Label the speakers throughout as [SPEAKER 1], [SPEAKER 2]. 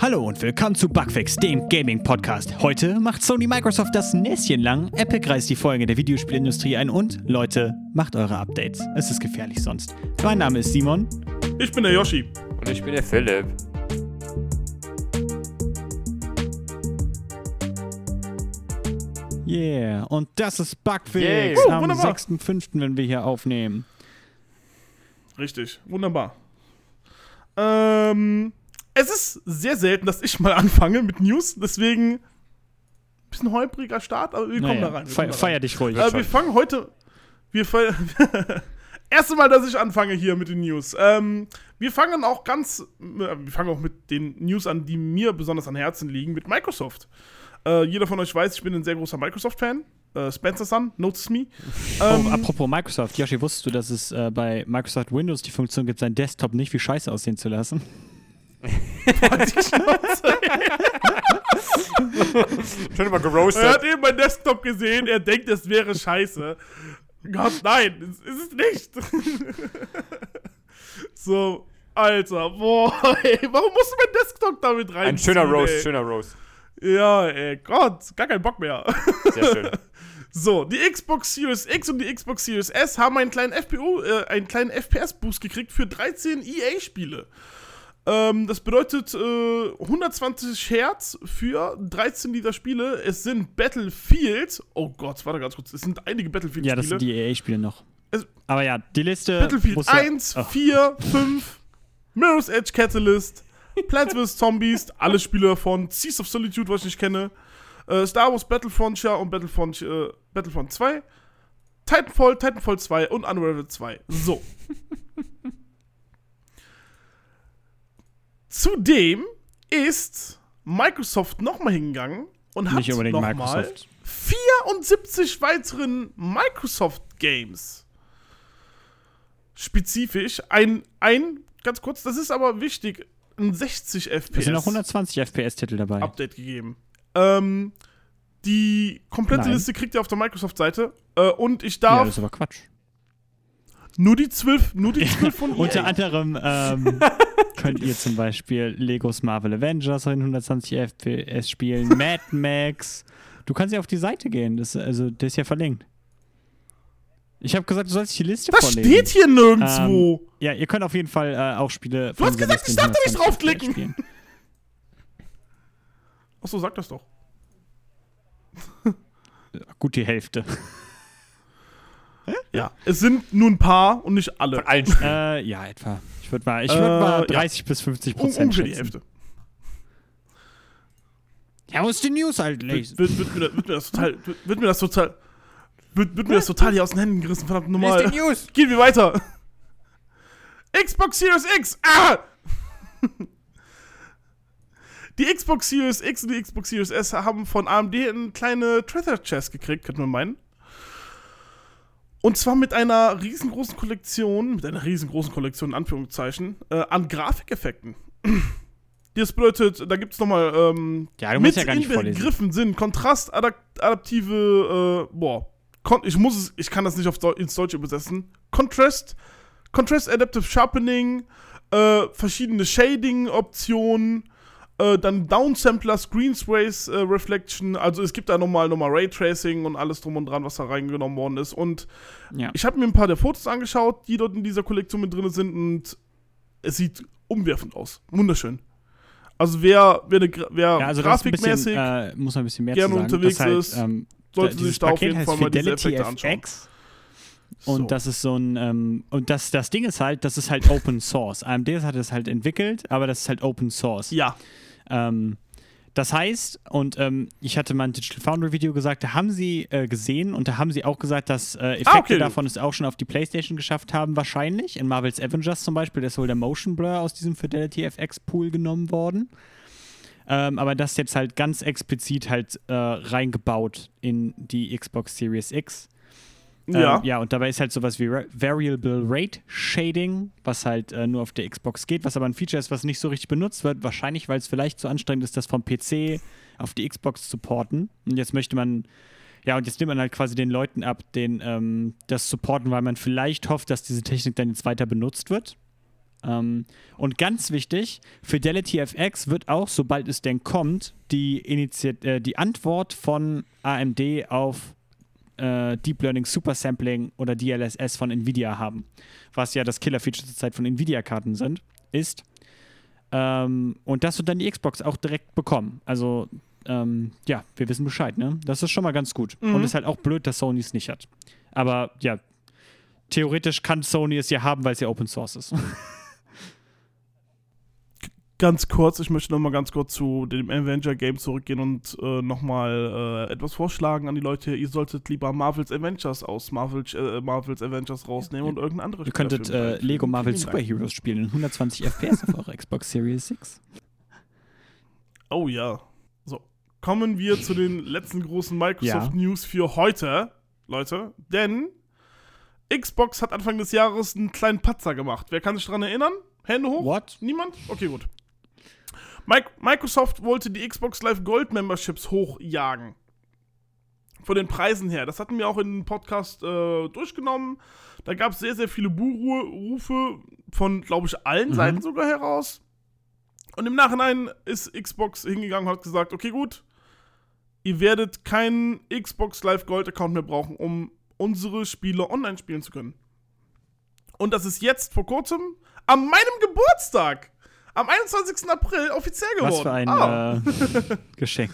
[SPEAKER 1] Hallo und willkommen zu Bugfix, dem Gaming-Podcast. Heute macht Sony Microsoft das Näschen lang, Epic reißt die Folge der Videospielindustrie ein und, Leute, macht eure Updates. Es ist gefährlich sonst. Mein Name ist Simon.
[SPEAKER 2] Ich bin der Yoshi.
[SPEAKER 3] Und ich bin der Philipp.
[SPEAKER 1] Yeah, und das ist Bugfix
[SPEAKER 3] Yay.
[SPEAKER 2] Uh,
[SPEAKER 1] am
[SPEAKER 2] wunderbar.
[SPEAKER 1] 6.5., wenn wir hier aufnehmen.
[SPEAKER 2] Richtig, wunderbar. Ähm, es ist sehr selten, dass ich mal anfange mit News, deswegen ein bisschen holpriger Start, aber wir kommen
[SPEAKER 1] Naja,
[SPEAKER 2] da rein. Kommen da rein.
[SPEAKER 1] feier dich ruhig.
[SPEAKER 2] Äh, wir fangen heute. Wir Erste Mal, dass ich anfange hier mit den News. Ähm, wir fangen auch ganz. Äh, wir fangen auch mit den News an, die mir besonders an Herzen liegen, mit Microsoft. Äh, jeder von euch weiß, ich bin ein sehr großer Microsoft-Fan. Äh, Spencer Son, notice me.
[SPEAKER 1] Oh,
[SPEAKER 2] Ähm,
[SPEAKER 1] apropos Microsoft, Yoshi, wusstest du, dass es äh, bei Microsoft Windows die Funktion gibt, seinen Desktop nicht wie scheiße aussehen zu lassen?
[SPEAKER 3] Schon mal
[SPEAKER 2] er
[SPEAKER 3] geroastet.
[SPEAKER 2] hat eben mein Desktop gesehen, er denkt, es wäre scheiße. Gott, nein, es ist es nicht. so, Alter, boah, ey, warum musst du mein Desktop damit rein?
[SPEAKER 3] Ein schöner Roast,
[SPEAKER 2] ey?
[SPEAKER 3] schöner Roast.
[SPEAKER 2] Ja, ey, Gott, gar keinen Bock mehr.
[SPEAKER 3] Sehr schön.
[SPEAKER 2] So, die Xbox Series X und die Xbox Series S haben einen kleinen FPU, äh, einen kleinen FPS-Boost gekriegt für 13 EA-Spiele. Ähm, das bedeutet äh, 120 Hertz für 13 dieser Spiele. Es sind Battlefield. Oh Gott, warte ganz kurz. Es sind einige Battlefield-Spiele.
[SPEAKER 1] Ja, das sind die EA-Spiele noch.
[SPEAKER 2] Es-
[SPEAKER 1] Aber ja, die Liste.
[SPEAKER 2] Battlefield
[SPEAKER 1] musst du-
[SPEAKER 2] 1,
[SPEAKER 1] Oh.
[SPEAKER 2] 4, 5, Mirror's Edge Catalyst, Plants vs. Zombies, alle Spiele von Seas of Solitude, was ich nicht kenne, äh, Star Wars Battlefront ja und Battlefront, äh, Battlefront 2, Titanfall, Titanfall 2 und Unravel 2. So. Zudem ist Microsoft nochmal hingegangen und hat nochmal
[SPEAKER 1] Microsoft.
[SPEAKER 2] 74 weiteren Microsoft Games spezifisch ein, ein, ganz kurz, das ist aber wichtig, ein 60
[SPEAKER 1] Es sind noch
[SPEAKER 2] FPS
[SPEAKER 1] 120 FPS-Titel dabei.
[SPEAKER 2] Update gegeben. Ähm, die komplette
[SPEAKER 1] Nein.
[SPEAKER 2] Liste kriegt ihr auf der Microsoft-Seite äh, und ich
[SPEAKER 1] ja,
[SPEAKER 2] darf
[SPEAKER 1] das ist aber Quatsch.
[SPEAKER 2] Nur die 12, nur die 12 von
[SPEAKER 1] Unter
[SPEAKER 2] EA.
[SPEAKER 1] anderem ähm, könnt ihr zum Beispiel Legos Marvel Avengers in 120 FPS spielen, Mad Max. Du kannst ja auf die Seite gehen, das, also, der ist ja verlinkt. Ich habe gesagt, du sollst die Liste
[SPEAKER 2] Das
[SPEAKER 1] vorlesen.
[SPEAKER 2] steht hier nirgendwo.
[SPEAKER 1] Ja, ihr könnt auf jeden Fall äh, auch Spiele.
[SPEAKER 2] Du hast gesagt,
[SPEAKER 1] Liste
[SPEAKER 2] ich darf da nicht
[SPEAKER 1] 120
[SPEAKER 2] draufklicken.
[SPEAKER 1] spielen.
[SPEAKER 2] Achso, sag das doch.
[SPEAKER 1] Gut, die Hälfte.
[SPEAKER 2] Ja, es sind nur ein paar und nicht alle.
[SPEAKER 3] Von allen Spielen.
[SPEAKER 1] äh, ja, etwa. Ich würde mal, ich würd
[SPEAKER 2] Äh,
[SPEAKER 1] mal
[SPEAKER 2] ja.
[SPEAKER 1] 30 bis 50
[SPEAKER 2] Un
[SPEAKER 1] Prozent
[SPEAKER 2] ungefähr die
[SPEAKER 1] schätzen.
[SPEAKER 2] Hälfte.
[SPEAKER 1] Ja, muss die News halt lesen.
[SPEAKER 2] Wird, wird, wird, mir, wird mir das total. Wird, wird mir das total. Wird, wird mir das total hier aus den Händen gerissen, verdammt normal.
[SPEAKER 3] Lest die News.
[SPEAKER 2] Gehen wir weiter. Xbox Series X. Ah! Die Xbox Series X und die Xbox Series S haben von AMD eine kleine Treasure Chest gekriegt, könnte man meinen. Und zwar mit einer riesengroßen Kollektion, mit einer riesengroßen Kollektion in Anführungszeichen, äh, an Grafikeffekten. Das bedeutet, da gibt es nochmal ähm,
[SPEAKER 1] Ja, du
[SPEAKER 2] mit
[SPEAKER 1] ja gar nicht
[SPEAKER 2] inbegriffen sind kontrastadaptive, äh, boah, ich muss es, ich kann das nicht auf Deu ins Deutsche übersetzen. Contrast, Contrast Adaptive Sharpening, äh, verschiedene Shading-Optionen, äh, dann Downsampler, Screen Space äh, Reflection, also es gibt da nochmal nochmal Raytracing und alles drum und dran, was da reingenommen worden ist. Und
[SPEAKER 1] Ja.
[SPEAKER 2] ich habe mir ein paar der Fotos angeschaut, die dort in dieser Kollektion mit drin sind und es sieht umwerfend aus. Wunderschön. Also wer, wer, wer
[SPEAKER 1] Ja, also das bisschen,
[SPEAKER 2] grafikmäßig
[SPEAKER 1] äh, muss man ein bisschen mehr
[SPEAKER 2] gerne
[SPEAKER 1] sagen.
[SPEAKER 2] unterwegs
[SPEAKER 1] das halt,
[SPEAKER 2] ist,
[SPEAKER 1] ähm,
[SPEAKER 2] sollte
[SPEAKER 1] dieses
[SPEAKER 2] sich da auf
[SPEAKER 1] Paket
[SPEAKER 2] jeden
[SPEAKER 1] heißt
[SPEAKER 2] Fall mal diese
[SPEAKER 1] Fidelity
[SPEAKER 2] Effekte anschauen.
[SPEAKER 1] FX. Und
[SPEAKER 2] So.
[SPEAKER 1] das ist so ein, ähm, und das, das Ding ist halt, das ist halt Open Source. AMD hat es halt entwickelt, aber das ist halt Open Source.
[SPEAKER 2] Ja,
[SPEAKER 1] Ähm, das heißt, und ähm, ich hatte mal ein Digital Foundry Video gesagt, da haben sie äh, gesehen und da haben sie auch gesagt, dass äh, Effekte
[SPEAKER 2] Ah, okay.
[SPEAKER 1] davon es auch schon auf die Playstation geschafft haben, wahrscheinlich. In Marvel's Avengers zum Beispiel, da ist wohl der Motion Blur aus diesem Fidelity FX Pool genommen worden. Ähm, aber das jetzt halt ganz explizit halt äh, reingebaut in die Xbox Series X.
[SPEAKER 2] ja.
[SPEAKER 1] Ähm, ja, und dabei ist halt sowas wie Variable Rate Shading, was halt äh, nur auf der Xbox geht, was aber ein Feature ist, was nicht so richtig benutzt wird. Wahrscheinlich, weil es vielleicht zu anstrengend ist, das vom PC auf die Xbox zu porten. Und jetzt möchte man, ja, und jetzt nimmt man halt quasi den Leuten ab, den ähm, das supporten, weil man vielleicht hofft, dass diese Technik dann jetzt weiter benutzt wird. Ähm, und ganz wichtig, Fidelity FX wird auch, sobald es denn kommt, die, Initi äh, die Antwort von AMD auf äh, Deep Learning Super Sampling oder DLSS von Nvidia haben. Was ja das Killer-Feature zurzeit von Nvidia-Karten sind, ist. Ähm, und das wird dann die Xbox auch direkt bekommen. Also, ähm, ja, wir wissen Bescheid, ne? Das ist schon mal ganz gut.
[SPEAKER 2] Mhm.
[SPEAKER 1] Und ist halt auch blöd, dass Sony es nicht hat. Aber ja, theoretisch kann Sony es ja haben, weil es ja Open Source ist.
[SPEAKER 2] Ganz kurz, ich möchte nochmal ganz kurz zu dem Avenger-Game zurückgehen und äh, nochmal äh, etwas vorschlagen an die Leute. Ihr solltet lieber Marvel's Avengers aus Marvel's, äh, Marvel's Avengers rausnehmen und irgendein anderes
[SPEAKER 1] Ihr könntet
[SPEAKER 2] Spiel
[SPEAKER 1] äh, Lego. Marvel. Superheroes spielen in 120 FPS auf eurer Xbox Series 6.
[SPEAKER 2] Oh ja. So, kommen wir zu den letzten großen Microsoft
[SPEAKER 1] Ja.
[SPEAKER 2] News für heute, Leute. Denn Xbox hat Anfang des Jahres einen kleinen Patzer gemacht. Wer kann sich daran erinnern? Hände hoch?
[SPEAKER 1] What?
[SPEAKER 2] Niemand? Okay, gut. Mic- Microsoft wollte die Xbox Live Gold Memberships hochjagen. Von den Preisen her. Das hatten wir auch in einem Podcast äh, durchgenommen. Da gab es sehr, sehr viele Buhrufe von, glaube ich, allen
[SPEAKER 1] Mhm.
[SPEAKER 2] Seiten sogar heraus. Und im Nachhinein ist Xbox hingegangen und hat gesagt, okay, gut, ihr werdet keinen Xbox Live Gold Account mehr brauchen, um unsere Spiele online spielen zu können. Und das ist jetzt vor kurzem an meinem Geburtstag, am 21. April, offiziell geworden.
[SPEAKER 1] Was für ein
[SPEAKER 2] Ah,
[SPEAKER 1] äh, Geschenk.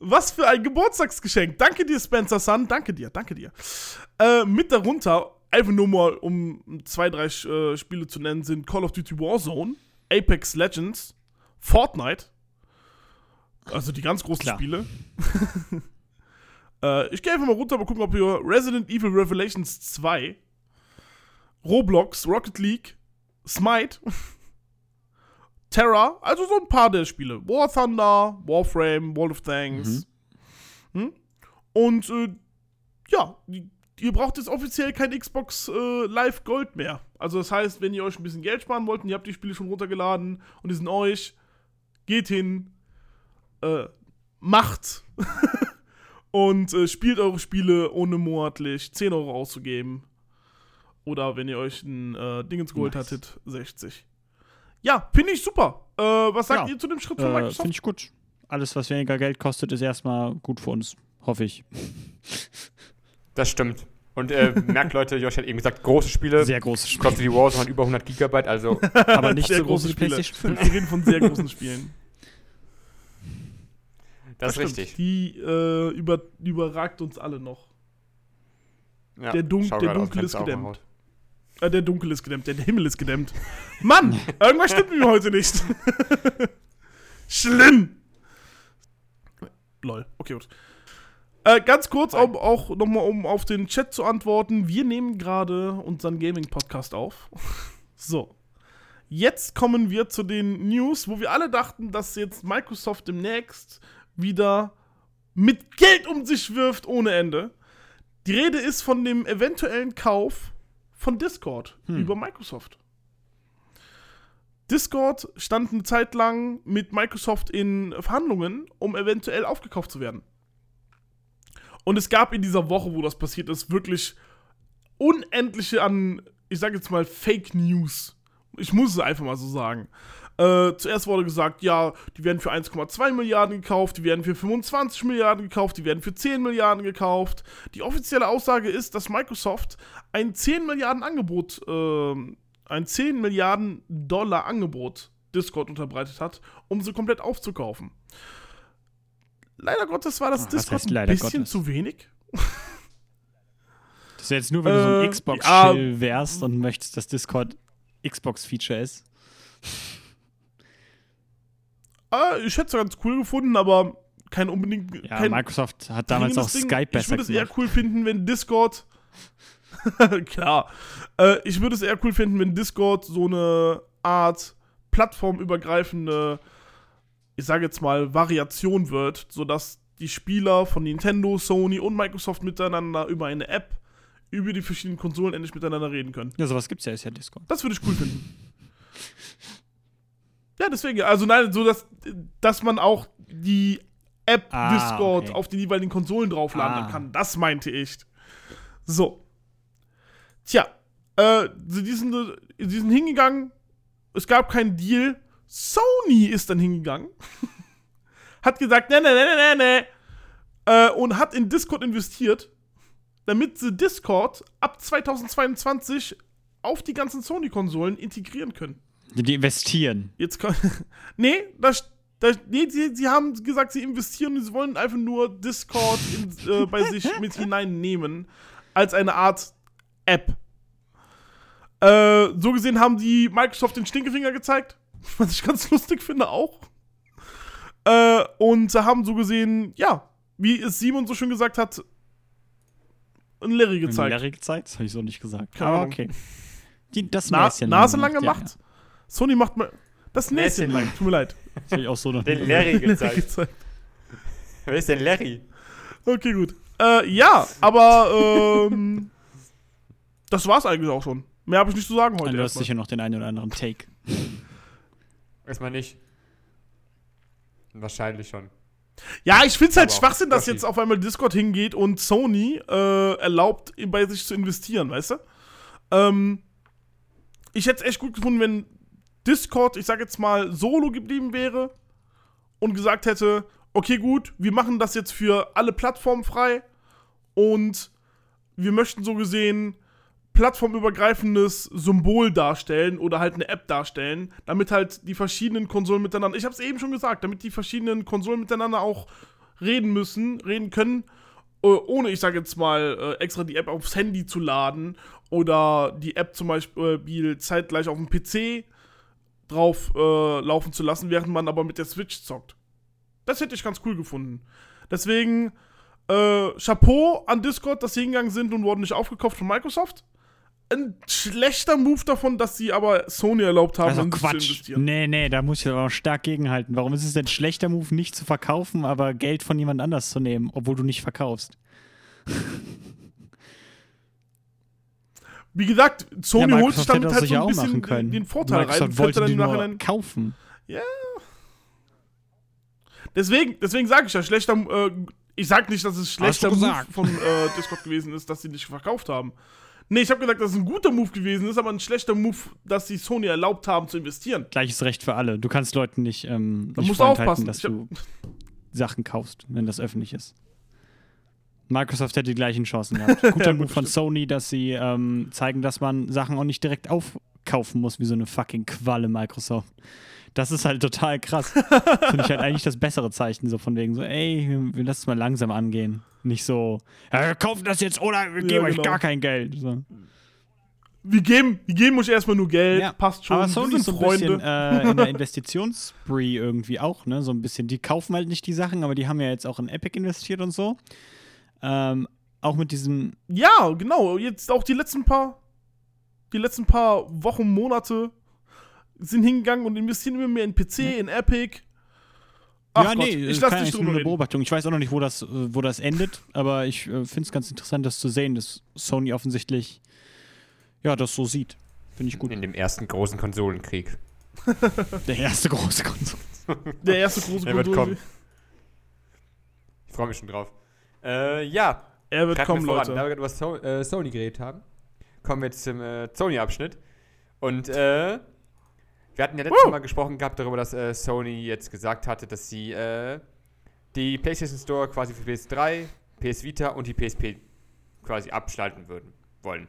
[SPEAKER 2] was für ein Geburtstagsgeschenk. Danke dir, Spencer Sun. Danke dir, danke dir. Äh, mit darunter, einfach nur mal, um zwei, drei äh, Spiele zu nennen, sind Call of Duty Warzone, Apex Legends, Fortnite. Also die ganz großen
[SPEAKER 1] Klar.
[SPEAKER 2] Spiele. äh, ich gehe einfach mal runter, mal gucken, ob ihr Resident Evil Revelations 2, Roblox, Rocket League, Smite, Terra, also so ein paar der Spiele. War Thunder, Warframe, World of Tanks. Hm? Und äh, ja, ihr braucht jetzt offiziell kein Xbox äh, Live Gold mehr. Also das heißt, wenn ihr euch ein bisschen Geld sparen wollt und ihr habt die Spiele schon runtergeladen und die sind euch, geht hin, äh, macht und äh, spielt eure Spiele ohne monatlich 10 Euro auszugeben. Oder wenn ihr euch ein äh, Dingens geholt
[SPEAKER 1] Nice.
[SPEAKER 2] hattet, 60. Ja, finde ich super. Äh, was sagt
[SPEAKER 1] Ja.
[SPEAKER 2] ihr zu dem Schritt von
[SPEAKER 1] Äh,
[SPEAKER 2] Microsoft?
[SPEAKER 1] Finde ich gut. Alles, was weniger Geld kostet, ist erstmal gut für uns. Hoffe ich.
[SPEAKER 3] Das stimmt. Und äh, merkt Leute, Josh hat eben gesagt, große Spiele.
[SPEAKER 1] Sehr großes Spiel.
[SPEAKER 3] Call of Duty Warzone hat über 100 Gigabyte, also
[SPEAKER 1] Aber nicht
[SPEAKER 2] Sehr
[SPEAKER 1] so groß wie
[SPEAKER 2] große Spiele.
[SPEAKER 1] PlayStation 5.
[SPEAKER 2] Wir reden von sehr großen Spielen.
[SPEAKER 3] das ist
[SPEAKER 2] stimmt.
[SPEAKER 3] richtig.
[SPEAKER 2] Die äh, über, überragt uns alle noch.
[SPEAKER 3] Ja,
[SPEAKER 2] Der Dun-
[SPEAKER 3] schau
[SPEAKER 2] der Dunkel ist gedämmt. Äh, der Dunkel ist gedämmt, der Himmel ist gedämmt. Mann, irgendwas stimmt mit mir heute nicht. Schlimm. Lol, okay, gut. Äh, ganz kurz, um, auch nochmal, um auf den Chat zu antworten. Wir nehmen gerade unseren Gaming-Podcast auf. so. Jetzt kommen wir zu den News, wo wir alle dachten, dass jetzt Microsoft demnächst wieder mit Geld um sich wirft ohne Ende. Die Rede ist von dem eventuellen Kauf von Discord
[SPEAKER 1] Hm.
[SPEAKER 2] über Microsoft. Discord stand eine Zeit lang mit Microsoft in Verhandlungen, um eventuell aufgekauft zu werden. Und es gab in dieser Woche, wo das passiert ist, wirklich unendliche an, ich sage jetzt mal, Fake News. Ich muss es einfach mal so sagen. Äh, zuerst wurde gesagt, ja, die werden für 1,2 Milliarden gekauft, die werden für 25 Milliarden gekauft, die werden für 10 Milliarden gekauft. Die offizielle Aussage ist, dass Microsoft ein 10 Milliarden Angebot, ähm, ein 10 Milliarden Dollar Angebot Discord unterbreitet hat, um sie komplett aufzukaufen. Leider Gottes war das
[SPEAKER 1] was
[SPEAKER 2] Discord
[SPEAKER 1] heißt
[SPEAKER 2] ein bisschen
[SPEAKER 1] Gottes?
[SPEAKER 2] zu wenig.
[SPEAKER 1] Das ist jetzt nur, wenn du so
[SPEAKER 2] Äh,
[SPEAKER 1] ein Xbox-Chill
[SPEAKER 2] ja.
[SPEAKER 1] wärst und möchtest, dass Discord Xbox-Feature ist.
[SPEAKER 2] Ah, ich hätte es ganz cool gefunden, aber kein unbedingt.
[SPEAKER 1] Ja,
[SPEAKER 2] kein
[SPEAKER 1] Microsoft hat damals auch
[SPEAKER 2] Ding.
[SPEAKER 1] Skype
[SPEAKER 2] Ich
[SPEAKER 1] besser
[SPEAKER 2] würde es eher cool finden, wenn Discord. Klar. Äh, ich würde es eher cool finden, wenn Discord so eine Art plattformübergreifende, ich sage jetzt mal, Variation wird, sodass die Spieler von Nintendo, Sony und Microsoft miteinander über eine App über die verschiedenen Konsolen endlich miteinander reden können.
[SPEAKER 1] Ja, sowas gibt's ja, ist ja Discord.
[SPEAKER 2] Das würde ich cool finden. Ja, deswegen, also nein, so dass, dass man auch die App
[SPEAKER 1] Ah,
[SPEAKER 2] Discord
[SPEAKER 1] okay.
[SPEAKER 2] auf den jeweiligen Konsolen draufladen
[SPEAKER 1] Ah.
[SPEAKER 2] kann. Das meinte ich. So. Tja, Äh, sie sind, die sind hingegangen, es gab keinen Deal. Sony ist dann hingegangen, hat gesagt, ne, ne, ne, ne, ne, äh, und hat in Discord investiert, damit sie Discord ab 2022 auf die ganzen Sony-Konsolen integrieren können.
[SPEAKER 1] Die investieren.
[SPEAKER 2] Jetzt kann, nee, das, das, nee sie, sie haben gesagt, sie investieren und sie wollen einfach nur Discord in, äh, bei sich mit hineinnehmen als eine Art App. Äh, so gesehen haben die Microsoft den Stinkefinger gezeigt, was ich ganz lustig finde auch. Äh, und haben so gesehen, ja, wie es Simon so schön gesagt hat, ein Larry gezeigt.
[SPEAKER 1] Larry gezeigt? Das habe ich so nicht gesagt.
[SPEAKER 2] Keine
[SPEAKER 1] Aber
[SPEAKER 2] Ahnung.
[SPEAKER 1] okay. Die, das
[SPEAKER 2] Na, Nase lang
[SPEAKER 1] ja,
[SPEAKER 2] gemacht. Sony macht mal das Näschen lang. Tut mir leid.
[SPEAKER 1] Das habe ich auch so noch
[SPEAKER 3] Den
[SPEAKER 1] nicht
[SPEAKER 3] Larry
[SPEAKER 1] gesagt.
[SPEAKER 3] gezeigt.
[SPEAKER 2] gezeigt.
[SPEAKER 3] Wer ist denn Larry?
[SPEAKER 2] Okay, gut. Äh, ja, aber ähm, das war's eigentlich auch schon. Mehr habe ich nicht zu sagen heute.
[SPEAKER 1] Du hast sicher noch den einen oder anderen Take.
[SPEAKER 3] Erstmal nicht. Wahrscheinlich schon.
[SPEAKER 2] Ja, ich find's halt
[SPEAKER 3] Aber
[SPEAKER 2] Schwachsinn, dass jetzt auf einmal Discord hingeht und Sony äh, erlaubt, bei sich zu investieren, weißt du? Ähm, ich hätte es echt gut gefunden, wenn Discord, ich sag jetzt mal, solo geblieben wäre und gesagt hätte, okay, gut, wir machen das jetzt für alle Plattformen frei und wir möchten so gesehen plattformübergreifendes Symbol darstellen oder halt eine App darstellen, damit halt die verschiedenen Konsolen miteinander, ich habe es eben schon gesagt, damit die verschiedenen Konsolen miteinander auch reden müssen, reden können, äh, ohne, ich sage jetzt mal, äh, extra die App aufs Handy zu laden oder die App zum Beispiel zeitgleich auf dem PC drauf äh, laufen zu lassen, während man aber mit der Switch zockt. Das hätte ich ganz cool gefunden. Deswegen, äh, Chapeau an Discord, dass sie hingegangen sind und wurden nicht aufgekauft von Microsoft. Ein schlechter Move davon, dass sie aber Sony erlaubt haben,
[SPEAKER 1] Also
[SPEAKER 2] sich zu
[SPEAKER 1] Quatsch.
[SPEAKER 2] investieren.
[SPEAKER 1] Nee, nee, da muss ich aber auch stark gegenhalten. Warum ist es denn schlechter Move, nicht zu verkaufen, aber Geld von jemand anders zu nehmen, obwohl du nicht verkaufst?
[SPEAKER 2] Wie gesagt, Sony
[SPEAKER 1] ja,
[SPEAKER 2] holt sich damit halt so ein bisschen den, den Vorteil rein
[SPEAKER 1] Microsoft
[SPEAKER 2] fällt
[SPEAKER 1] wollte
[SPEAKER 2] dann
[SPEAKER 1] die
[SPEAKER 2] Nachhinein.
[SPEAKER 1] kaufen.
[SPEAKER 2] Deswegen, deswegen sage ich ja, schlechter, äh, ich sag nicht, dass es schlechter Move von äh, Discord gewesen ist, dass sie nicht verkauft haben. Nee, ich habe gesagt, dass es ein guter Move gewesen ist, aber ein schlechter Move, dass sie Sony erlaubt haben zu investieren.
[SPEAKER 1] Gleiches Recht für alle. Du kannst Leuten nicht, ähm, nicht
[SPEAKER 2] musst aufpassen.
[SPEAKER 1] dass du Sachen kaufst, wenn das öffentlich ist. Microsoft hätte die gleichen Chancen gehabt. Guter
[SPEAKER 2] Ja,
[SPEAKER 1] Move
[SPEAKER 2] gut,
[SPEAKER 1] von. Sony, dass sie ähm, zeigen, dass man Sachen auch nicht direkt aufkaufen muss, wie so eine fucking Qualle Microsoft. Das ist halt total krass. Finde ich halt eigentlich das bessere Zeichen, so von wegen so, ey, wir, lassen es mal langsam angehen. Nicht so, ja, kaufen das jetzt oder wir geben euch
[SPEAKER 2] genau.
[SPEAKER 1] gar kein Geld. So.
[SPEAKER 2] Wir geben, wir geben euch erstmal nur Geld,
[SPEAKER 1] Ja,
[SPEAKER 2] passt schon.
[SPEAKER 1] Aber Sony ist so ein
[SPEAKER 2] Freunde.
[SPEAKER 1] bisschen äh, in der Investitionsspree irgendwie auch, ne? So ein bisschen. Die kaufen halt nicht die Sachen, aber die haben ja jetzt auch in Epic investiert und so. Ähm, auch mit diesem,
[SPEAKER 2] Ja, genau. Jetzt auch die letzten paar, die letzten paar Wochen, Monate sind hingegangen und investieren immer mehr in PC, in Epic. Ach
[SPEAKER 1] ja,
[SPEAKER 2] Gott,
[SPEAKER 1] nee,
[SPEAKER 2] ich lasse dich
[SPEAKER 1] nur
[SPEAKER 2] drüber
[SPEAKER 1] eine
[SPEAKER 2] reden.
[SPEAKER 1] Beobachtung. Ich weiß auch noch nicht, wo das, äh, wo das endet, aber ich äh, finde es ganz interessant, das zu sehen, dass Sony offensichtlich ja das so sieht. Finde ich gut.
[SPEAKER 3] In dem ersten großen Konsolenkrieg.
[SPEAKER 1] Der erste große Konsole.
[SPEAKER 2] Der erste große
[SPEAKER 3] Er wird
[SPEAKER 2] Konsole.
[SPEAKER 3] kommen. Ich freue mich schon drauf. Äh, ja,
[SPEAKER 2] Er wird kommen,
[SPEAKER 3] wir voran.
[SPEAKER 2] Leute.
[SPEAKER 3] Da wir gerade über so äh, Sony geredet haben, kommen wir jetzt zum äh, Sony-Abschnitt. Und äh, wir hatten ja letztes
[SPEAKER 2] Woo!
[SPEAKER 3] Mal gesprochen gehabt darüber, dass äh, Sony jetzt gesagt hatte, dass sie äh, die PlayStation Store quasi für PS3, PS Vita und die PSP quasi abschalten würden wollen.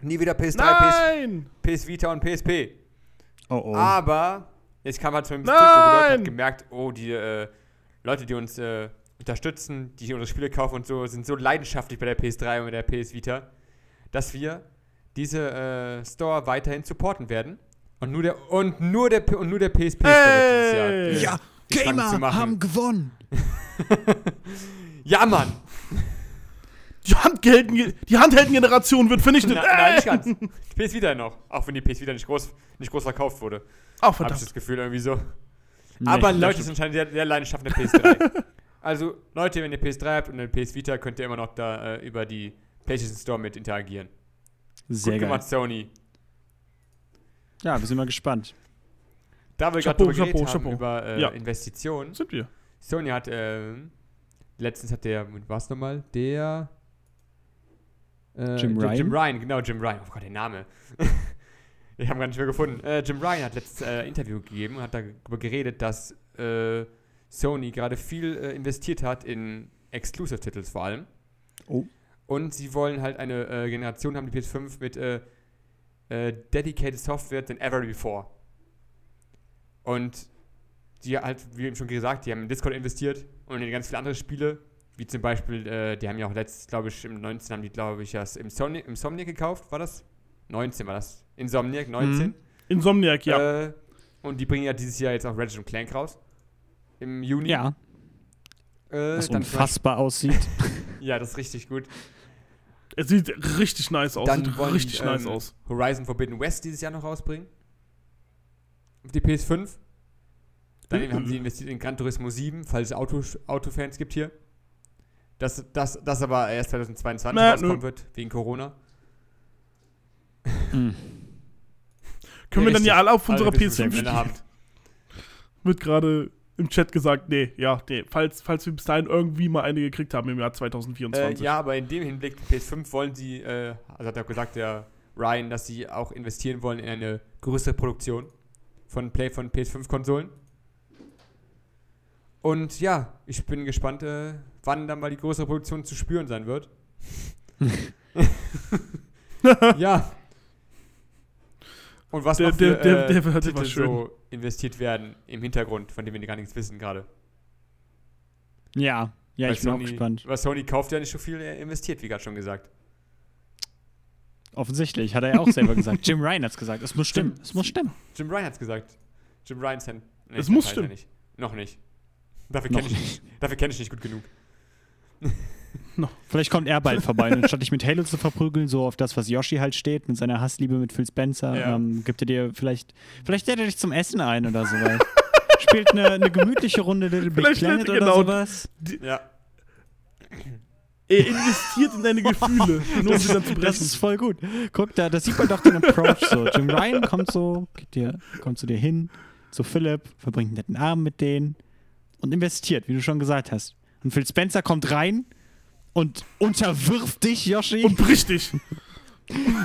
[SPEAKER 3] Nie wieder PS3, PS,
[SPEAKER 2] Nein!
[SPEAKER 3] PS Vita und PSP.
[SPEAKER 1] Oh oh.
[SPEAKER 3] Aber jetzt kam halt so ein bisschen zurück, wo Leute haben gemerkt, oh, die äh, Leute, die uns äh, unterstützen, die unsere Spiele kaufen und so, sind so leidenschaftlich bei der PS3 und der PS Vita, dass wir diese äh, Store weiterhin supporten werden. Und nur der und nur der P- und nur der PSP dieses Jahr.
[SPEAKER 2] Hey!
[SPEAKER 3] äh,
[SPEAKER 1] ja, Gamer haben gewonnen.
[SPEAKER 3] Ja, Mann!
[SPEAKER 2] Die, Handgelden, die Handheldengeneration wird vernichtet.
[SPEAKER 3] Na,
[SPEAKER 2] Äh!
[SPEAKER 3] nein, nicht ganz. Die PS Vita noch. Auch wenn die PS Vita nicht groß, nicht groß verkauft wurde.
[SPEAKER 2] Ach,
[SPEAKER 3] Habe ich
[SPEAKER 2] verdammt.
[SPEAKER 3] das Gefühl irgendwie so.
[SPEAKER 1] Nee,
[SPEAKER 3] Aber Leute sind anscheinend sehr, sehr leidenschaftlich der PS3. also, Leute, wenn ihr PS3 habt und eine PS Vita, könnt ihr immer noch da äh, über die PlayStation Store mit interagieren.
[SPEAKER 1] Sehr
[SPEAKER 3] Gut
[SPEAKER 1] geil.
[SPEAKER 3] gemacht, Sony.
[SPEAKER 1] Ja, wir sind mal gespannt.
[SPEAKER 3] Da wir gerade drüber geredet
[SPEAKER 2] Chapeau,
[SPEAKER 3] haben über äh,
[SPEAKER 2] Ja.
[SPEAKER 3] Investitionen.
[SPEAKER 2] Sind wir.
[SPEAKER 3] Sony hat, ähm, letztens hat der, was nochmal? Der Äh,
[SPEAKER 1] Jim Ryan?
[SPEAKER 3] Jim Ryan, genau, Jim Ryan. Oh Gott, der Name. ich habe gar nicht mehr gefunden. Äh, Jim Ryan hat letztes äh, Interview gegeben und hat darüber geredet, dass äh, Sony gerade viel äh, investiert hat in Exclusive-Titels vor allem.
[SPEAKER 1] Oh.
[SPEAKER 3] Und sie wollen halt eine äh, Generation haben, die PS5 mit äh, äh, dedicated Software than ever before. Und die halt, wie eben schon gesagt, die haben in Discord investiert und in ganz viele andere Spiele, wie zum Beispiel, äh, die haben ja auch letztes, glaube ich, im 19 haben die, glaube ich, das Insomniac, Insomniac gekauft, war das? 19 war das. Insomniac, 19.
[SPEAKER 1] Mhm.
[SPEAKER 2] Insomniac, ja.
[SPEAKER 3] Äh, und die bringen ja dieses Jahr jetzt auch Ratchet Clank raus. Im Juni.
[SPEAKER 1] Ja,
[SPEAKER 3] Äh,
[SPEAKER 1] was
[SPEAKER 3] dann
[SPEAKER 1] unfassbar aussieht.
[SPEAKER 3] Ja, das ist richtig gut.
[SPEAKER 2] es sieht richtig nice aus.
[SPEAKER 3] Dann
[SPEAKER 2] Sieht
[SPEAKER 3] wollen
[SPEAKER 2] richtig
[SPEAKER 3] die,
[SPEAKER 2] nice
[SPEAKER 3] ähm,
[SPEAKER 2] aus.
[SPEAKER 3] Horizon Forbidden West dieses Jahr noch rausbringen. Auf die PS5. Dann
[SPEAKER 2] Mhm.
[SPEAKER 3] haben sie investiert in Gran Turismo 7, falls es Auto, Autofans gibt hier. Das, das, das aber erst 2022
[SPEAKER 2] Na,
[SPEAKER 3] rauskommen
[SPEAKER 2] nö.
[SPEAKER 3] wird, wegen Corona.
[SPEAKER 1] Hm.
[SPEAKER 2] Können wir dann ja alle auf unserer
[SPEAKER 3] wissen,
[SPEAKER 2] PS5
[SPEAKER 3] wer wir
[SPEAKER 2] spielen?
[SPEAKER 3] haben.
[SPEAKER 2] Wird gerade im Chat gesagt, nee, ja, nee, falls, falls wir bis dahin irgendwie mal eine gekriegt haben im Jahr
[SPEAKER 3] Äh,
[SPEAKER 2] 2024.
[SPEAKER 3] ja, aber in dem Hinblick, PS5 wollen sie, äh, also hat er gesagt, der Ryan, dass sie auch investieren wollen in eine größere Produktion von Play von PS5-Konsolen. Und ja, ich bin gespannt, äh, wann dann mal die größere Produktion zu spüren sein wird. ja. Und was
[SPEAKER 2] Der-
[SPEAKER 3] noch für
[SPEAKER 2] der- der-
[SPEAKER 3] äh,
[SPEAKER 2] der wird
[SPEAKER 3] Titel
[SPEAKER 2] immer schön.
[SPEAKER 3] so investiert werden im Hintergrund, von dem wir gar nichts wissen gerade.
[SPEAKER 1] Ja, ja,
[SPEAKER 3] Weil
[SPEAKER 1] ich bin auch gespannt.
[SPEAKER 3] Weil Sony kauft ja nicht so viel, er investiert, wie gerade schon gesagt.
[SPEAKER 1] Offensichtlich, hat er ja auch selber gesagt. Jim Ryan hat's gesagt. Es muss stimmen. Es muss stimmen.
[SPEAKER 3] Jim Ryan hat's gesagt. Jim Ryan Sen. Nee,
[SPEAKER 2] Es muss stimmen.
[SPEAKER 3] Nicht. Noch nicht. Dafür kenne ich, nicht. Dafür kenn ich nicht gut genug.
[SPEAKER 1] Vielleicht kommt er bald vorbei. Und anstatt dich mit Halo zu verprügeln, so auf das, was Yoshi halt steht, mit seiner Hassliebe mit Phil Spencer,
[SPEAKER 3] Ja.
[SPEAKER 1] ähm, gibt er dir vielleicht, vielleicht lädt er dich zum Essen ein oder sowas. Spielt eine, eine gemütliche Runde Little Big
[SPEAKER 2] Vielleicht
[SPEAKER 1] Planet
[SPEAKER 2] er
[SPEAKER 1] oder
[SPEAKER 2] genau-
[SPEAKER 1] sowas.
[SPEAKER 3] Ja.
[SPEAKER 2] er investiert in deine Gefühle, nur um sie dann zu
[SPEAKER 1] Das
[SPEAKER 2] brechen.
[SPEAKER 1] ist voll gut. Guck, da, da sieht man doch den Approach so. Jim Ryan kommt so, geht dir, kommt zu dir hin, zu Philipp, verbringt einen netten Abend mit denen und investiert, wie du schon gesagt hast. Und Phil Spencer kommt rein und unterwirft dich, Yoshi,
[SPEAKER 2] Und bricht dich.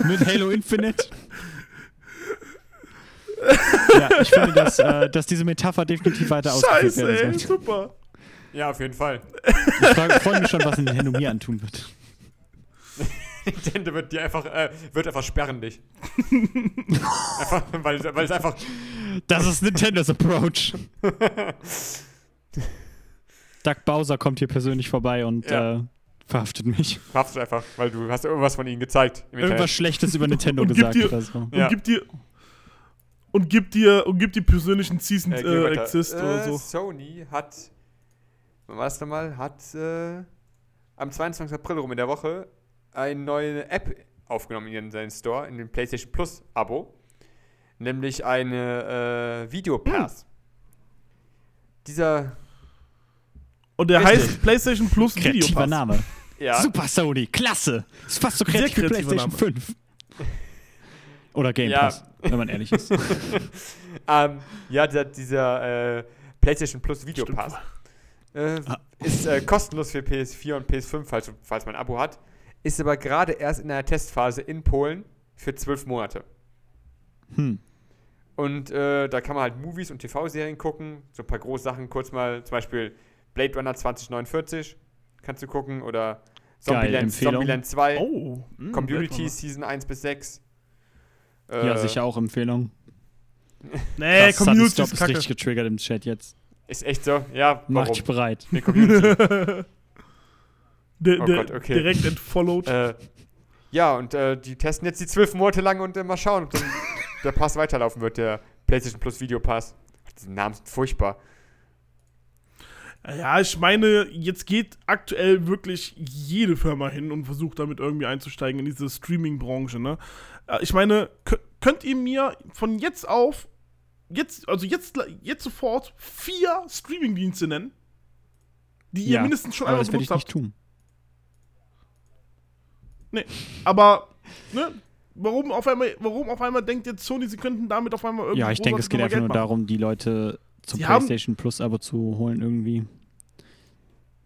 [SPEAKER 1] mit Halo Infinite. ja, ich finde, dass, äh, dass diese Metapher definitiv weiter ausgeführt
[SPEAKER 2] Scheiße, ey,
[SPEAKER 1] werden
[SPEAKER 2] super.
[SPEAKER 3] Ja, auf jeden Fall.
[SPEAKER 1] Ich freue mich schon, was Nintendo mir antun wird.
[SPEAKER 3] Nintendo wird dir einfach, äh, wird einfach sperren dich. einfach, weil, weil es einfach.
[SPEAKER 1] Das ist Nintendos Approach. Doug Bowser kommt hier persönlich vorbei und
[SPEAKER 3] Ja.
[SPEAKER 1] äh, verhaftet mich.
[SPEAKER 3] Du einfach, weil du hast irgendwas von ihnen gezeigt.
[SPEAKER 1] Irgendwas. Schlechtes über Nintendo
[SPEAKER 2] Und gibt
[SPEAKER 1] gesagt
[SPEAKER 2] dir-
[SPEAKER 1] oder so.
[SPEAKER 2] Und
[SPEAKER 3] Ja.
[SPEAKER 2] gibt dir und gibt dir und gibt dir persönlichen Season
[SPEAKER 3] Äh,
[SPEAKER 2] äh. Exist oder
[SPEAKER 3] Äh,
[SPEAKER 2] so.
[SPEAKER 3] Sony hat, das nochmal, hat äh, am 22. April rum in der Woche eine neue App aufgenommen in seinen Store, in dem PlayStation Plus Abo. Nämlich eine äh, Videopass. Dieser,
[SPEAKER 2] Und der
[SPEAKER 3] Richtig.
[SPEAKER 2] heißt PlayStation Plus
[SPEAKER 1] Kreativer
[SPEAKER 2] Videopass.
[SPEAKER 1] Name.
[SPEAKER 3] Ja,
[SPEAKER 1] Super Sony, klasse. Ist fast so kreativ wie PlayStation 5. Oder Game
[SPEAKER 3] Ja.
[SPEAKER 1] Pass, wenn man ehrlich ist.
[SPEAKER 3] ähm, ja, dieser, dieser äh, PlayStation Plus Videopass äh,
[SPEAKER 1] Ah.
[SPEAKER 3] ist äh, kostenlos für PS4 und PS5, falls, falls man ein Abo hat. Ist aber gerade erst in einer Testphase in Polen für zwölf Monate.
[SPEAKER 1] Hm.
[SPEAKER 3] Und äh, da kann man halt Movies und TV-Serien gucken, so ein paar große Sachen, kurz mal, zum Beispiel Blade Runner 2049 kannst du gucken oder Zombieland,
[SPEAKER 1] Empfehlung.
[SPEAKER 3] Zombieland 2,
[SPEAKER 2] Oh. mh,
[SPEAKER 3] Community
[SPEAKER 2] Weltwunder.
[SPEAKER 3] Season 1 bis 6.
[SPEAKER 1] Ja,
[SPEAKER 3] Äh,
[SPEAKER 1] sicher auch Empfehlung.
[SPEAKER 2] Nee,
[SPEAKER 1] Das
[SPEAKER 2] Community
[SPEAKER 1] Stop
[SPEAKER 2] ist
[SPEAKER 1] ist richtig getriggert im Chat jetzt.
[SPEAKER 3] Ist echt so? Ja,
[SPEAKER 1] Mach
[SPEAKER 3] warum?
[SPEAKER 1] dich bereit.
[SPEAKER 3] Die Community.
[SPEAKER 2] Der,
[SPEAKER 3] Oh Gott, okay.
[SPEAKER 2] Direkt entfollowed.
[SPEAKER 3] äh, ja, und äh, die testen jetzt die zwölf Monate lang und äh, mal schauen, ob der Pass weiterlaufen wird, der PlayStation Plus Video Pass. Diese Namen sind furchtbar.
[SPEAKER 2] Ja, ich meine, jetzt geht aktuell wirklich jede Firma hin und versucht damit irgendwie einzusteigen in diese Streaming-Branche, ne? Ich meine, kö- könnt ihr mir von jetzt auf, jetzt, also jetzt, jetzt sofort vier Streaming-Dienste nennen, die ihr
[SPEAKER 1] Ja,
[SPEAKER 2] mindestens schon einmal
[SPEAKER 1] das werde ich
[SPEAKER 2] benutzt
[SPEAKER 1] nicht
[SPEAKER 2] habt?
[SPEAKER 1] tun.
[SPEAKER 2] Aber, ne? Warum auf, einmal, warum auf einmal denkt jetzt Sony, sie könnten damit auf einmal irgendwie
[SPEAKER 1] Ja, ich denke, es geht einfach nur
[SPEAKER 2] machen?
[SPEAKER 1] darum, die Leute zum
[SPEAKER 2] Sie
[SPEAKER 1] PlayStation Plus Abo zu holen irgendwie.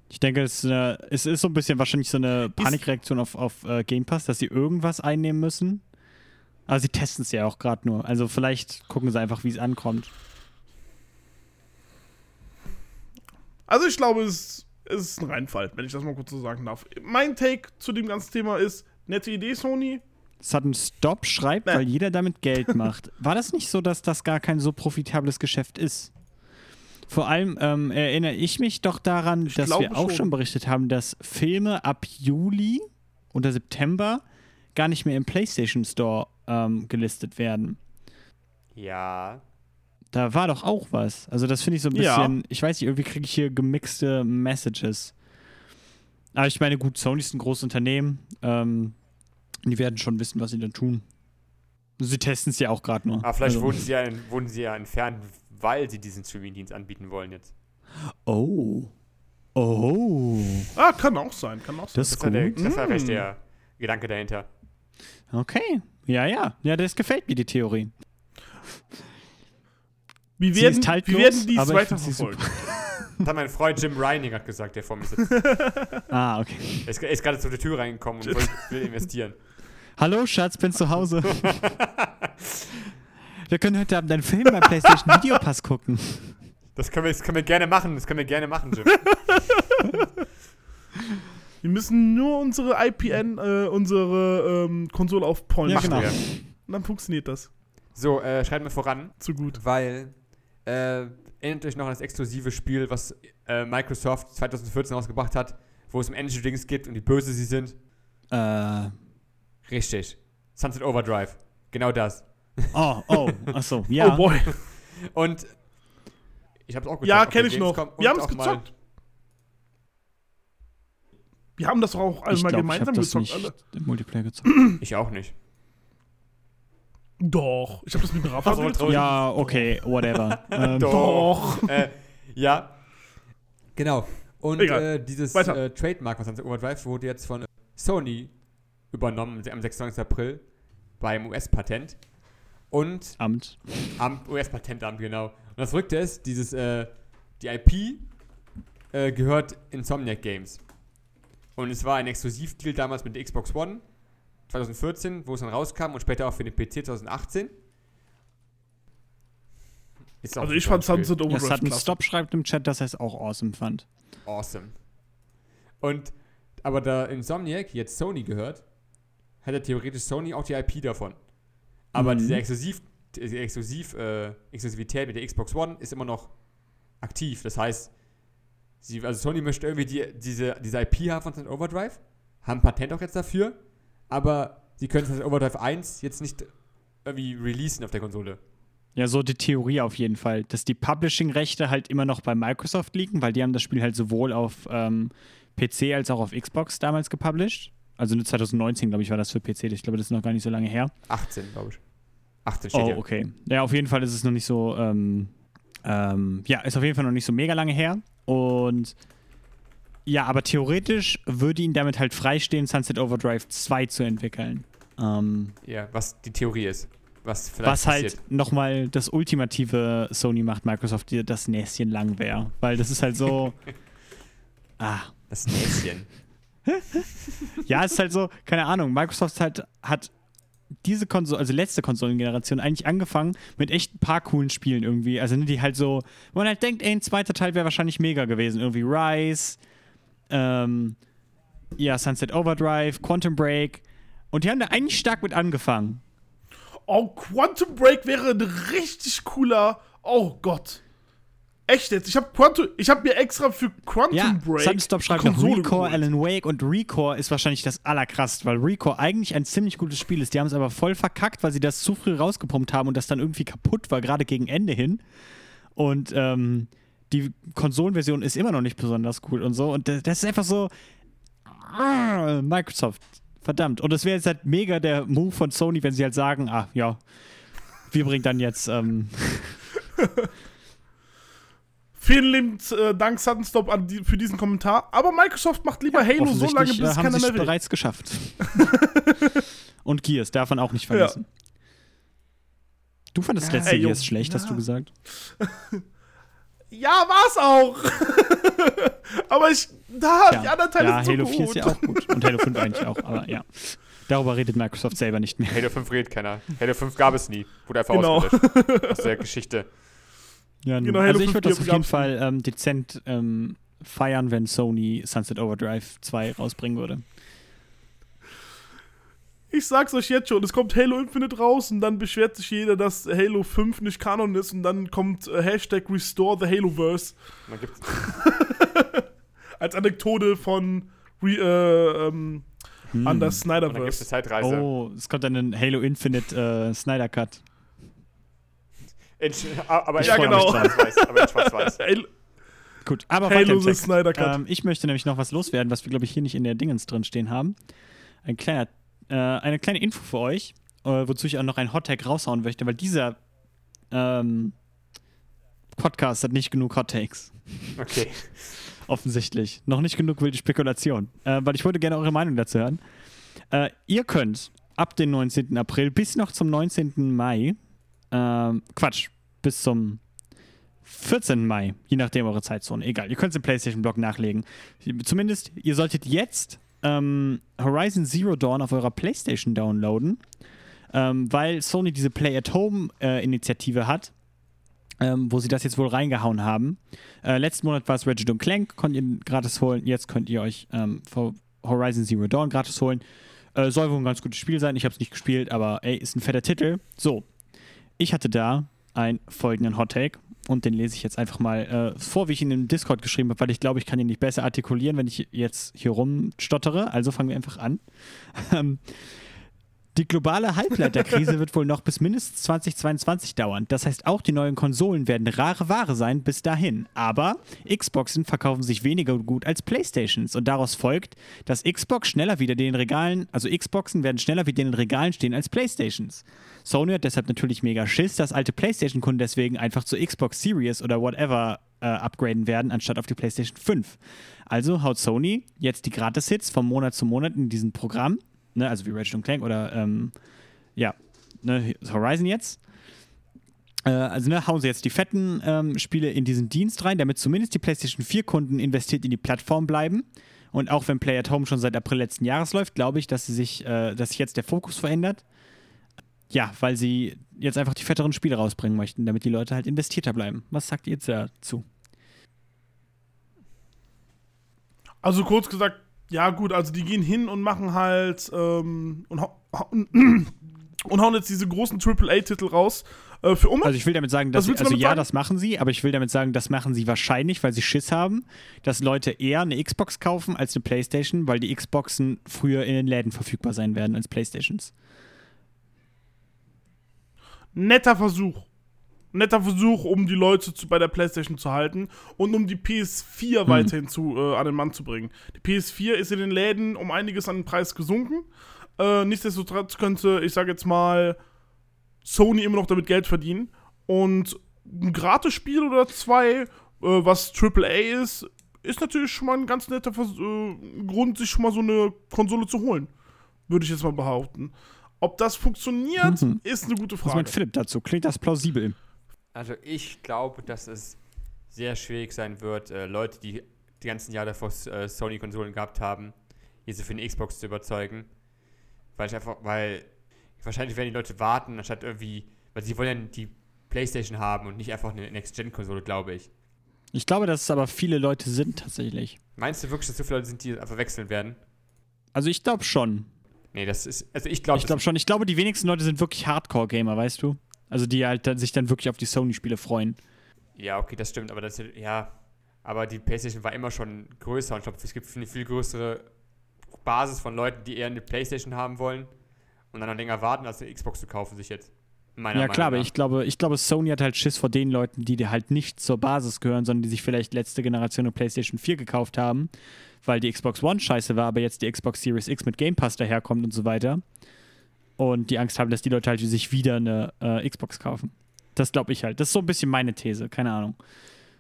[SPEAKER 1] Ich denke, es ist, eine, es ist so ein bisschen wahrscheinlich so eine Panikreaktion auf, auf äh, Game Pass, dass sie irgendwas einnehmen müssen. Aber sie testen es ja auch gerade nur. Also vielleicht gucken sie einfach, wie es ankommt.
[SPEAKER 2] Also ich glaube, es, es ist ein Reinfall, wenn ich das mal kurz so sagen darf. Mein Take zu dem ganzen Thema ist, nette Idee, Sony.
[SPEAKER 1] Sudden Stop schreibt,
[SPEAKER 2] Nee.
[SPEAKER 1] weil jeder damit Geld macht. War das nicht so, dass das gar kein so profitables Geschäft ist? Vor allem ähm, erinnere ich mich doch daran,
[SPEAKER 2] Ich
[SPEAKER 1] dass wir auch
[SPEAKER 2] schon.
[SPEAKER 1] schon berichtet haben, dass Filme ab Juli oder September gar nicht mehr im PlayStation Store ähm, gelistet werden.
[SPEAKER 3] Ja.
[SPEAKER 1] Da war doch auch was. Also das finde ich so ein
[SPEAKER 2] Ja.
[SPEAKER 1] bisschen, ich weiß nicht, irgendwie kriege ich hier gemixte Messages. Aber ich meine, gut, Sony ist ein großes Unternehmen. Ähm, die werden schon wissen, was sie dann tun. Sie testen es ja auch gerade nur.
[SPEAKER 3] Aber vielleicht
[SPEAKER 1] also.
[SPEAKER 3] wurden, sie ja, wurden sie ja entfernt, weil sie diesen Streaming-Dienst anbieten wollen jetzt.
[SPEAKER 1] Oh. Oh.
[SPEAKER 2] Ah, kann auch sein, kann auch sein.
[SPEAKER 1] Das
[SPEAKER 3] Das
[SPEAKER 1] ist
[SPEAKER 3] der,
[SPEAKER 1] gut.
[SPEAKER 3] das war vielleicht
[SPEAKER 2] Mm.
[SPEAKER 3] der Gedanke dahinter.
[SPEAKER 1] Okay. Ja, ja. Ja, das gefällt mir, die Theorie.
[SPEAKER 2] wir
[SPEAKER 1] sie
[SPEAKER 2] werden,
[SPEAKER 1] ist haltlos,
[SPEAKER 2] wir werden dies weiter
[SPEAKER 1] sie
[SPEAKER 2] verfolgen.
[SPEAKER 3] Das hat mein Freund Jim Reining hat gesagt, der vor mir sitzt.
[SPEAKER 1] Ah, okay.
[SPEAKER 3] ist, er ist gerade zu der Tür reingekommen und will, will investieren.
[SPEAKER 1] Hallo, Schatz, bin zu Hause. wir können heute Abend einen Film beim PlayStation Videopass gucken.
[SPEAKER 3] Das können, wir, das können wir gerne machen, das können wir gerne machen, Jim.
[SPEAKER 2] Wir müssen nur unsere IPN, äh, unsere ähm, Konsole auf Point
[SPEAKER 1] Ja,
[SPEAKER 2] machen.
[SPEAKER 1] genau.
[SPEAKER 3] wir.
[SPEAKER 2] Und dann funktioniert das.
[SPEAKER 3] So, äh, schreibt mir voran,
[SPEAKER 2] Zu gut.
[SPEAKER 3] weil äh, erinnert euch noch an das exklusive Spiel, was äh, Microsoft 2014 rausgebracht hat, wo es um Energy Drinks geht und wie böse sie sind.
[SPEAKER 1] Äh.
[SPEAKER 3] Richtig. Sunset Overdrive. Genau das.
[SPEAKER 1] Oh, oh. Achso, ja.
[SPEAKER 2] Oh boy.
[SPEAKER 3] Und ich hab's auch gezockt.
[SPEAKER 2] Ja, kenne ich noch. Wir
[SPEAKER 3] und
[SPEAKER 2] haben es
[SPEAKER 3] auch mal-
[SPEAKER 2] gezockt. Wir haben das doch auch alle
[SPEAKER 1] ich
[SPEAKER 2] mal
[SPEAKER 1] ich habe
[SPEAKER 2] gemeinsam
[SPEAKER 1] das
[SPEAKER 2] gezockt,
[SPEAKER 1] nicht
[SPEAKER 2] alle.
[SPEAKER 1] im Multiplayer gezockt.
[SPEAKER 3] Ich auch nicht.
[SPEAKER 2] Doch. Ich habe das mit Rafa
[SPEAKER 3] so,
[SPEAKER 2] gezockt.
[SPEAKER 1] ja, okay, whatever. ähm,
[SPEAKER 2] Doch.
[SPEAKER 3] äh, ja. Genau. Und äh, dieses äh, Trademark von Sunset Overdrive wurde jetzt von Sony übernommen am 26. April beim US-Patent. Und
[SPEAKER 1] Amt.
[SPEAKER 3] am US-Patentamt, genau. Und das Verrückte ist, dieses, äh, die IP äh, gehört Insomniac Games. Und es war ein Exklusivdeal damals mit der Xbox One 2014, wo es dann rauskam und später auch für den PC 2018. Ist auch
[SPEAKER 2] Also ich fand. Sunset
[SPEAKER 1] Ja,
[SPEAKER 2] Overdrive
[SPEAKER 1] Sutton
[SPEAKER 2] klasse.
[SPEAKER 1] Stop schreibt im Chat, dass er es auch awesome fand.
[SPEAKER 3] Awesome. Und, aber da Insomniac jetzt Sony gehört, hätte theoretisch Sony auch die IP davon. Aber
[SPEAKER 1] Mhm.
[SPEAKER 3] diese, Exklusiv, diese Exklusiv, äh, Exklusivität mit der Xbox One ist immer noch aktiv. Das heißt, sie, also Sony möchte irgendwie die, diese, diese IP haben von Sunset Overdrive, haben Patent auch jetzt dafür, aber sie können Sunset Overdrive 1 jetzt nicht irgendwie releasen auf der Konsole.
[SPEAKER 1] Ja, so die Theorie auf jeden Fall, dass die Publishing-Rechte halt immer noch bei Microsoft liegen, weil die haben das Spiel halt sowohl auf ähm, PC als auch auf Xbox damals gepublished. Also nur 2019, glaube ich, war das für PC. Ich glaube, das ist noch gar nicht so lange her.
[SPEAKER 3] 18, glaube ich. 18 steht
[SPEAKER 1] Oh,
[SPEAKER 3] hier.
[SPEAKER 1] okay. Ja, auf jeden Fall ist es noch nicht so, ähm, ähm, ja, ist auf jeden Fall noch nicht so mega lange her. Und ja, aber theoretisch würde ihn damit halt freistehen, Sunset Overdrive 2 zu entwickeln. Ähm,
[SPEAKER 3] Ja, was die Theorie ist. Was vielleicht
[SPEAKER 1] was halt nochmal das ultimative Sony macht, Microsoft, das Näschen lang wäre. Weil das ist halt so. ah.
[SPEAKER 3] Das Näschen.
[SPEAKER 1] Ja, es ist halt so, keine Ahnung, Microsoft halt, hat diese Konsole, also letzte Konsolengeneration eigentlich angefangen mit echt ein paar coolen Spielen irgendwie. Also ne, die halt so, wo man halt denkt, ey, ein zweiter Teil wäre wahrscheinlich mega gewesen. Irgendwie Rise, ähm, ja, Sunset Overdrive, Quantum Break. Und die haben da eigentlich stark mit angefangen.
[SPEAKER 2] Oh, Quantum Break wäre ein richtig cooler. Oh Gott. Echt jetzt? Ich habe Quantum, ich habe mir extra für Quantum
[SPEAKER 1] Ja,
[SPEAKER 2] Break
[SPEAKER 1] Sunstop schreibt noch Recore. Alan Wake und Recore ist wahrscheinlich das allerkrasseste, weil Recore eigentlich ein ziemlich gutes Spiel ist. Die haben es aber voll verkackt, weil sie das zu früh rausgepumpt haben und das dann irgendwie kaputt war, gerade gegen Ende hin. Und ähm, die Konsolenversion ist immer noch nicht besonders cool und so. Und das das ist einfach so. Ah, Microsoft. Verdammt. Und das wäre jetzt halt mega der Move von Sony, wenn sie halt sagen, ah, ja, wir bringen dann jetzt. Ähm,
[SPEAKER 2] Vielen lieben äh, Dank, Suddenstop, an die, für diesen Kommentar. Aber Microsoft macht lieber Halo so lange, bis
[SPEAKER 1] äh,
[SPEAKER 2] es
[SPEAKER 1] haben
[SPEAKER 2] keiner
[SPEAKER 1] sie
[SPEAKER 2] mehr
[SPEAKER 1] es
[SPEAKER 2] will.
[SPEAKER 1] bereits geschafft. und Gears darf man auch nicht vergessen. Du fandest
[SPEAKER 3] Ja,
[SPEAKER 1] letzte
[SPEAKER 2] ey.
[SPEAKER 1] Gears schlecht, hast
[SPEAKER 2] Ja.
[SPEAKER 1] du gesagt.
[SPEAKER 2] Ja, war's auch. aber ich, da,
[SPEAKER 1] Ja,
[SPEAKER 2] die anderen Teile
[SPEAKER 1] ja
[SPEAKER 2] sind
[SPEAKER 1] Halo
[SPEAKER 2] so
[SPEAKER 1] 4
[SPEAKER 2] gut.
[SPEAKER 1] ist ja auch gut. Und Halo 5 eigentlich auch, aber ja. Darüber redet Microsoft selber nicht mehr.
[SPEAKER 3] Halo 5 redet keiner. Halo 5 gab es nie. Wurde einfach
[SPEAKER 2] Genau.
[SPEAKER 3] ausgelöscht. Aus der Geschichte.
[SPEAKER 1] Ja.
[SPEAKER 2] Genau, Halo
[SPEAKER 1] also ich
[SPEAKER 2] 5
[SPEAKER 1] würde das auf jeden Fall ähm, dezent ähm, feiern, wenn Sony Sunset Overdrive 2 rausbringen würde.
[SPEAKER 2] Ich sag's euch jetzt schon, es kommt Halo Infinite raus und dann beschwert sich jeder, dass Halo 5 nicht Kanon ist und dann kommt äh, Hashtag Restore the Haloverse
[SPEAKER 3] Man gibt's,
[SPEAKER 2] als Anekdote von Re, äh, ähm,
[SPEAKER 1] Hm.
[SPEAKER 2] an
[SPEAKER 3] und
[SPEAKER 2] das
[SPEAKER 3] dann gibt es eine
[SPEAKER 2] Snyderverse.
[SPEAKER 3] Zeitreise.
[SPEAKER 1] Oh, es kommt dann ein Halo Infinite äh, Snyder Cut.
[SPEAKER 3] In, aber in
[SPEAKER 2] Ja, genau.
[SPEAKER 3] schwarz-weiß. Aber in schwarz-weiß.
[SPEAKER 2] Halo,
[SPEAKER 1] Gut, aber weiter.
[SPEAKER 2] Snyder Cut.
[SPEAKER 1] Ähm, ich möchte nämlich noch was loswerden, was wir, glaube ich, hier nicht in der Dingens drin stehen haben. Ein kleiner, äh, eine kleine Info für euch, äh, wozu ich auch noch einen Hottag raushauen möchte, weil dieser ähm, Podcast hat nicht genug Hottakes.
[SPEAKER 3] Okay.
[SPEAKER 1] Offensichtlich. Noch nicht genug wilde Spekulation. Äh, weil ich wollte gerne eure Meinung dazu hören. Äh, ihr könnt ab dem 19. April bis noch zum 19. Mai, ähm, Quatsch, bis zum 14. Mai, je nachdem eure Zeitzone, egal. Ihr könnt es im PlayStation-Blog nachlegen. Zumindest, ihr solltet jetzt ähm, Horizon Zero Dawn auf eurer PlayStation downloaden, ähm, weil Sony diese Play-at-Home-Initiative hat, ähm, wo sie das jetzt wohl reingehauen haben. Äh, letzten Monat war es Ratchet Clank, konntet ihr gratis holen. Jetzt könnt ihr euch ähm, Horizon Zero Dawn gratis holen. Äh, soll wohl ein ganz gutes Spiel sein. Ich habe es nicht gespielt, aber ey, ist ein fetter Titel. So, ich hatte da einen folgenden Hot Take und den lese ich jetzt einfach mal äh, vor, wie ich ihn im Discord geschrieben habe, weil ich glaube, ich kann ihn nicht besser artikulieren, wenn ich jetzt hier rumstottere. Also fangen wir einfach an. Die globale Halbleiterkrise wird wohl noch bis mindestens 2022 dauern. Das heißt, auch die neuen Konsolen werden rare Ware sein bis dahin. Aber Xboxen verkaufen sich weniger gut als Playstations und daraus folgt, dass Xbox schneller wieder den Regalen, also Xboxen werden schneller wieder den Regalen stehen als Playstations. Sony hat deshalb natürlich mega Schiss, dass alte Playstation-Kunden deswegen einfach zur Xbox Series oder whatever äh, upgraden werden, anstatt auf die PlayStation 5. Also haut Sony jetzt die Gratis-Hits von Monat zu Monat in diesem Programm, ne, also wie Ratchet Clank oder ähm, ja, ne, Horizon jetzt. Äh, also ne, hauen sie jetzt die fetten ähm, Spiele in diesen Dienst rein, damit zumindest die PlayStation 4-Kunden investiert in die Plattform bleiben. Und auch wenn Play at Home schon seit April letzten Jahres läuft, glaube ich, dass, sie sich, äh, dass sich jetzt der Fokus verändert. Ja, weil sie jetzt einfach die fetteren Spiele rausbringen möchten, damit die Leute halt investierter bleiben. Was sagt ihr jetzt dazu?
[SPEAKER 2] Also kurz gesagt, ja gut, also die gehen hin und machen halt ähm, und, und, hauen jetzt diese großen AAA-Titel raus. Äh, für um
[SPEAKER 1] Also ich will damit sagen, dass sie, also ja,
[SPEAKER 2] sagen?
[SPEAKER 1] das machen sie, aber ich will damit sagen, das machen sie wahrscheinlich, weil sie Schiss haben, dass Leute eher eine Xbox kaufen als eine Playstation, weil die Xboxen früher in den Läden verfügbar sein werden als Playstations.
[SPEAKER 2] netter Versuch. Netter Versuch, um die Leute zu, bei der PlayStation zu halten und um die PS4 weiterhin zu, äh, an den Mann zu bringen. Die PS4 ist in den Läden um einiges an den Preis gesunken. Äh, nichtsdestotrotz könnte, ich sage jetzt mal, Sony immer noch damit Geld verdienen. Und ein Gratis-Spiel oder zwei, äh, was AAA ist, ist natürlich schon mal ein ganz netter Vers äh, Grund, sich schon mal so eine Konsole zu holen. Würde ich jetzt mal behaupten. Ob das funktioniert,
[SPEAKER 1] Mhm.
[SPEAKER 2] ist eine gute
[SPEAKER 1] Was
[SPEAKER 2] Frage.
[SPEAKER 1] meint Philipp dazu? Klingt das plausibel?
[SPEAKER 3] Also ich glaube, dass es sehr schwierig sein wird, äh, Leute, die die ganzen Jahre davor äh, Sony-Konsolen gehabt haben, diese für eine Xbox zu überzeugen. Weil ich einfach, weil wahrscheinlich werden die Leute warten, anstatt irgendwie, weil sie wollen ja die Playstation haben und nicht einfach eine Next-Gen-Konsole, glaube ich.
[SPEAKER 1] Ich glaube, dass es aber viele Leute sind tatsächlich.
[SPEAKER 3] Meinst du wirklich, dass so viele Leute sind, die einfach wechseln werden?
[SPEAKER 1] Also ich glaube schon.
[SPEAKER 3] Nee, das ist, also ich glaube,
[SPEAKER 1] Ich glaube schon. Ich glaube, die wenigsten Leute sind wirklich Hardcore-Gamer, weißt du? Also die halt dann, sich dann wirklich auf die Sony-Spiele freuen.
[SPEAKER 3] Ja, okay, das stimmt, aber das ja, aber die PlayStation war immer schon größer und ich glaube, es gibt eine viel größere Basis von Leuten, die eher eine PlayStation haben wollen und dann noch länger warten, als eine Xbox zu kaufen sich jetzt. Meiner
[SPEAKER 1] ja,
[SPEAKER 3] Meinung
[SPEAKER 1] klar, aber
[SPEAKER 3] nach.
[SPEAKER 1] ich glaube, ich glaube, Sony hat halt Schiss vor den Leuten, die dir halt nicht zur Basis gehören, sondern die sich vielleicht letzte Generation eine PlayStation 4 gekauft haben, weil die Xbox One scheiße war, aber jetzt die Xbox Series X mit Game Pass daherkommt und so weiter. Und die Angst haben, dass die Leute halt sich wieder eine äh, Xbox kaufen. Das glaube ich halt. Das ist so ein bisschen meine These, keine Ahnung.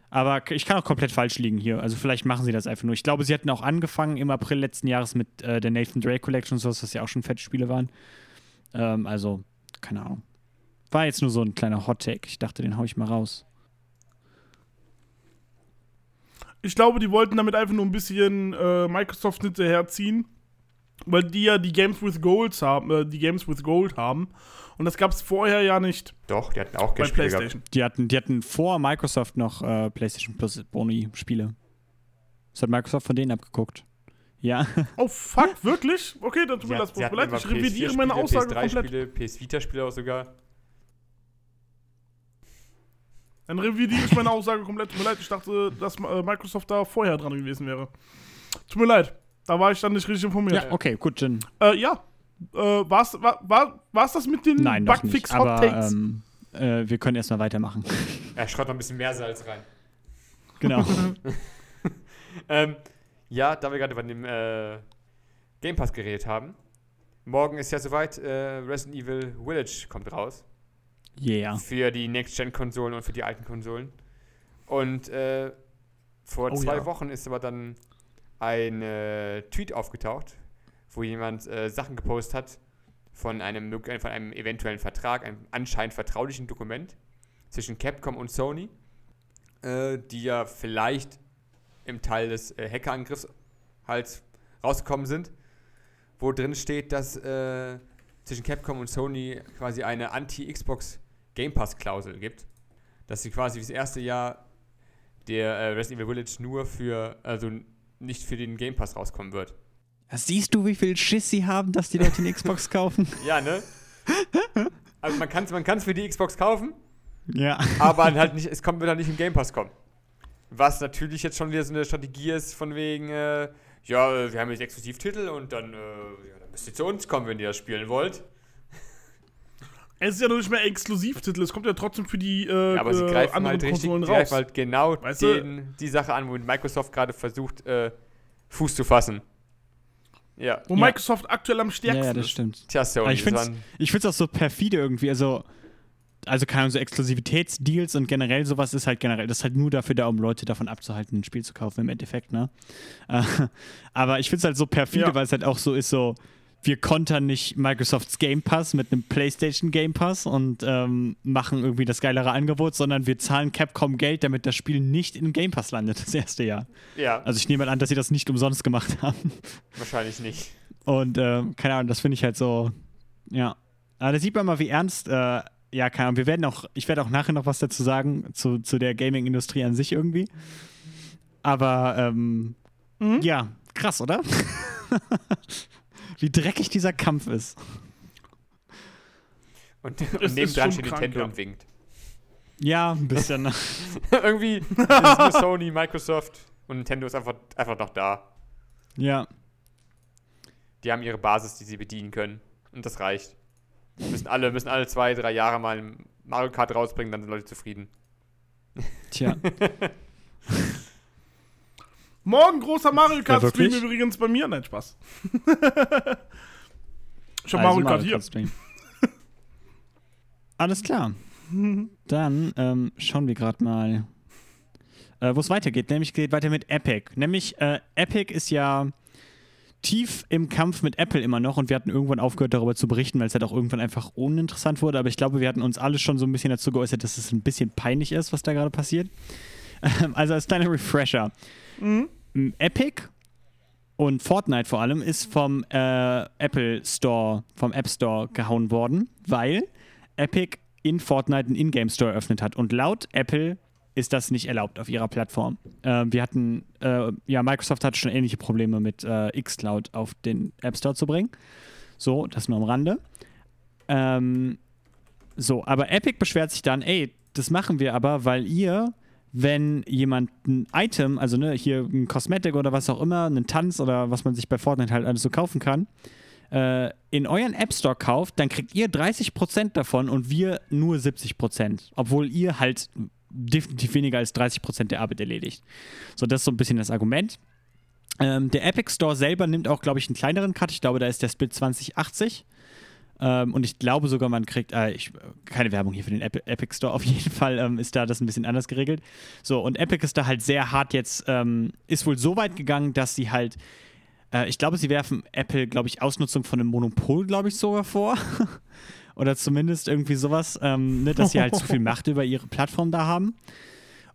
[SPEAKER 1] Aber ich kann auch komplett falsch liegen hier. Also vielleicht machen sie das einfach nur. Ich glaube, sie hatten auch angefangen im April letzten Jahres mit äh, der Nathan Drake Collection und sowas, was ja auch schon fette Spiele waren. Ähm, also, keine Ahnung. War jetzt nur so ein kleiner Hot Take. Ich dachte, den hau ich mal raus.
[SPEAKER 2] Ich glaube, die wollten damit einfach nur ein bisschen äh, Microsoft hinterherziehen, weil die ja die Games with Gold haben, äh, die Games with Gold haben. Und das gab es vorher ja nicht
[SPEAKER 3] Doch, die hatten auch
[SPEAKER 2] bei
[SPEAKER 3] Geldspiele gehabt.
[SPEAKER 2] PlayStation.
[SPEAKER 1] Die hatten, die hatten vor Microsoft noch äh, PlayStation Plus Boni-Spiele. Das hat Microsoft von denen abgeguckt. Ja.
[SPEAKER 2] Oh fuck, wirklich? Okay, dann tut mir das leid. Ich revidiere meine
[SPEAKER 3] PS4-Spiele,
[SPEAKER 2] Aussage komplett.
[SPEAKER 3] PS3-Spiele, PS Vita-Spiele auch sogar.
[SPEAKER 2] Dann revidiere ich meine Aussage komplett. Tut mir leid, ich dachte, dass äh, Microsoft da vorher dran gewesen wäre. Tut mir leid. Da war ich dann nicht richtig informiert.
[SPEAKER 1] ja, okay, gut, dann.
[SPEAKER 2] Äh, ja. Äh, war's, war, war, war's das mit den
[SPEAKER 1] Nein, noch nicht.
[SPEAKER 2] Bugfix Hot
[SPEAKER 1] Aber
[SPEAKER 2] Takes?
[SPEAKER 1] ähm, äh, wir können erstmal weitermachen.
[SPEAKER 3] Er schrott noch ein bisschen mehr Salz rein.
[SPEAKER 1] genau.
[SPEAKER 3] Ähm, ja, da wir gerade bei dem äh, Game Pass geredet haben. Morgen ist ja soweit, äh, Resident Evil Village kommt raus.
[SPEAKER 1] Yeah.
[SPEAKER 3] Für die Next-Gen-Konsolen und für die alten Konsolen. Und äh, vor
[SPEAKER 2] Oh
[SPEAKER 3] zwei
[SPEAKER 2] ja.
[SPEAKER 3] Wochen ist aber dann ein äh, Tweet aufgetaucht, wo jemand äh, Sachen gepostet hat von einem, mög- von einem eventuellen Vertrag, einem anscheinend vertraulichen Dokument zwischen Capcom und Sony, äh, die ja vielleicht im Teil des äh, Hackerangriffs halt rausgekommen sind, wo drin steht, dass äh, zwischen Capcom und Sony quasi eine Anti-Xbox Game Pass-Klausel gibt, dass sie quasi das erste Jahr der äh, Resident Evil Village nur für, also nicht für den Game Pass rauskommen wird.
[SPEAKER 1] Siehst du, wie viel Schiss sie haben, dass die Leute eine Xbox kaufen?
[SPEAKER 3] Ja, ne? Also man kann es man kann's für die Xbox kaufen,
[SPEAKER 1] ja.
[SPEAKER 3] aber halt nicht, es kommt, wird dann nicht im Game Pass kommen. Was natürlich jetzt schon wieder so eine Strategie ist, von wegen, äh, ja, wir haben jetzt Exklusivtitel und dann, äh, ja, dann müsst ihr zu uns kommen, wenn ihr das spielen wollt.
[SPEAKER 2] Es ist ja noch nicht mehr Exklusivtitel, es kommt ja trotzdem für die äh,
[SPEAKER 3] Ja, aber sie
[SPEAKER 2] äh,
[SPEAKER 3] greifen
[SPEAKER 2] anderen
[SPEAKER 3] halt richtig,
[SPEAKER 2] Konsolen
[SPEAKER 3] sie
[SPEAKER 2] raus.
[SPEAKER 3] greifen halt genau
[SPEAKER 2] Weißt du?
[SPEAKER 3] den, die Sache an, wo Microsoft gerade versucht, äh, Fuß zu fassen. Ja.
[SPEAKER 2] wo
[SPEAKER 1] Ja.
[SPEAKER 2] Microsoft aktuell am stärksten
[SPEAKER 1] ja, das
[SPEAKER 2] ist.
[SPEAKER 1] stimmt.
[SPEAKER 3] Tja, Sony,
[SPEAKER 1] ich ich find's auch so perfide irgendwie. Also, also keine Ahnung, so Exklusivitätsdeals und generell sowas ist halt generell, das ist halt nur dafür da, um Leute davon abzuhalten, ein Spiel zu kaufen im Endeffekt, ne? Äh, aber ich find's halt so perfide,
[SPEAKER 2] Ja.
[SPEAKER 1] weil es halt auch so ist, so, wir kontern nicht Microsofts Game Pass mit einem PlayStation Game Pass und ähm, machen irgendwie das geilere Angebot, sondern wir zahlen Capcom Geld, damit das Spiel nicht im Game Pass landet, das erste Jahr.
[SPEAKER 3] ja,
[SPEAKER 1] Also ich nehme mal an, dass sie das nicht umsonst gemacht haben.
[SPEAKER 3] wahrscheinlich nicht.
[SPEAKER 1] Und äh, keine Ahnung, das finde ich halt so, ja. Aber da sieht man mal, wie ernst, äh, ja, keine Ahnung, wir werden auch, ich werde auch nachher noch was dazu sagen, zu, zu der Gaming-Industrie an sich irgendwie. Aber ähm,
[SPEAKER 2] Mhm.
[SPEAKER 1] ja, krass, oder? wie dreckig dieser Kampf ist.
[SPEAKER 3] Und, und nebendran
[SPEAKER 2] schon
[SPEAKER 3] steht Nintendo
[SPEAKER 2] ja.
[SPEAKER 3] und winkt.
[SPEAKER 1] Ja, ein bisschen.
[SPEAKER 3] Irgendwie ist Sony, Microsoft und Nintendo ist einfach, einfach noch da.
[SPEAKER 1] ja.
[SPEAKER 3] Die haben ihre Basis, die sie bedienen können. Und das reicht. Müssen alle, müssen alle zwei, drei Jahre mal ein Mario Kart rausbringen, dann sind Leute zufrieden.
[SPEAKER 1] Tja.
[SPEAKER 2] Morgen großer Mario Kart Stream
[SPEAKER 1] wirklich?
[SPEAKER 2] übrigens bei mir. Nein, Spaß. ich hab
[SPEAKER 1] Also
[SPEAKER 2] Mario Kart hier.
[SPEAKER 1] Stream. Alles klar. Dann ähm, schauen wir gerade mal, äh, wo es weitergeht. Nämlich geht weiter mit Epic. Nämlich äh, Epic ist ja tief im Kampf mit Apple immer noch und wir hatten irgendwann aufgehört darüber zu berichten, weil es halt auch irgendwann einfach uninteressant wurde. Aber ich glaube, wir hatten uns alle schon so ein bisschen dazu geäußert, dass es ein bisschen peinlich ist, was da gerade passiert. Ähm, also als kleiner Refresher.
[SPEAKER 2] Mhm.
[SPEAKER 1] Epic und Fortnite vor allem ist vom äh, Apple Store, vom App Store gehauen worden, weil Epic in Fortnite einen Ingame Store eröffnet hat. Und laut Apple ist das nicht erlaubt auf ihrer Plattform. Äh, wir hatten, äh, ja, Microsoft hatte schon ähnliche Probleme mit äh, xCloud auf den App Store zu bringen. So, das nur am Rande. Ähm, so, aber Epic beschwert sich dann, ey, das machen wir aber, weil ihr, wenn jemand ein Item, also ne, hier ein Kosmetik oder was auch immer, einen Tanz oder was man sich bei Fortnite halt alles so kaufen kann, äh, in euren App Store kauft, dann kriegt ihr 30% davon und wir nur 70%. Obwohl ihr halt definitiv weniger als 30% der Arbeit erledigt. So, das ist so ein bisschen das Argument. Ähm, der Epic Store selber nimmt auch, glaube ich, einen kleineren Cut. Ich glaube, da ist der Split 2080. Ähm, und ich glaube sogar, man kriegt, äh, ich, keine Werbung hier für den Epi Epic Store, auf jeden Fall ähm, ist da das ein bisschen anders geregelt. So, und Epic ist da halt sehr hart jetzt, ähm, ist wohl so weit gegangen, dass sie halt, äh, ich glaube, sie werfen Apple, glaube ich, Ausnutzung von einem Monopol, glaube ich, sogar vor. Oder zumindest irgendwie sowas, ähm, ne, dass sie halt zu viel Macht über ihre Plattform da haben.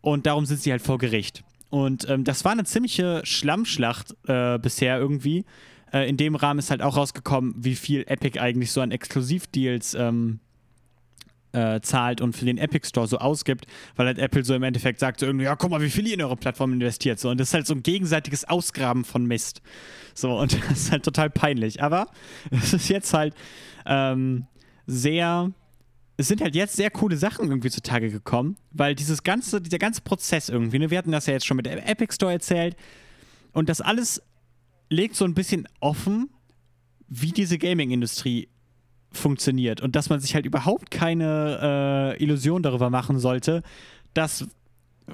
[SPEAKER 1] Und darum sind sie halt vor Gericht. Und ähm, das war eine ziemliche Schlammschlacht äh, bisher irgendwie. Äh, in dem Rahmen ist halt auch rausgekommen, wie viel Epic eigentlich so an Exklusivdeals ähm, äh, zahlt und für den Epic Store so ausgibt, weil halt Apple so im Endeffekt sagt so irgendwie, ja, guck mal, wie viel ihr in eure Plattform investiert. So, und das ist halt so ein gegenseitiges Ausgraben von Mist. So, und das ist halt total peinlich. Aber es ist jetzt halt ähm, sehr es sind halt jetzt sehr coole Sachen irgendwie zutage gekommen, weil dieses ganze, dieser ganze Prozess irgendwie, ne, wir hatten das ja jetzt schon mit Epic Store erzählt und das alles legt so ein bisschen offen, wie diese Gaming-Industrie funktioniert und dass man sich halt überhaupt keine äh, Illusion darüber machen sollte, dass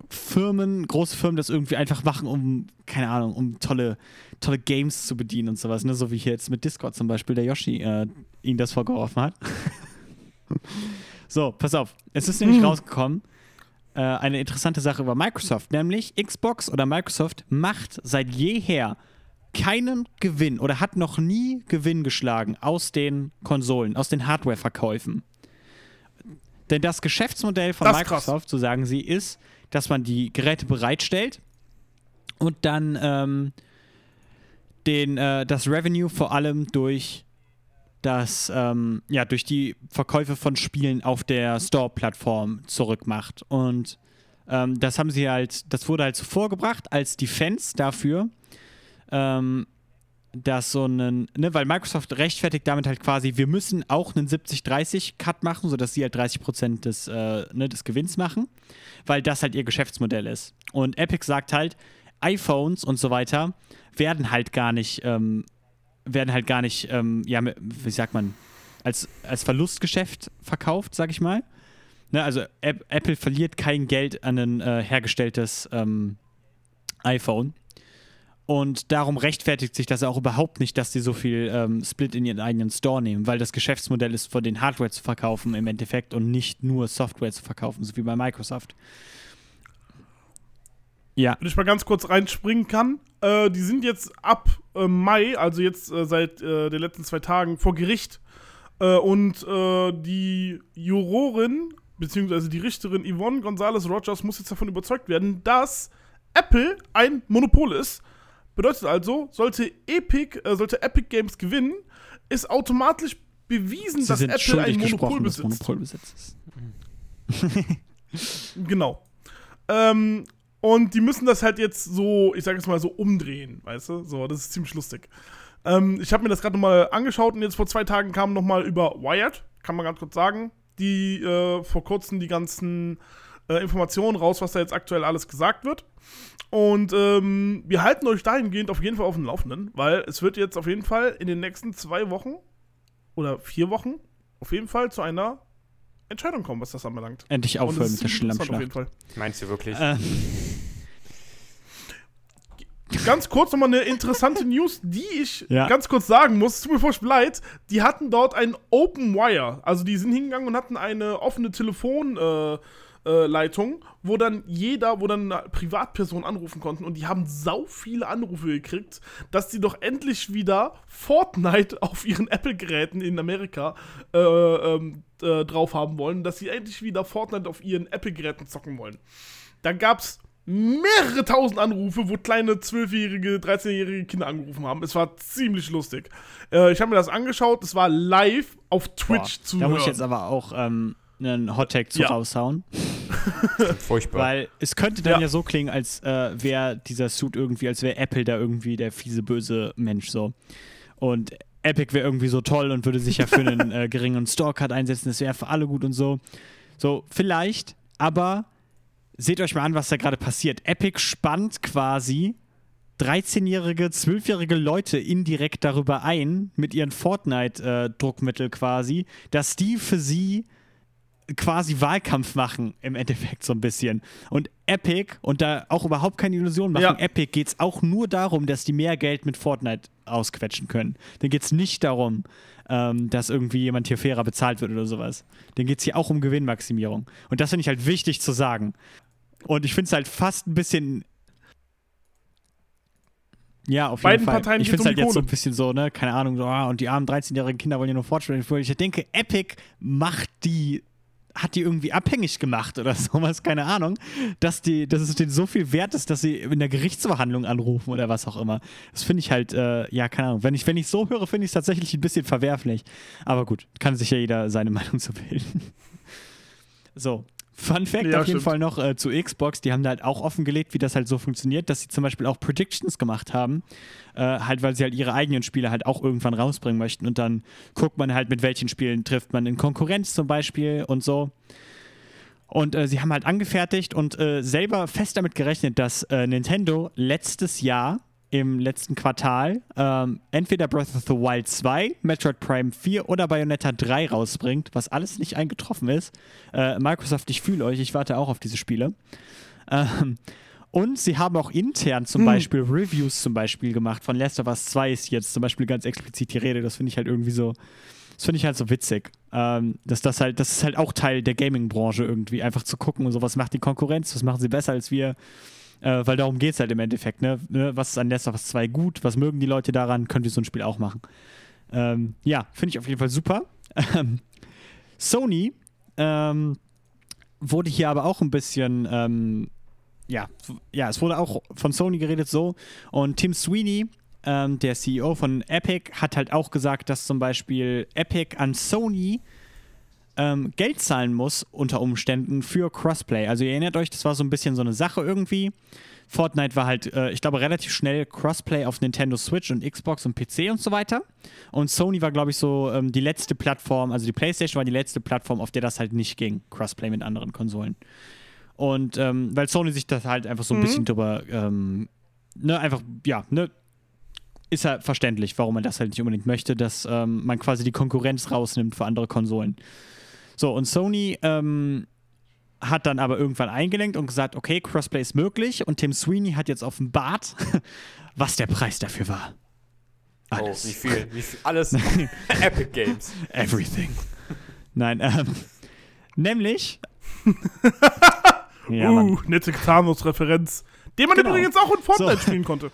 [SPEAKER 1] Firmen, große Firmen das irgendwie einfach machen, um, keine Ahnung, um tolle, tolle Games zu bedienen und sowas, ne? So wie hier jetzt mit Discord zum Beispiel der Yoshi äh, ihnen das vorgeworfen hat. so, pass auf. Es ist nämlich mhm. rausgekommen, äh, eine interessante Sache über Microsoft, nämlich Xbox oder Microsoft macht seit jeher keinen Gewinn oder hat noch nie Gewinn geschlagen aus den Konsolen, aus den Hardware-Verkäufen. Denn das Geschäftsmodell von das Microsoft, so sagen sie, ist, dass man die Geräte bereitstellt und dann ähm, den, äh, das Revenue vor allem durch das, ähm, ja, durch die Verkäufe von Spielen auf der Store-Plattform zurückmacht. Und ähm, das haben sie halt, das wurde halt so vorgebracht als Defense dafür, ähm, dass so ein, ne, weil Microsoft rechtfertigt damit halt quasi, wir müssen auch einen 70-30-Cut machen, sodass sie halt 30% des, äh, ne, des Gewinns machen, weil das halt ihr Geschäftsmodell ist. Und Epic sagt halt, iPhones und so weiter werden halt gar nicht ähm, werden halt gar nicht, ähm, ja, wie sagt man, als, als Verlustgeschäft verkauft, sag ich mal. Ne, also App, Apple verliert kein Geld an ein äh, hergestelltes ähm, iPhone. Und darum rechtfertigt sich das auch überhaupt nicht, dass sie so viel ähm, Split in ihren eigenen Store nehmen, weil das Geschäftsmodell ist, von den Hardware zu verkaufen im Endeffekt und nicht nur Software zu verkaufen, so wie bei Microsoft.
[SPEAKER 2] Ja. Wenn ich mal ganz kurz reinspringen kann, äh, die sind jetzt ab äh, Mai, also jetzt äh, seit äh, den letzten zwei Tagen, vor Gericht. Äh, und äh, die Jurorin, beziehungsweise die Richterin Yvonne Gonzalez Rogers, muss jetzt davon überzeugt werden, dass Apple ein Monopol ist. Bedeutet also, sollte Epic, sollte Epic Games gewinnen, ist automatisch bewiesen, Sie dass Apple ein Monopol besitzt. Monopol besitzt. genau. Ähm, und die müssen das halt jetzt so, ich sag jetzt mal so umdrehen, weißt du? So, das ist ziemlich lustig. Ähm, ich habe mir das gerade nochmal angeschaut und jetzt vor zwei Tagen kam nochmal über Wired, kann man ganz kurz sagen, die äh, vor kurzem die ganzen äh, Informationen raus, was da jetzt aktuell alles gesagt wird. Und ähm, wir halten euch dahingehend auf jeden Fall auf dem Laufenden, weil es wird jetzt auf jeden Fall in den nächsten zwei Wochen oder vier Wochen auf jeden Fall zu einer Entscheidung kommen, was das anbelangt.
[SPEAKER 1] Endlich aufhören mit der Schlammschlacht.
[SPEAKER 3] Meinst du wirklich? Äh.
[SPEAKER 2] Ganz kurz nochmal eine interessante News, die ich ja. ganz kurz sagen muss. Tut mir furchtbar leid. Die hatten dort ein Open Wire. Also die sind hingegangen und hatten eine offene Telefon. Äh, äh, Leitung, wo dann jeder, wo dann Privatpersonen anrufen konnten und die haben sau viele Anrufe gekriegt, dass die doch endlich wieder Fortnite auf ihren Apple-Geräten in Amerika äh, ähm, äh, drauf haben wollen, dass sie endlich wieder Fortnite auf ihren Apple-Geräten zocken wollen. Da gab's mehrere tausend Anrufe, wo kleine 12-jährige, 13-jährige Kinder angerufen haben. Es war ziemlich lustig. Äh, ich habe mir das angeschaut, es war live auf Twitch Boah, zu
[SPEAKER 1] Da
[SPEAKER 2] muss
[SPEAKER 1] ich jetzt aber auch ähm, einen Hottag zu ja. raushauen.
[SPEAKER 3] Furchtbar.
[SPEAKER 1] Weil es könnte dann ja, ja so klingen, als äh, wäre dieser Suit irgendwie, als wäre Apple da irgendwie der fiese, böse Mensch so. Und Epic wäre irgendwie so toll und würde sich ja für einen äh, geringen Store-Cut einsetzen, das wäre für alle gut und so. So, vielleicht, aber seht euch mal an, was da gerade passiert. Epic spannt quasi 13-jährige, 12-jährige Leute indirekt darüber ein, mit ihren Fortnite-Druckmittel äh, quasi, dass die für sie quasi Wahlkampf machen, im Endeffekt so ein bisschen. Und Epic, und da auch überhaupt keine Illusion machen, ja. Epic geht es auch nur darum, dass die mehr Geld mit Fortnite ausquetschen können. Dann geht es nicht darum, ähm, dass irgendwie jemand hier fairer bezahlt wird oder sowas. Dann geht es hier auch um Gewinnmaximierung. Und das finde ich halt wichtig zu sagen. Und ich finde es halt fast ein bisschen ja, auf
[SPEAKER 2] jeden
[SPEAKER 1] Beiden
[SPEAKER 2] Fall. Parteien
[SPEAKER 1] ich finde es halt jetzt so ein bisschen so, ne, keine Ahnung, so, ah, und die armen 13-jährigen Kinder wollen ja nur fortschreiten. Ich denke, Epic macht die hat die irgendwie abhängig gemacht oder sowas, keine Ahnung, dass, die, dass es denen so viel wert ist, dass sie in der Gerichtsverhandlung anrufen oder was auch immer. Das finde ich halt, äh, ja, keine Ahnung. Wenn ich, wenn ich so höre, finde ich es tatsächlich ein bisschen verwerflich. Aber gut, kann sich ja jeder seine Meinung zu bilden. So, Fun Fact
[SPEAKER 2] Ja,
[SPEAKER 1] auf jeden
[SPEAKER 2] stimmt.
[SPEAKER 1] Fall noch äh, zu Xbox, die haben da halt auch offengelegt, wie das halt so funktioniert, dass sie zum Beispiel auch Predictions gemacht haben, äh, halt weil sie halt ihre eigenen Spiele halt auch irgendwann rausbringen möchten und dann guckt man halt, mit welchen Spielen trifft man in Konkurrenz zum Beispiel und so. Und äh, sie haben halt angefertigt und äh, selber fest damit gerechnet, dass äh, Nintendo letztes Jahr im letzten Quartal ähm, entweder Breath of the Wild 2, Metroid Prime 4 oder Bayonetta 3 rausbringt, was alles nicht eingetroffen ist. Äh, Microsoft, ich fühle euch, ich warte auch auf diese Spiele. Ähm, und sie haben auch intern zum Beispiel Reviews zum Beispiel gemacht. Von Last of Us 2 ist jetzt zum Beispiel ganz explizit die Rede. Das finde ich halt irgendwie so, das finde ich halt so witzig. Ähm, dass das halt, das ist halt auch Teil der Gaming-Branche irgendwie, einfach zu gucken und so, was macht die Konkurrenz, was machen sie besser als wir. Äh, weil darum geht es halt im Endeffekt, ne? ne? Was ist an Last of Us 2 gut, was mögen die Leute daran, können wir so ein Spiel auch machen. Ähm, ja, finde ich auf jeden Fall super. Ähm, Sony ähm, wurde hier aber auch ein bisschen, ähm, ja, ja, es wurde auch von Sony geredet so. Und Tim Sweeney, ähm, der CEO von Epic, hat halt auch gesagt, dass zum Beispiel Epic an Sony ähm, Geld zahlen muss unter Umständen für Crossplay. Also ihr erinnert euch, das war so ein bisschen so eine Sache irgendwie. Fortnite war halt, äh, ich glaube, relativ schnell Crossplay auf Nintendo Switch und Xbox und PC und so weiter. Und Sony war, glaube ich, so ähm, die letzte Plattform, also die PlayStation war die letzte Plattform, auf der das halt nicht ging, Crossplay mit anderen Konsolen. Und ähm, weil Sony sich das halt einfach so ein
[SPEAKER 2] Mhm.
[SPEAKER 1] bisschen drüber, ähm, ne, einfach, ja, ne, ist ja verständlich, warum man das halt nicht unbedingt möchte, dass ähm, man quasi die Konkurrenz rausnimmt für andere Konsolen. So, und Sony ähm, hat dann aber irgendwann eingelenkt und gesagt, okay, Crossplay ist möglich und Tim Sweeney hat jetzt offenbart, was der Preis dafür war.
[SPEAKER 3] Oh,
[SPEAKER 1] Alles.
[SPEAKER 3] wie viel, wie viel, alles Epic Games.
[SPEAKER 1] Everything. Nein, ähm, nämlich. ja,
[SPEAKER 2] uh, nette Thanos-Referenz. Den man
[SPEAKER 1] Genau.
[SPEAKER 2] übrigens auch in Fortnite
[SPEAKER 1] So.
[SPEAKER 2] spielen konnte.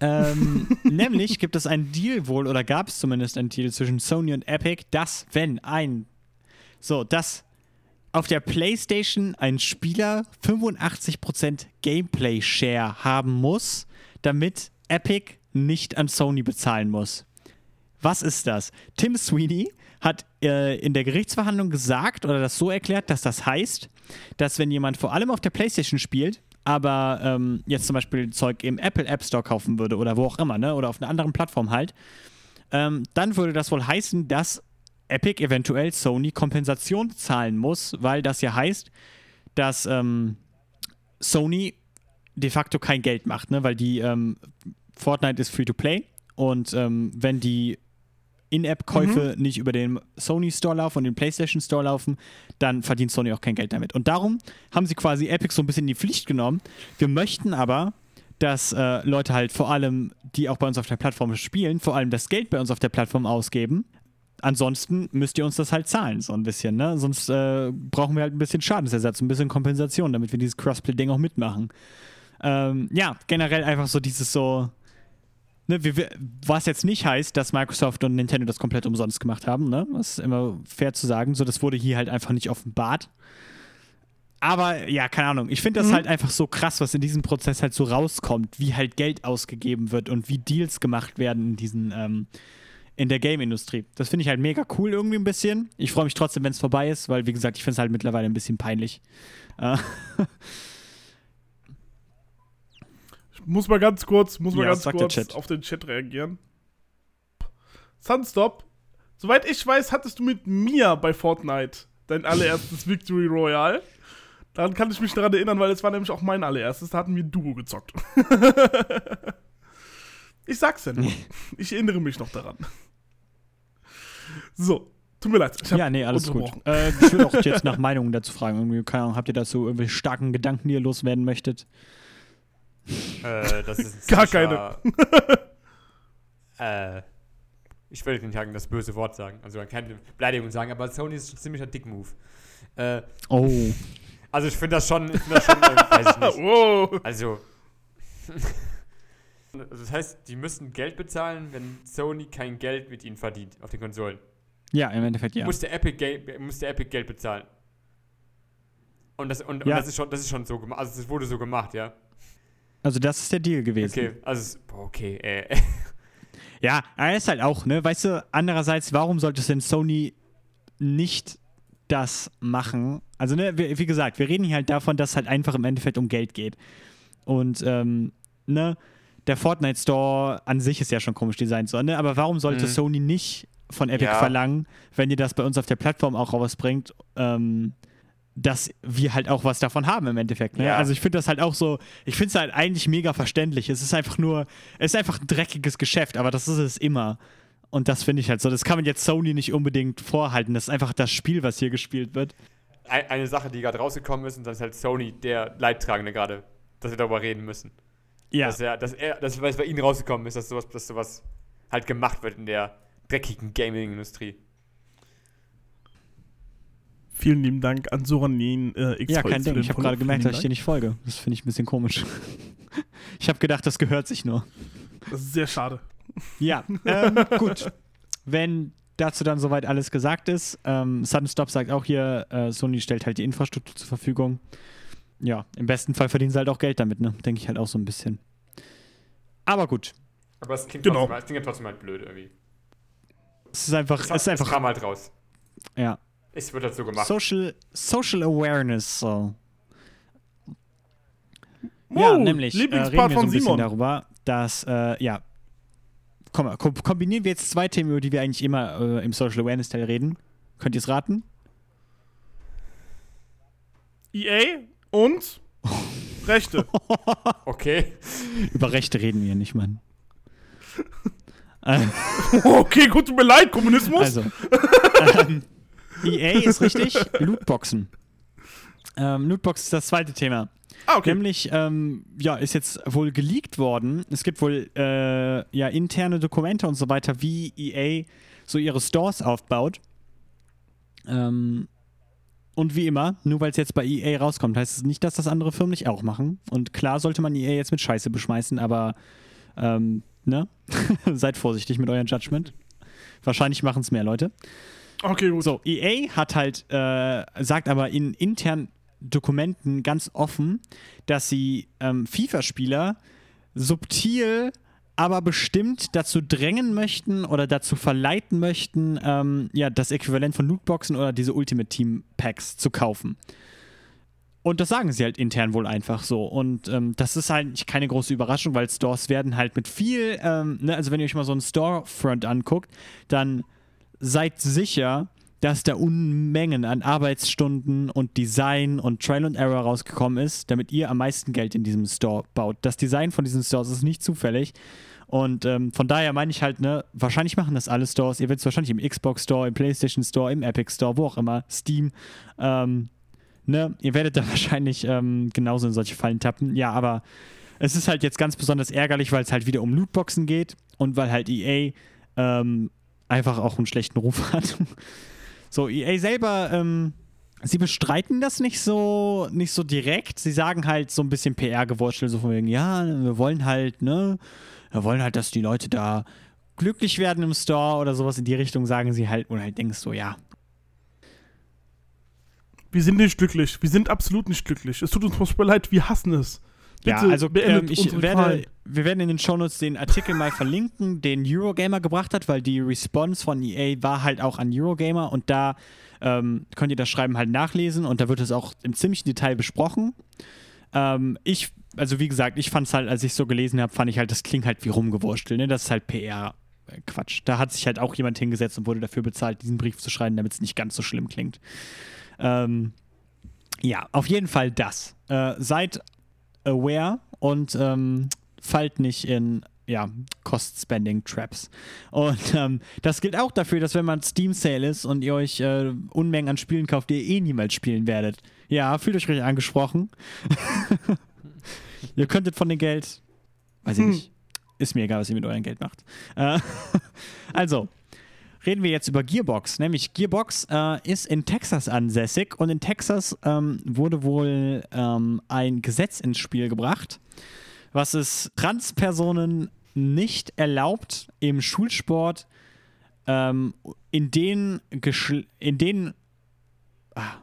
[SPEAKER 1] Ähm, nämlich gibt es einen Deal wohl, oder gab es zumindest einen Deal zwischen Sony und Epic, dass, wenn ein. So, dass auf der PlayStation ein Spieler 85% Gameplay-Share haben muss, damit Epic nicht an Sony bezahlen muss. Was ist das? Tim Sweeney hat äh, in der Gerichtsverhandlung gesagt oder das so erklärt, dass das heißt, dass wenn jemand vor allem auf der PlayStation spielt, aber ähm, jetzt zum Beispiel Zeug im Apple App Store kaufen würde oder wo auch immer, ne, oder auf einer anderen Plattform halt, ähm, dann würde das wohl heißen, dass Epic eventuell Sony Kompensation zahlen muss, weil das ja heißt, dass ähm, Sony de facto kein Geld macht, ne? weil die ähm, Fortnite ist Free-to-Play und ähm, wenn die In-App-Käufe nicht über den Sony Store laufen und den PlayStation Store laufen, dann verdient Sony auch kein Geld damit. Und darum haben sie quasi Epic so ein bisschen in die Pflicht genommen. Wir möchten aber, dass äh, Leute halt vor allem, die auch bei uns auf der Plattform spielen, vor allem das Geld bei uns auf der Plattform ausgeben. Ansonsten müsst ihr uns das halt zahlen, so ein bisschen, ne? Sonst äh, brauchen wir halt ein bisschen Schadensersatz, ein bisschen Kompensation, damit wir dieses Crossplay-Ding auch mitmachen. Ähm, ja, generell einfach so dieses so, ne, wie, was jetzt nicht heißt, dass Microsoft und Nintendo das komplett umsonst gemacht haben, ne? Das ist immer fair zu sagen. So, das wurde hier halt einfach nicht offenbart. Aber ja, keine Ahnung. Ich finde das halt einfach so krass, was in diesem Prozess halt so rauskommt, wie halt Geld ausgegeben wird und wie Deals gemacht werden in diesen, ähm, in der Game-Industrie. Das finde ich halt mega cool irgendwie ein bisschen. Ich freue mich trotzdem, wenn es vorbei ist, weil, wie gesagt, ich finde es halt mittlerweile ein bisschen peinlich. Äh,
[SPEAKER 2] Ich muss mal ganz kurz, muss mal
[SPEAKER 1] Ja,
[SPEAKER 2] ganz kurz auf den Chat reagieren. Sunstop, soweit ich weiß, hattest du mit mir bei Fortnite dein allererstes Victory Royale. Daran kann ich mich daran erinnern, weil es war nämlich auch mein allererstes. Da hatten wir Duo gezockt. ich sag's ja nur. Ich erinnere mich noch daran. So, tut mir leid.
[SPEAKER 1] Ja, nee, alles gut. Äh, ich würde auch jetzt nach Meinungen dazu fragen. Irgendwie, keine Ahnung, habt ihr dazu irgendwelche starken Gedanken, die ihr loswerden möchtet?
[SPEAKER 3] Äh, das ist ein
[SPEAKER 2] Gar
[SPEAKER 3] ziemlicher, äh, ich will nicht sagen, das böse Wort sagen, also man kann keine Beleidigung sagen, aber Sony ist ein ziemlicher Dick-Move. Äh,
[SPEAKER 1] Oh.
[SPEAKER 3] also ich finde das schon, ich finde das schon, äh, weiß ich nicht.
[SPEAKER 2] Wow.
[SPEAKER 3] Also das heißt, die müssen Geld bezahlen, wenn Sony kein Geld mit ihnen verdient auf den Konsolen.
[SPEAKER 1] Ja, im Endeffekt ja.
[SPEAKER 3] musste Epic, Geld, musste Epic Geld bezahlen. Und das, und, und
[SPEAKER 1] Ja.
[SPEAKER 3] das, ist schon, das ist schon so gemacht. Also, es wurde so gemacht, ja.
[SPEAKER 1] Also das ist der Deal gewesen.
[SPEAKER 3] Okay, also, okay, äh.
[SPEAKER 1] Ja, aber ist halt auch, ne? Weißt du, andererseits, warum sollte es denn Sony nicht das machen? Also, ne, wie, wie gesagt, wir reden hier halt davon, dass es halt einfach im Endeffekt um Geld geht. Und, ähm, ne, der Fortnite Store an sich ist ja schon komisch designt, so, ne? Aber warum sollte
[SPEAKER 3] Mhm.
[SPEAKER 1] Sony nicht von Epic
[SPEAKER 3] Ja.
[SPEAKER 1] verlangen, wenn ihr das bei uns auf der Plattform auch rausbringt, ähm, dass wir halt auch was davon haben im Endeffekt. Ne?
[SPEAKER 3] Ja.
[SPEAKER 1] Also ich finde das halt auch so, ich finde es halt eigentlich mega verständlich. Es ist einfach nur, es ist einfach ein dreckiges Geschäft, aber das ist es immer. Und das finde ich halt so. Das kann man jetzt Sony nicht unbedingt vorhalten. Das ist einfach das Spiel, was hier gespielt wird.
[SPEAKER 3] Ein- eine Sache, die gerade rausgekommen ist, und dann ist halt Sony der Leidtragende gerade, dass wir darüber reden müssen.
[SPEAKER 1] Ja.
[SPEAKER 3] Dass er, dass er, dass was bei ihnen rausgekommen ist, dass sowas, dass sowas halt gemacht wird in der dreckigen Gaming-Industrie.
[SPEAKER 2] Vielen lieben Dank an Soranin äh, X
[SPEAKER 1] ja, kein Ding. Ich habe gerade gemerkt, dass ich dir
[SPEAKER 2] den
[SPEAKER 1] nicht folge. Das finde ich ein bisschen komisch. ich habe gedacht, das gehört sich nur.
[SPEAKER 2] Das ist sehr schade.
[SPEAKER 1] Ja, ähm, gut. Wenn dazu dann soweit alles gesagt ist, ähm, Sudden Stop sagt auch hier, äh, Sony stellt halt die Infrastruktur zur Verfügung. Ja, im besten Fall verdienen sie halt auch Geld damit, ne? Denke ich halt auch so ein bisschen. Aber gut.
[SPEAKER 3] Aber es klingt,
[SPEAKER 2] Genau.
[SPEAKER 3] trotzdem, es klingt ja trotzdem halt blöd irgendwie.
[SPEAKER 1] Es ist einfach,
[SPEAKER 3] Es,
[SPEAKER 1] es ist einfach,
[SPEAKER 3] kam halt raus.
[SPEAKER 1] ja.
[SPEAKER 3] Es wird halt so gemacht.
[SPEAKER 1] Social, Social Awareness, so.
[SPEAKER 2] Wow,
[SPEAKER 1] ja, nämlich äh, reden wir
[SPEAKER 2] Lieblingspart
[SPEAKER 1] so ein
[SPEAKER 2] von
[SPEAKER 1] bisschen
[SPEAKER 2] Simon.
[SPEAKER 1] darüber, dass, äh, ja, komm mal, kom kombinieren wir jetzt zwei Themen, über die wir eigentlich immer äh, im Social Awareness Teil reden. Könnt ihr es raten?
[SPEAKER 2] EA und Rechte.
[SPEAKER 3] Okay.
[SPEAKER 1] Über Rechte reden wir nicht, Mann. äh,
[SPEAKER 2] okay, gut, tut mir leid, Kommunismus.
[SPEAKER 1] also, ähm, EA ist richtig, Lootboxen. Ähm, Lootbox ist das zweite Thema.
[SPEAKER 2] ah, okay.
[SPEAKER 1] Nämlich, ähm, ja, ist jetzt wohl geleakt worden. Es gibt wohl äh, ja interne Dokumente und so weiter, wie EA so ihre Stores aufbaut. Ähm, und wie immer, nur weil es jetzt bei EA rauskommt, heißt es nicht, dass das andere Firmen nicht auch machen. Und klar sollte man EA jetzt mit Scheiße beschmeißen, aber ähm, ne? Seid vorsichtig mit eurem Judgment. Wahrscheinlich machen es mehr Leute.
[SPEAKER 2] Okay, gut.
[SPEAKER 1] So, EA hat halt, äh, sagt aber in internen Dokumenten ganz offen, dass sie ähm, FIFA-Spieler subtil, aber bestimmt dazu drängen möchten oder dazu verleiten möchten, ähm, ja, das Äquivalent von Lootboxen oder diese Ultimate Team Packs zu kaufen. Und das sagen sie halt intern wohl einfach so. Und ähm, das ist halt keine große Überraschung, weil Stores werden halt mit viel, ähm, ne, also wenn ihr euch mal so einen Storefront anguckt, dann seid sicher, dass da Unmengen an Arbeitsstunden und Design und Trial and Error rausgekommen ist, damit ihr am meisten Geld in diesem Store baut. Das Design von diesen Stores ist nicht zufällig. Und ähm, von daher meine ich halt, ne, wahrscheinlich machen das alle Stores. Ihr werdet es wahrscheinlich im Xbox Store, im PlayStation Store, im Epic Store, wo auch immer, Steam. Ähm, ne, ihr werdet da wahrscheinlich ähm, genauso in solche Fallen tappen. Ja, aber es ist halt jetzt ganz besonders ärgerlich, weil es halt wieder um Lootboxen geht und weil halt EA ähm, einfach auch einen schlechten Ruf hat. So, EA selber, ähm, sie bestreiten das nicht so, nicht so direkt. Sie sagen halt so ein bisschen PR-Gewurstel, so von wegen, ja, wir wollen halt, ne, wir wollen halt, dass die Leute da glücklich werden im Store oder sowas in die Richtung, sagen sie halt, und halt denkst so, ja,
[SPEAKER 2] Wir sind nicht glücklich. Wir sind absolut nicht glücklich. Es tut uns furchtbar leid, wir hassen es.
[SPEAKER 1] Ja,
[SPEAKER 2] Bitte
[SPEAKER 1] also
[SPEAKER 2] beendet
[SPEAKER 1] ähm, ich werde, wir werden in den Shownotes den Artikel mal verlinken, den Eurogamer gebracht hat, weil die Response von EA war halt auch an Eurogamer und da ähm, könnt ihr das Schreiben halt nachlesen und da wird es auch im ziemlichen Detail besprochen. Ähm, ich, also wie gesagt, ich fand es halt, als ich so gelesen habe, fand ich halt, das klingt halt wie rumgewurschtelt, ne? Das ist halt PR. Quatsch. Da hat sich halt auch jemand hingesetzt und wurde dafür bezahlt, diesen Brief zu schreiben, damit es nicht ganz so schlimm klingt. Ähm, ja, auf jeden Fall das. Äh, seid aware und ähm, fallt nicht in ja, Cost-Spending-Traps. Und ähm, das gilt auch dafür, dass wenn man Steam Sale ist und ihr euch äh, Unmengen an Spielen kauft, die ihr eh niemals spielen werdet. Ja, fühlt euch ruhig angesprochen. ihr könntet von dem Geld, weiß ich
[SPEAKER 2] Hm.
[SPEAKER 1] nicht, ist mir egal, was ihr mit eurem Geld macht. Äh, also, reden wir jetzt über Gearbox. Nämlich Gearbox äh, ist in Texas ansässig und in Texas ähm, wurde wohl ähm, ein Gesetz ins Spiel gebracht, was es Transpersonen nicht erlaubt, im Schulsport ähm, in denen, Geschl- in denen ah,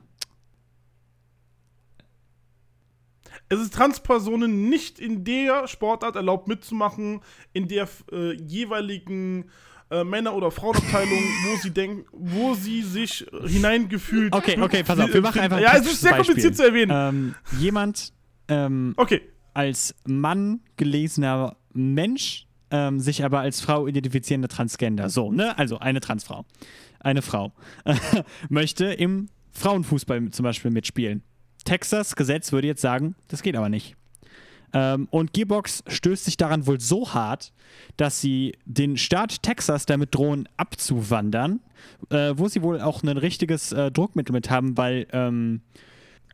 [SPEAKER 2] Es ist Transpersonen nicht in der Sportart erlaubt mitzumachen, in der äh, jeweiligen äh, Männer- oder Frauenabteilung, wo sie denken, wo sie sich hineingefühlt.
[SPEAKER 1] Okay, okay, pass auf, wir machen einfach ein
[SPEAKER 2] Ja, es ist sehr
[SPEAKER 1] praktisches
[SPEAKER 2] kompliziert zu erwähnen.
[SPEAKER 1] ähm, jemand ähm,
[SPEAKER 2] Okay,
[SPEAKER 1] als Mann gelesener Mensch, ähm, sich aber als Frau identifizierender Transgender. So, ne? Also eine Transfrau. Eine Frau möchte im Frauenfußball zum Beispiel mitspielen. Texas Gesetz würde jetzt sagen, das geht aber nicht. Ähm, und Gearbox stößt sich daran wohl so hart, dass sie den Staat Texas damit drohen, abzuwandern, äh, wo sie wohl auch ein richtiges äh, Druckmittel mit haben, weil ähm,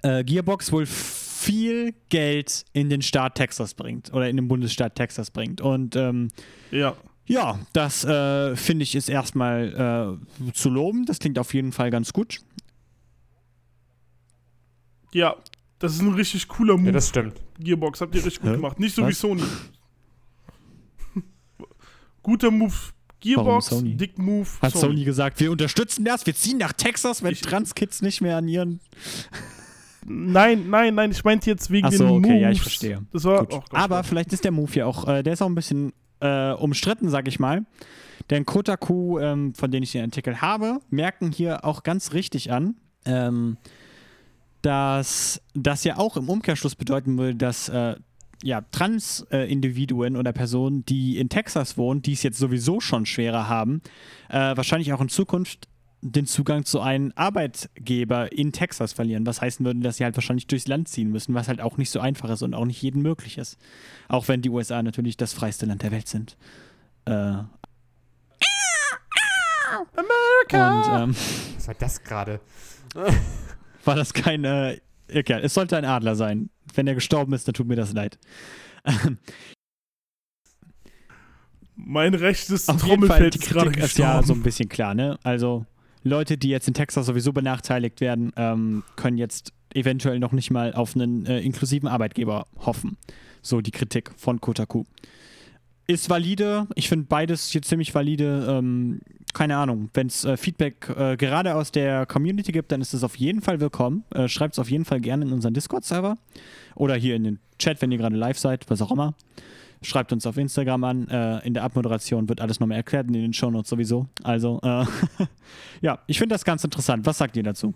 [SPEAKER 1] äh, Gearbox wohl viel Geld in den Staat Texas bringt oder in den Bundesstaat Texas bringt. Und ähm,
[SPEAKER 2] ja.
[SPEAKER 1] ja, das äh, finde ich ist erstmal äh, zu loben. Das klingt auf jeden Fall ganz gut.
[SPEAKER 2] Ja, das ist ein richtig cooler Move.
[SPEAKER 3] Ja, das stimmt.
[SPEAKER 2] Gearbox, habt ihr richtig gut gemacht. Nicht so wie
[SPEAKER 1] Was?
[SPEAKER 2] Sony. Guter Move. Gearbox,
[SPEAKER 1] Sony?
[SPEAKER 2] Dick Move.
[SPEAKER 1] Hat Sony. gesagt, wir unterstützen das, wir ziehen nach Texas, wenn
[SPEAKER 2] Ich-
[SPEAKER 1] Transkids nicht mehr an ihren.
[SPEAKER 2] Nein, nein, nein, ich meinte jetzt wegen
[SPEAKER 1] Ach so,
[SPEAKER 2] den
[SPEAKER 1] okay,
[SPEAKER 2] Moves.
[SPEAKER 1] ja, ich verstehe.
[SPEAKER 2] Das war,
[SPEAKER 1] Gut.
[SPEAKER 2] oh Gott,
[SPEAKER 1] Aber
[SPEAKER 2] Gott.
[SPEAKER 1] vielleicht ist der Move ja auch, äh, der ist auch ein bisschen äh, umstritten, sag ich mal. Denn Kotaku, ähm, von denen ich den Artikel habe, merken hier auch ganz richtig an, ähm, dass das ja auch im Umkehrschluss bedeuten würde, dass äh, ja, Trans-Individuen oder Personen, die in Texas wohnen, die es jetzt sowieso schon schwerer haben, äh, wahrscheinlich auch in Zukunft den Zugang zu einem Arbeitgeber in Texas verlieren. Was heißen würde, dass sie halt wahrscheinlich durchs Land ziehen müssen, was halt auch nicht so einfach ist und auch nicht jedem möglich ist. Auch wenn die USA natürlich das freiste Land der Welt sind. Äh,
[SPEAKER 2] America!
[SPEAKER 1] und ähm,
[SPEAKER 3] Was war das gerade?
[SPEAKER 1] war das kein. Äh, okay, es sollte ein Adler sein. Wenn er gestorben ist, dann tut mir das leid.
[SPEAKER 2] mein rechtes
[SPEAKER 1] Auf jeden Fall,
[SPEAKER 2] Trommelfeld
[SPEAKER 1] die
[SPEAKER 2] ist gerade
[SPEAKER 1] Kritik ist
[SPEAKER 2] gestorben.
[SPEAKER 1] ja so ein bisschen klar, ne? Also Leute, die jetzt in Texas sowieso benachteiligt werden, ähm, können jetzt eventuell noch nicht mal auf einen äh, inklusiven Arbeitgeber hoffen. So die Kritik von Kotaku. Ist valide. Ich finde beides hier ziemlich valide. Ähm, keine Ahnung. Wenn es äh, Feedback äh, gerade aus der Community gibt, dann ist es auf jeden Fall willkommen. Äh, Schreibt es auf jeden Fall gerne in unseren Discord-Server oder hier in den Chat, wenn ihr gerade live seid, was auch immer. Schreibt uns auf Instagram an. Äh, in der Abmoderation wird alles nochmal erklärt in den Shownotes sowieso. Also, äh, ja, ich finde das ganz interessant. Was sagt ihr dazu?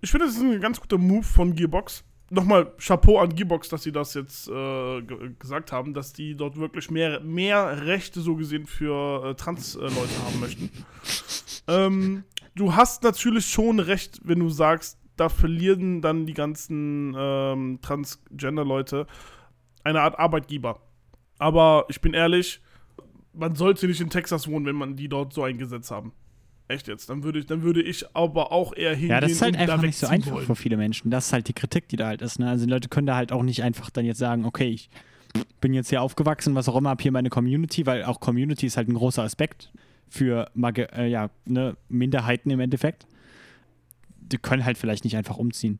[SPEAKER 2] Ich finde, das ist ein ganz guter Move von Gearbox. Nochmal Chapeau an Gearbox, dass sie das jetzt äh, ge- gesagt haben, dass die dort wirklich mehr, mehr Rechte so gesehen für äh, Trans-Leute haben möchten. ähm, du hast natürlich schon recht, wenn du sagst, da verlieren dann die ganzen ähm, Transgender-Leute eine Art Arbeitgeber. Aber ich bin ehrlich, man sollte nicht in Texas wohnen, wenn man die dort so eingesetzt haben. Echt jetzt. Dann würde ich, dann würde ich aber auch eher hingehen
[SPEAKER 1] Ja, das ist halt einfach nicht so einfach
[SPEAKER 2] wollen.
[SPEAKER 1] für viele Menschen. Das ist halt die Kritik, die da halt ist. Ne? Also die Leute können da halt auch nicht einfach dann jetzt sagen, okay, ich bin jetzt hier aufgewachsen, was auch immer, habe hier meine Community, weil auch Community ist halt ein großer Aspekt für äh, ja, ne, Minderheiten im Endeffekt. Die können halt vielleicht nicht einfach umziehen.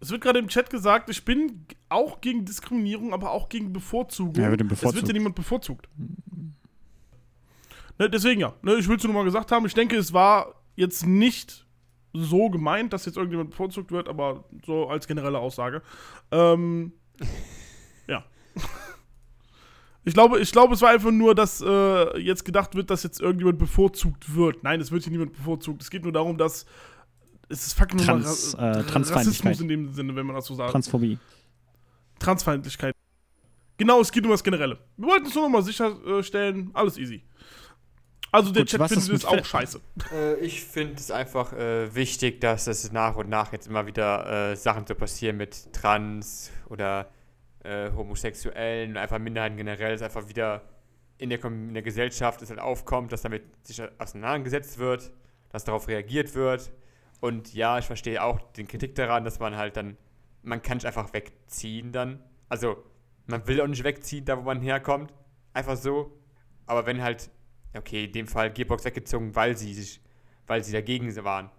[SPEAKER 2] Es wird gerade im Chat gesagt, ich bin auch gegen Diskriminierung, aber auch gegen Bevorzugung.
[SPEAKER 1] Ja, wird denn
[SPEAKER 2] Es wird
[SPEAKER 1] bevorzugt?
[SPEAKER 2] ja niemand bevorzugt. Ne, deswegen ja. Ne, ich will es nur mal gesagt haben. Ich denke, es war jetzt nicht so gemeint, dass jetzt irgendjemand bevorzugt wird, aber so als generelle Aussage. Ähm, ja. Ich glaube, ich glaube, es war einfach nur, dass äh, jetzt gedacht wird, dass jetzt irgendjemand bevorzugt wird. Nein, es wird hier niemand bevorzugt. Es geht nur darum, dass es ist fucking nur
[SPEAKER 1] Trans-
[SPEAKER 2] Ra-
[SPEAKER 1] äh, Transfeindlichkeit.
[SPEAKER 2] Rassismus in dem Sinne, wenn man das so sagt.
[SPEAKER 1] Transphobie.
[SPEAKER 2] Transfeindlichkeit. Genau, es geht um das Generelle. Wir wollten es nur noch mal sicherstellen, alles easy. Also der
[SPEAKER 1] Gut,
[SPEAKER 2] Chat findet
[SPEAKER 1] ist
[SPEAKER 2] es auch scheiße.
[SPEAKER 3] Äh, ich finde es einfach äh, wichtig, dass es nach und nach jetzt immer wieder äh, Sachen so passieren mit Trans oder äh, Homosexuellen und einfach Minderheiten generell, dass einfach wieder in der, in der Gesellschaft es halt aufkommt, dass damit sich auseinandergesetzt wird, dass darauf reagiert wird. Und ja, ich verstehe auch den Kritik daran, dass man halt dann, man kann nicht einfach wegziehen dann. Also, man will auch nicht wegziehen, da wo man herkommt. Einfach so. Aber wenn halt, okay, in dem Fall Gearbox weggezogen, weil sie sich, weil sie dagegen waren.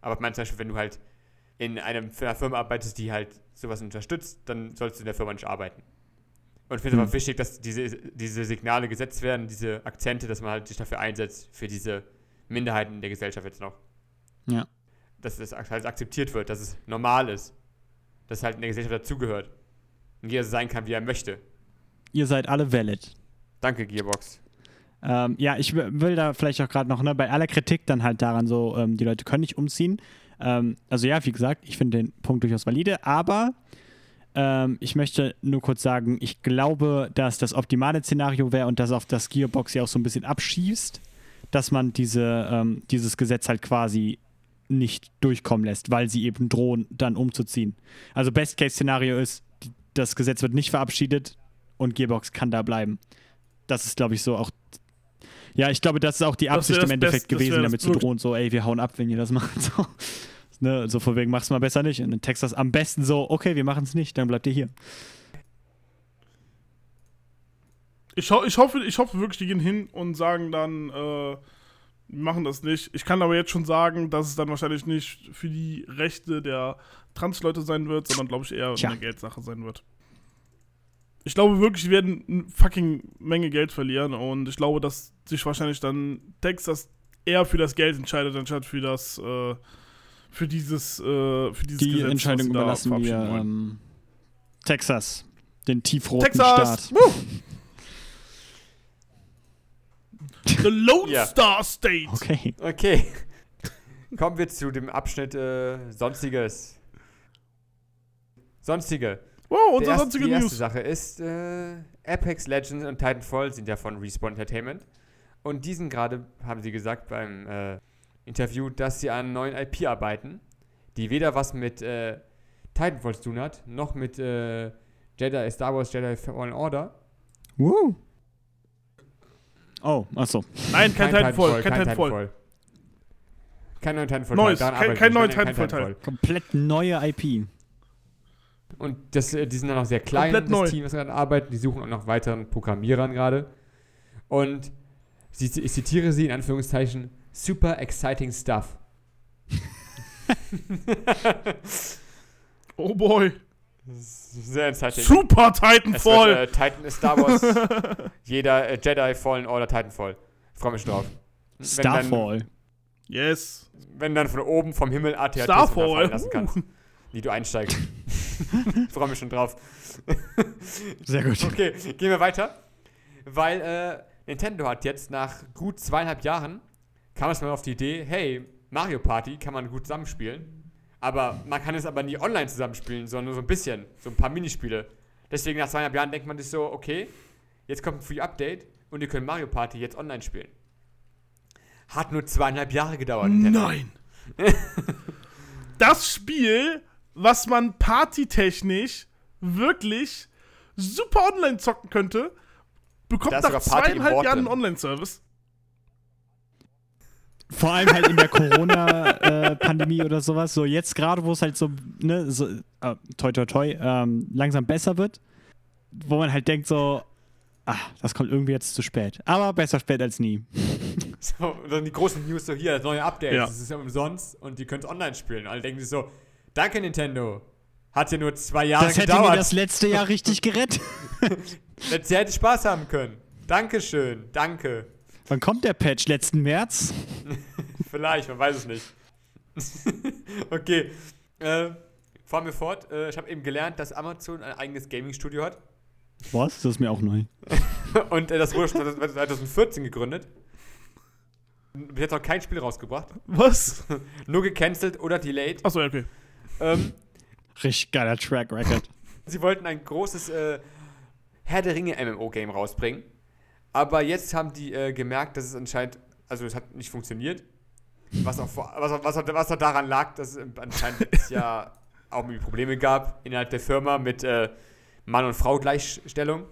[SPEAKER 3] Aber meine zum Beispiel, wenn du halt in einem, einer Firma arbeitest, die halt sowas unterstützt, dann sollst du in der Firma nicht arbeiten. Und ich finde es
[SPEAKER 1] Hm.
[SPEAKER 3] aber wichtig, dass diese, diese Signale gesetzt werden, diese Akzente, dass man halt sich dafür einsetzt, für diese Minderheiten in der Gesellschaft jetzt noch.
[SPEAKER 1] Ja.
[SPEAKER 3] Dass es halt akzeptiert wird, dass es normal ist. Dass es halt in der Gesellschaft dazugehört. Und jeder so sein kann, wie er möchte.
[SPEAKER 1] Ihr seid alle valid.
[SPEAKER 3] Danke, Gearbox.
[SPEAKER 1] Ähm, ja, ich will da vielleicht auch gerade noch, ne, bei aller Kritik dann halt daran so, ähm, die Leute können nicht umziehen. Ähm, also ja, wie gesagt, ich finde den Punkt durchaus valide, aber ähm, ich möchte nur kurz sagen, ich glaube, dass das optimale Szenario wäre und dass auf das Gearbox ja auch so ein bisschen abschießt, dass man diese, ähm, dieses Gesetz halt quasi nicht durchkommen lässt, weil sie eben drohen, dann umzuziehen. Also Best-Case-Szenario ist, das Gesetz wird nicht verabschiedet und Gearbox kann da bleiben. Das ist, glaube ich, so auch ja, ich glaube, das ist auch die Absicht im Endeffekt
[SPEAKER 2] Beste, das
[SPEAKER 1] gewesen, damit zu drohen, so, ey, wir hauen ab, wenn ihr das macht. So, ne, so von wegen, mach's mal besser nicht. Und in Texas am besten so, okay, wir machen es nicht, dann bleibt ihr hier.
[SPEAKER 2] Ich, ho ich, hoffe, ich hoffe wirklich, die gehen hin und sagen dann, äh, wir machen das nicht. Ich kann aber jetzt schon sagen, dass es dann wahrscheinlich nicht für die Rechte der Transleute sein wird, sondern glaube ich eher
[SPEAKER 1] Tja.
[SPEAKER 2] eine Geldsache sein wird. Ich glaube wirklich, die werden eine fucking Menge Geld verlieren und ich glaube, dass sich wahrscheinlich dann Texas eher für das Geld entscheidet, anstatt für das, äh, für dieses, äh, für dieses
[SPEAKER 1] Die
[SPEAKER 2] Gesetz,
[SPEAKER 1] Entscheidung überlassen wir
[SPEAKER 2] verabschieden wollen.
[SPEAKER 1] ähm, Texas, den tiefroten
[SPEAKER 2] Texas!
[SPEAKER 1] Staat.
[SPEAKER 2] Woo! The Lone
[SPEAKER 3] Ja.
[SPEAKER 2] Star State!
[SPEAKER 1] Okay.
[SPEAKER 3] Okay. Kommen wir zu dem Abschnitt äh, Sonstiges. Sonstige.
[SPEAKER 2] Wow, unsere
[SPEAKER 3] erste,
[SPEAKER 2] sonstige
[SPEAKER 3] die erste
[SPEAKER 2] News.
[SPEAKER 3] Sache ist, äh, Apex Legends und Titanfall sind ja von Respawn Entertainment. Und die sind gerade, haben sie gesagt beim äh, Interview, dass sie an neuen IP arbeiten, die weder was mit äh, Titanfall zu tun hat, noch mit äh, Jedi, Star Wars Jedi Fallen Order.
[SPEAKER 1] Woo. Oh, achso.
[SPEAKER 2] Nein, kein Titanfall, kein
[SPEAKER 3] kein
[SPEAKER 2] Titanfall.
[SPEAKER 3] Kein neuer Titanfall.
[SPEAKER 2] Neues, kein- kein
[SPEAKER 3] nein,
[SPEAKER 2] Titanfall-Teil.
[SPEAKER 1] Komplett neue IP.
[SPEAKER 3] Und das, äh, die sind dann auch sehr klein,
[SPEAKER 2] Komplett
[SPEAKER 3] das
[SPEAKER 2] neu.
[SPEAKER 3] Team, das gerade arbeitet. Die suchen auch nach weiteren Programmierern gerade. Und sie, ich zitiere sie in Anführungszeichen: super exciting stuff.
[SPEAKER 2] Oh boy.
[SPEAKER 3] Sehr exciting.
[SPEAKER 2] Super
[SPEAKER 3] Es wird,
[SPEAKER 2] Titanfall!
[SPEAKER 3] äh, Titan ist Star Wars. jeder äh, Jedi Fallen Order Titanfall. Ich freue mich drauf. Wenn
[SPEAKER 1] Starfall.
[SPEAKER 2] yes.
[SPEAKER 3] Dann, wenn dann von oben vom Himmel runterfallen lassen kannst,
[SPEAKER 2] Uh.
[SPEAKER 3] Wie du einsteigst. ich freue mich schon drauf.
[SPEAKER 1] Sehr gut.
[SPEAKER 3] Okay, gehen wir weiter. Weil äh, Nintendo hat jetzt nach gut zweieinhalb Jahren kam es mal auf die Idee, hey, Mario Party kann man gut zusammenspielen. Aber man kann es aber nie online zusammenspielen, sondern nur so ein bisschen, so ein paar Minispiele. Deswegen nach zweieinhalb Jahren denkt man sich so, okay, jetzt kommt ein Free Update und ihr könnt Mario Party jetzt online spielen. Hat nur zweieinhalb Jahre gedauert. Nintendo.
[SPEAKER 2] Nein. das Spiel, was man partytechnisch wirklich super online zocken könnte, bekommt nach zweieinhalb Jahren einen. Online-Service.
[SPEAKER 1] Vor allem halt in der Corona-Pandemie oder sowas. So jetzt gerade, wo es halt so, ne, so, äh, toi toi toi, ähm, langsam besser wird, wo man halt denkt so, ah, das kommt irgendwie jetzt zu spät. Aber besser spät als nie.
[SPEAKER 3] So, dann die großen News so hier, das neue Update,
[SPEAKER 2] Ja.
[SPEAKER 3] das ist ja umsonst und ihr könnt es online spielen. Alle denken sich so, danke Nintendo. Hat ja nur zwei Jahre
[SPEAKER 1] Das hätte
[SPEAKER 3] gedauert.
[SPEAKER 1] mir das letzte Jahr richtig gerettet.
[SPEAKER 3] Jahr hätte ich Spaß haben können. Dankeschön, danke.
[SPEAKER 1] Wann kommt der Patch? Letzten März?
[SPEAKER 3] Vielleicht, man weiß es nicht. okay, äh, fahren wir fort. Äh, ich habe eben gelernt, dass Amazon ein eigenes Gaming-Studio hat.
[SPEAKER 1] Was? Das ist mir auch neu.
[SPEAKER 3] Und äh, das wurde schon 2014 gegründet. Bis jetzt noch kein Spiel rausgebracht.
[SPEAKER 2] Was?
[SPEAKER 3] Nur gecancelt oder delayed.
[SPEAKER 2] Achso, ja, okay.
[SPEAKER 3] Ähm,
[SPEAKER 1] Richtig geiler Track Record.
[SPEAKER 3] Sie wollten ein großes äh, Herr der Ringe MMO-Game rausbringen. Aber jetzt haben die äh, gemerkt, dass es anscheinend, also es hat nicht funktioniert. Was auch, vor- was, auch- was, auch- was auch daran lag, dass es anscheinend ja auch Probleme gab innerhalb der Firma mit äh, Mann- und Frau-Gleichstellung.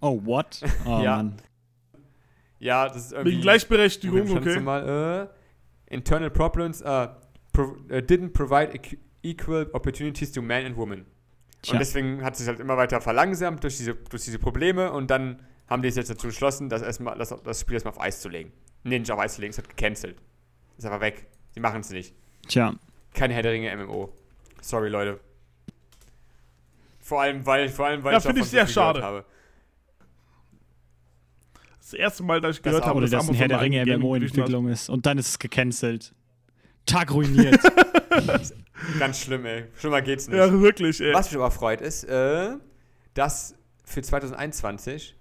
[SPEAKER 1] Oh, what? Oh,
[SPEAKER 3] Ja.
[SPEAKER 1] Mann.
[SPEAKER 3] Ja, das ist irgendwie.
[SPEAKER 2] Wegen Gleichberechtigung, okay.
[SPEAKER 3] Mal, äh, internal problems uh, pro, uh, didn't provide equal opportunities to men and women.
[SPEAKER 1] Tja.
[SPEAKER 3] Und deswegen hat sich halt immer weiter verlangsamt durch diese, durch diese Probleme und dann haben die es jetzt dazu entschlossen, das, erstmal, das, das Spiel erstmal auf Eis zu legen. Nee, nicht auf Eis zu legen, es hat gecancelt. Ist aber weg. Sie machen es nicht.
[SPEAKER 1] Tja.
[SPEAKER 3] Kein Herr der Ringe MMO. Sorry, Leute. Vor allem, weil, vor allem, weil
[SPEAKER 2] Ja,
[SPEAKER 3] ich
[SPEAKER 2] finde
[SPEAKER 3] davon
[SPEAKER 2] ich sehr
[SPEAKER 3] so viel gehört
[SPEAKER 2] schade.
[SPEAKER 3] habe.
[SPEAKER 2] Das erste Mal, dass ich
[SPEAKER 3] Das
[SPEAKER 2] gehört
[SPEAKER 3] auch,
[SPEAKER 2] habe, dass
[SPEAKER 1] dass ein Herr der Ringe
[SPEAKER 2] Division hat.
[SPEAKER 1] MMO-Entwicklung ist. Und dann ist es gecancelt. Tag ruiniert.
[SPEAKER 3] Ganz schlimm, ey. Schlimmer geht's nicht.
[SPEAKER 2] Ja, wirklich, ey.
[SPEAKER 3] Was mich aber freut, ist, äh, dass für 2021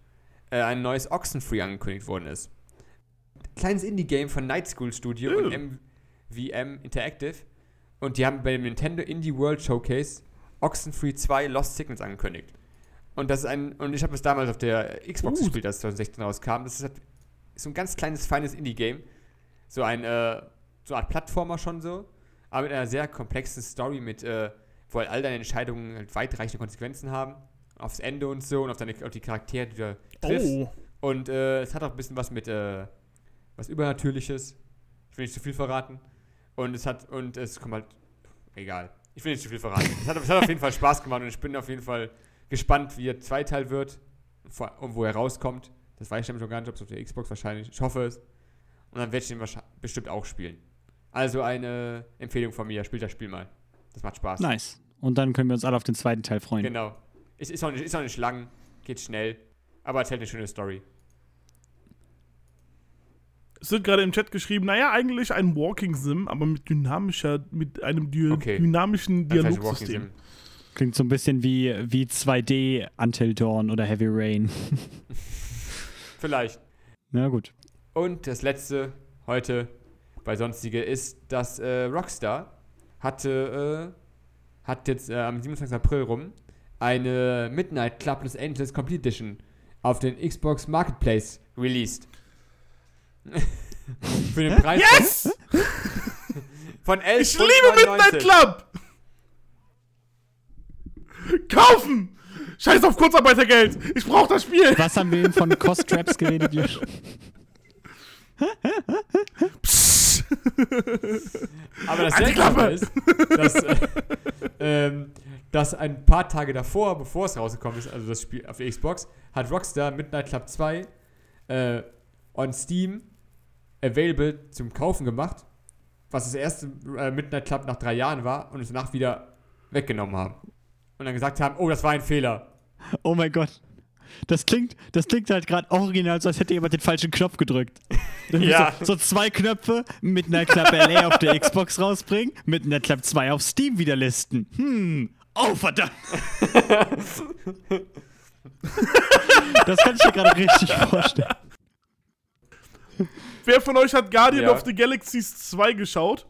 [SPEAKER 3] äh, ein neues Oxenfree angekündigt worden ist. Kleines Indie-Game von Night School Studio
[SPEAKER 2] Oh.
[SPEAKER 3] und MVM Interactive. Und die haben bei dem Nintendo Indie World Showcase Oxenfree 2 Lost Signals angekündigt. Und das ist ein, und ich habe es damals auf der Xbox
[SPEAKER 2] Uh.
[SPEAKER 3] gespielt, als es 2016 rauskam. Das ist, halt- ist so ein ganz kleines, feines Indie-Game. So ein, äh, so eine Art Plattformer schon so, aber mit einer sehr komplexen Story, mit, äh, wo halt all deine Entscheidungen halt weitreichende Konsequenzen haben. Aufs Ende und so und auf, deine, auf die Charaktere, die du triffst.
[SPEAKER 2] Oh.
[SPEAKER 3] Und äh, es hat auch ein bisschen was mit äh, was Übernatürliches. Ich will nicht zu viel verraten. Und es hat, und es kommt halt, egal. Ich will nicht zu viel verraten. es, hat, es hat auf jeden Fall Spaß gemacht und ich bin auf jeden Fall gespannt, wie der Zweiteil wird und wo er rauskommt. Das weiß ich nämlich noch gar nicht, ob es auf der Xbox wahrscheinlich. Ich hoffe es. Und dann werde ich den bestimmt auch spielen. Also eine Empfehlung von mir, spielt das Spiel mal. Das macht Spaß.
[SPEAKER 1] nice. Und dann können wir uns alle auf den zweiten Teil freuen.
[SPEAKER 3] Genau. Es ist auch nicht, ist auch nicht lang, geht schnell, aber erzählt eine schöne Story.
[SPEAKER 2] Es wird gerade im Chat geschrieben, naja, eigentlich ein Walking Sim, aber mit dynamischer, mit einem dy
[SPEAKER 3] Okay.
[SPEAKER 2] dynamischen Dialogsystem.
[SPEAKER 1] Klingt so ein bisschen wie, wie 2D Until Dawn oder Heavy Rain.
[SPEAKER 3] Vielleicht.
[SPEAKER 1] Na gut.
[SPEAKER 3] Und das letzte heute bei Sonstige ist, dass äh, Rockstar hatte, äh, hat jetzt äh, am 27. April rum eine Midnight Club Los Angeles Complete Edition auf den Xbox Marketplace released. Für den Preis
[SPEAKER 2] Yes!
[SPEAKER 3] von 11
[SPEAKER 2] Ich liebe Midnight Club! Kaufen! Scheiß auf Kurzarbeitergeld! Ich brauch das Spiel!
[SPEAKER 1] Was haben wir eben von Cost Traps geredet? Josh?
[SPEAKER 2] Psst.
[SPEAKER 3] Aber das Klappe! ist, dass, äh, ähm, dass ein paar Tage davor, bevor es rausgekommen ist, also das Spiel auf der Xbox, hat Rockstar Midnight Club 2 äh, on Steam available zum Kaufen gemacht, was das erste äh, Midnight Club nach drei Jahren war und es danach wieder weggenommen haben. Und dann gesagt haben, oh, das war ein Fehler.
[SPEAKER 1] Oh mein Gott. Das klingt, das klingt halt gerade original, so als hätte jemand den falschen Knopf gedrückt.
[SPEAKER 3] Ja.
[SPEAKER 1] So, so zwei Knöpfe, Midnight Club LA auf der Xbox rausbringen, Midnight Club 2 auf Steam wieder listen. Hm. Oh, verdammt. das kann ich mir gerade richtig vorstellen.
[SPEAKER 2] Wer von euch hat Guardian
[SPEAKER 3] Ja.
[SPEAKER 2] of the Galaxies 2 geschaut?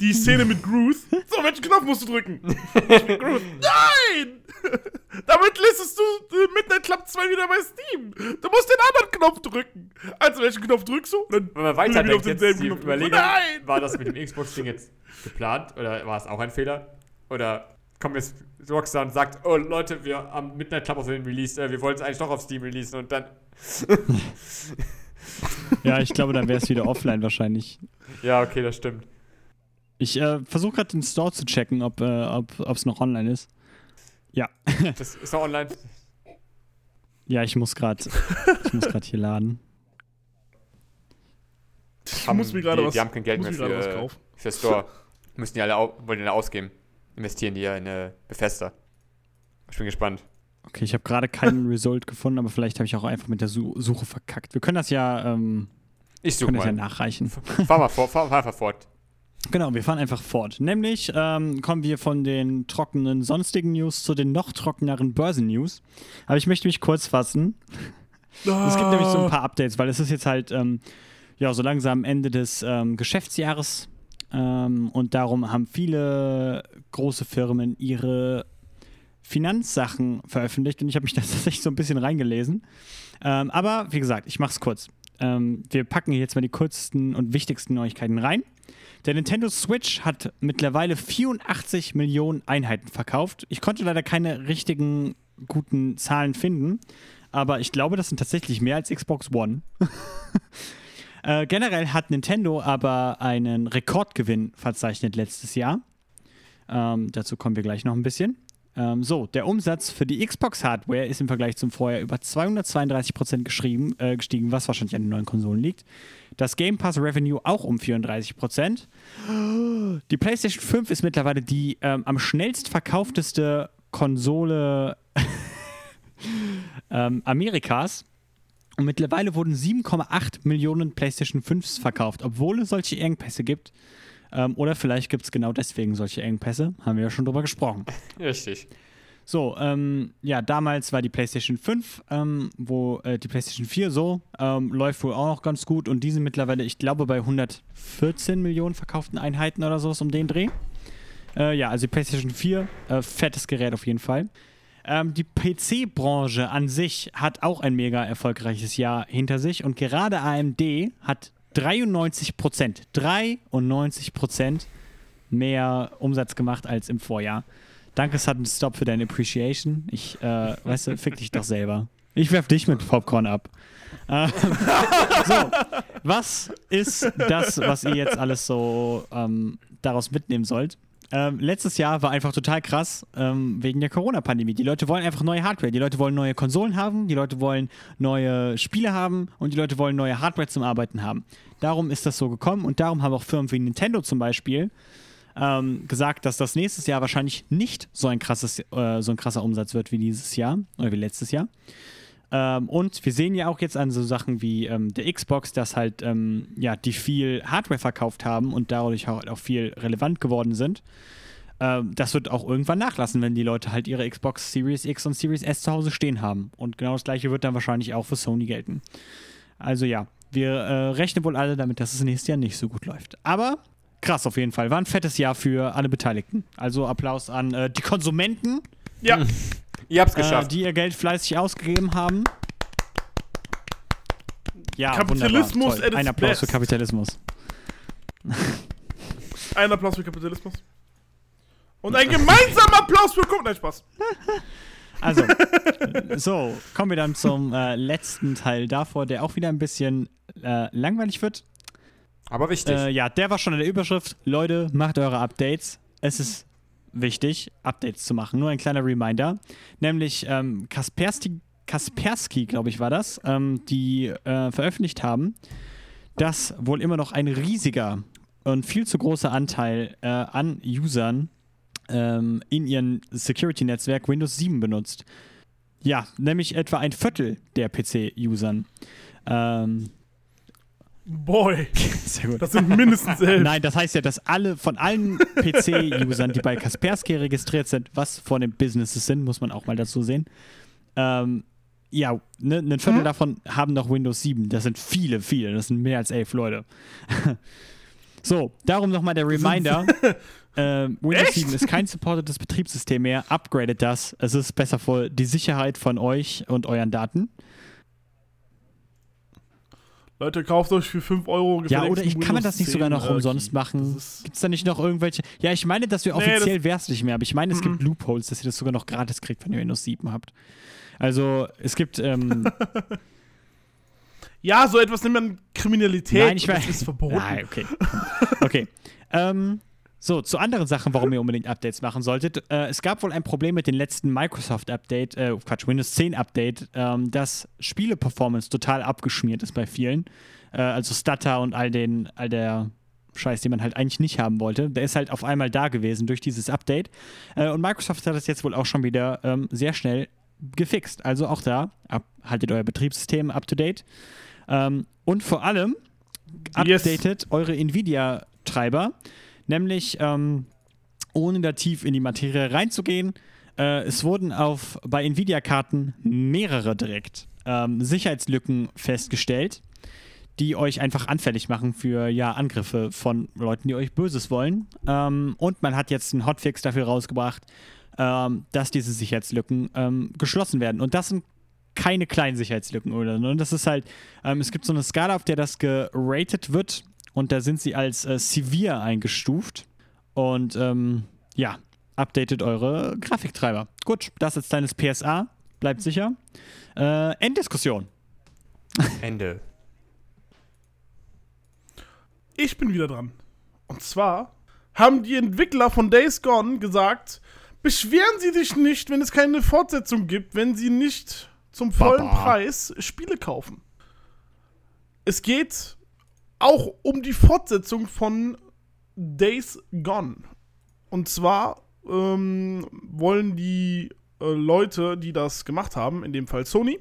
[SPEAKER 2] Die Szene mit Groot. So, welchen Knopf musst du drücken? Ich bin Groot. Nein! Damit listest du äh, Midnight Club 2 wieder bei Steam. Du musst den anderen Knopf drücken. Also, welchen Knopf drückst du? Dann
[SPEAKER 3] Wenn man weiterdenkt, jetzt die
[SPEAKER 2] Knopf.
[SPEAKER 3] Überlegung,
[SPEAKER 2] Nein!
[SPEAKER 3] war das mit dem Xbox-Ding jetzt geplant oder war es auch ein Fehler? Oder kommt jetzt Rockstar und sagt, oh Leute, wir haben Midnight Club auf den released, äh, wir wollten es eigentlich doch auf Steam releasen und dann,
[SPEAKER 1] Ja, ich glaube, dann wäre es wieder offline wahrscheinlich.
[SPEAKER 3] ja, okay, das stimmt.
[SPEAKER 1] Ich äh, versuche gerade den Store zu checken, ob es äh, ob, ob's noch online ist. Ja.
[SPEAKER 3] Das ist doch online.
[SPEAKER 1] Ja, ich muss gerade ich muss gerade hier laden.
[SPEAKER 2] Ich
[SPEAKER 3] Haben
[SPEAKER 2] muss mir gerade
[SPEAKER 3] die,
[SPEAKER 2] was,
[SPEAKER 3] Die haben kein Geld mehr
[SPEAKER 2] gerade was
[SPEAKER 3] für,
[SPEAKER 2] kaufen.
[SPEAKER 3] für Store. Müssen die alle au wollen die alle ausgeben. Investieren die ja in äh, Bethesda. Ich bin gespannt.
[SPEAKER 1] Okay, ich habe gerade keinen Result gefunden, aber vielleicht habe ich auch einfach mit der Su Suche verkackt. Wir können das ja, ähm,
[SPEAKER 3] Ich suche
[SPEAKER 1] können das ja
[SPEAKER 3] mal.
[SPEAKER 1] nachreichen.
[SPEAKER 3] Fahr mal vor, fahr, fahr fort.
[SPEAKER 1] Genau, wir fahren einfach fort. Nämlich ähm, kommen wir von den trockenen sonstigen News zu den noch trockeneren Börsen-News. Aber ich möchte mich kurz fassen. Es gibt nämlich so ein paar Updates, weil es ist jetzt halt ähm, ja so langsam Ende des ähm, Geschäftsjahres ähm, und darum haben viele große Firmen ihre Finanzsachen veröffentlicht und ich habe mich da tatsächlich so ein bisschen reingelesen. Ähm, aber wie gesagt, ich mache es kurz. Ähm, wir packen jetzt mal die kurzen und wichtigsten Neuigkeiten rein. Der Nintendo Switch hat mittlerweile 84 Millionen Einheiten verkauft. Ich konnte leider keine richtigen guten Zahlen finden, aber ich glaube, das sind tatsächlich mehr als Xbox One. äh, generell hat Nintendo aber einen Rekordgewinn verzeichnet letztes Jahr. Ähm, dazu kommen wir gleich noch ein bisschen. Ähm, so, der Umsatz für die Xbox-Hardware ist im Vergleich zum Vorjahr über 232% geschrieben, äh, gestiegen, was wahrscheinlich an den neuen Konsolen liegt. Das Game Pass Revenue auch um 34%. Die PlayStation 5 ist mittlerweile die ähm, am schnellst verkaufteste Konsole ähm, Amerikas. Und mittlerweile wurden 7,8 Millionen PlayStation 5s verkauft, obwohl es solche Engpässe gibt. Ähm, oder vielleicht gibt es genau deswegen solche Engpässe. Haben wir ja schon drüber gesprochen.
[SPEAKER 3] Richtig.
[SPEAKER 1] So, ähm, ja, damals war die PlayStation 5, ähm, wo äh, die PlayStation 4 so ähm, läuft wohl auch noch ganz gut und diese mittlerweile, ich glaube, bei 114 Millionen verkauften Einheiten oder so ist um den Dreh. Äh, ja, also die PlayStation 4, äh, fettes Gerät auf jeden Fall. Ähm, die PC-Branche an sich hat auch ein mega erfolgreiches Jahr hinter sich und gerade AMD hat 93 Prozent, 93 Prozent mehr Umsatz gemacht als im Vorjahr. Danke, Sudden Stop, für deine Appreciation. Ich, äh, weißt du, fick dich doch selber. Ich werf dich mit Popcorn ab. Ähm, so, was ist das, was ihr jetzt alles so ähm, daraus mitnehmen sollt? Ähm, letztes Jahr war einfach total krass ähm, wegen der Corona-Pandemie. Die Leute wollen einfach neue Hardware. Die Leute wollen neue Konsolen haben, die Leute wollen neue Spiele haben und die Leute wollen neue Hardware zum Arbeiten haben. Darum ist das so gekommen und darum haben auch Firmen wie Nintendo zum Beispiel ähm, gesagt, dass das nächstes Jahr wahrscheinlich nicht so ein, krasses, äh, so ein krasser Umsatz wird wie dieses Jahr oder wie letztes Jahr. Ähm, und wir sehen ja auch jetzt an so Sachen wie ähm, der Xbox, dass halt ähm, ja, die viel Hardware verkauft haben und dadurch auch, auch viel relevant geworden sind. Ähm, das wird auch irgendwann nachlassen, wenn die Leute halt ihre Xbox Series X und Series S zu Hause stehen haben. Und genau das gleiche wird dann wahrscheinlich auch für Sony gelten. Also ja, wir äh, rechnen wohl alle damit, dass es nächstes Jahr nicht so gut läuft. Aber krass auf jeden Fall. War ein fettes Jahr für alle Beteiligten. Also Applaus an äh, die Konsumenten.
[SPEAKER 2] Ja.
[SPEAKER 3] Ihr habt's
[SPEAKER 1] äh,
[SPEAKER 3] geschafft.
[SPEAKER 1] die ihr Geld fleißig ausgegeben haben. Ja,
[SPEAKER 2] Kapitalismus
[SPEAKER 1] wunderbar. Ein Applaus für
[SPEAKER 2] best.
[SPEAKER 1] Kapitalismus.
[SPEAKER 2] Ein Applaus für Kapitalismus. Und ein gemeinsamer Applaus für Guck. Nein, Spaß.
[SPEAKER 1] Also, so, kommen wir dann zum äh, letzten Teil davor, der auch wieder ein bisschen äh, langweilig wird.
[SPEAKER 3] Aber wichtig.
[SPEAKER 1] Äh, ja, der war schon in der Überschrift. Leute, macht eure Updates. Es ist wichtig, Updates zu machen. Nur ein kleiner Reminder. Nämlich ähm, Kaspersky, Kaspersky glaube ich, war das, ähm, die äh, veröffentlicht haben, dass wohl immer noch ein riesiger und viel zu großer Anteil äh, an Usern ähm, in ihrem Security-Netzwerk Windows 7 benutzt. Ja, nämlich etwa ein Viertel der PC-Usern. Ähm,
[SPEAKER 2] Boy,
[SPEAKER 1] sehr gut.
[SPEAKER 2] das sind mindestens elf.
[SPEAKER 1] Nein, das heißt ja, dass alle von allen PC-Usern, die bei Kaspersky registriert sind, was von den Businesses sind, muss man auch mal dazu sehen. Ähm, ja, ne, ein Viertel
[SPEAKER 2] Mhm.
[SPEAKER 1] davon haben noch Windows 7. Das sind viele, viele. Das sind mehr als elf Leute. so, darum nochmal der Reminder. ähm, Windows
[SPEAKER 2] Echt?
[SPEAKER 1] 7 ist kein supportetes Betriebssystem mehr. Upgradet das. Es ist besser für die Sicherheit von euch und euren Daten.
[SPEAKER 2] Leute, kauft euch für 5 Euro
[SPEAKER 1] Ja, oder ich, kann man das nicht sogar
[SPEAKER 2] 10,
[SPEAKER 1] noch
[SPEAKER 2] äh,
[SPEAKER 1] umsonst machen? Gibt es da nicht noch irgendwelche. Ja, ich meine, dass wir
[SPEAKER 2] Nee,
[SPEAKER 1] offiziell wäre es nicht mehr, aber ich meine, es gibt
[SPEAKER 2] Mhm.
[SPEAKER 1] Loopholes, dass ihr das sogar noch gratis kriegt, wenn ihr Windows 7 habt. Also, es gibt. Ähm,
[SPEAKER 2] Ja, so etwas nennt man Kriminalität.
[SPEAKER 1] Nein, ich weiß-
[SPEAKER 2] Das ist verboten.
[SPEAKER 1] Nein, okay. Okay. ähm, so, zu anderen Sachen, warum ihr unbedingt Updates machen solltet. Äh, es gab wohl ein Problem mit dem letzten Microsoft-Update, äh, Quatsch, Windows 10-Update, ähm, dass Spiele-Performance total abgeschmiert ist bei vielen. Äh, also Stutter und all den, all der Scheiß, den man halt eigentlich nicht haben wollte. Der ist halt auf einmal da gewesen durch dieses Update. Äh, und Microsoft hat das jetzt wohl auch schon wieder ähm, sehr schnell gefixt. Also auch da, ab, haltet euer Betriebssystem up to date. Ähm, und vor allem
[SPEAKER 2] Yes.
[SPEAKER 1] updatet eure Nvidia-Treiber, nämlich ähm, ohne da tief in die Materie reinzugehen. Äh, es wurden auf bei Nvidia-Karten mehrere direkt ähm, Sicherheitslücken festgestellt, die euch einfach anfällig machen für ja, Angriffe von Leuten, die euch Böses wollen. Ähm, und man hat jetzt einen Hotfix dafür rausgebracht, ähm, dass diese Sicherheitslücken ähm, geschlossen werden. Und das sind keine kleinen Sicherheitslücken oder so. Und das ist halt, ähm, es gibt so eine Skala, auf der das geratet wird und da sind sie als äh, severe eingestuft. Und ähm, ja, updatet eure Grafiktreiber. Gut, das als kleines PSA. Bleibt sicher. Äh, Enddiskussion.
[SPEAKER 3] Ende.
[SPEAKER 2] Ich bin wieder dran. Und zwar haben die Entwickler von Days Gone gesagt, beschweren Sie sich nicht, wenn es keine Fortsetzung gibt, wenn Sie nicht zum vollen
[SPEAKER 1] Papa.
[SPEAKER 2] Preis Spiele kaufen. Es geht auch um die Fortsetzung von Days Gone. Und zwar ähm, wollen die äh, Leute, die das gemacht haben, in dem Fall Sony,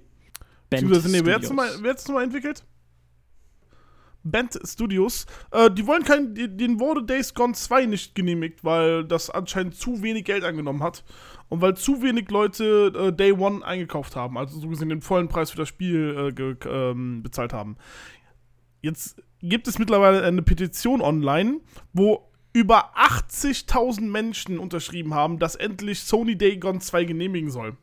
[SPEAKER 1] Band
[SPEAKER 2] Beziehungsweise, nee, wer hat's
[SPEAKER 1] Studios.
[SPEAKER 2] nochmal entwickelt? Band Studios. Äh, die wollen kein, denen wurde Days Gone 2 nicht genehmigt, weil das anscheinend zu wenig Geld angenommen hat. Und weil zu wenig Leute äh, Day One eingekauft haben, also so gesehen den vollen Preis für das Spiel äh, ähm, bezahlt haben. Jetzt gibt es mittlerweile eine Petition online, wo über 80.000 Menschen unterschrieben haben, dass endlich Sony Day Gone 2 genehmigen soll.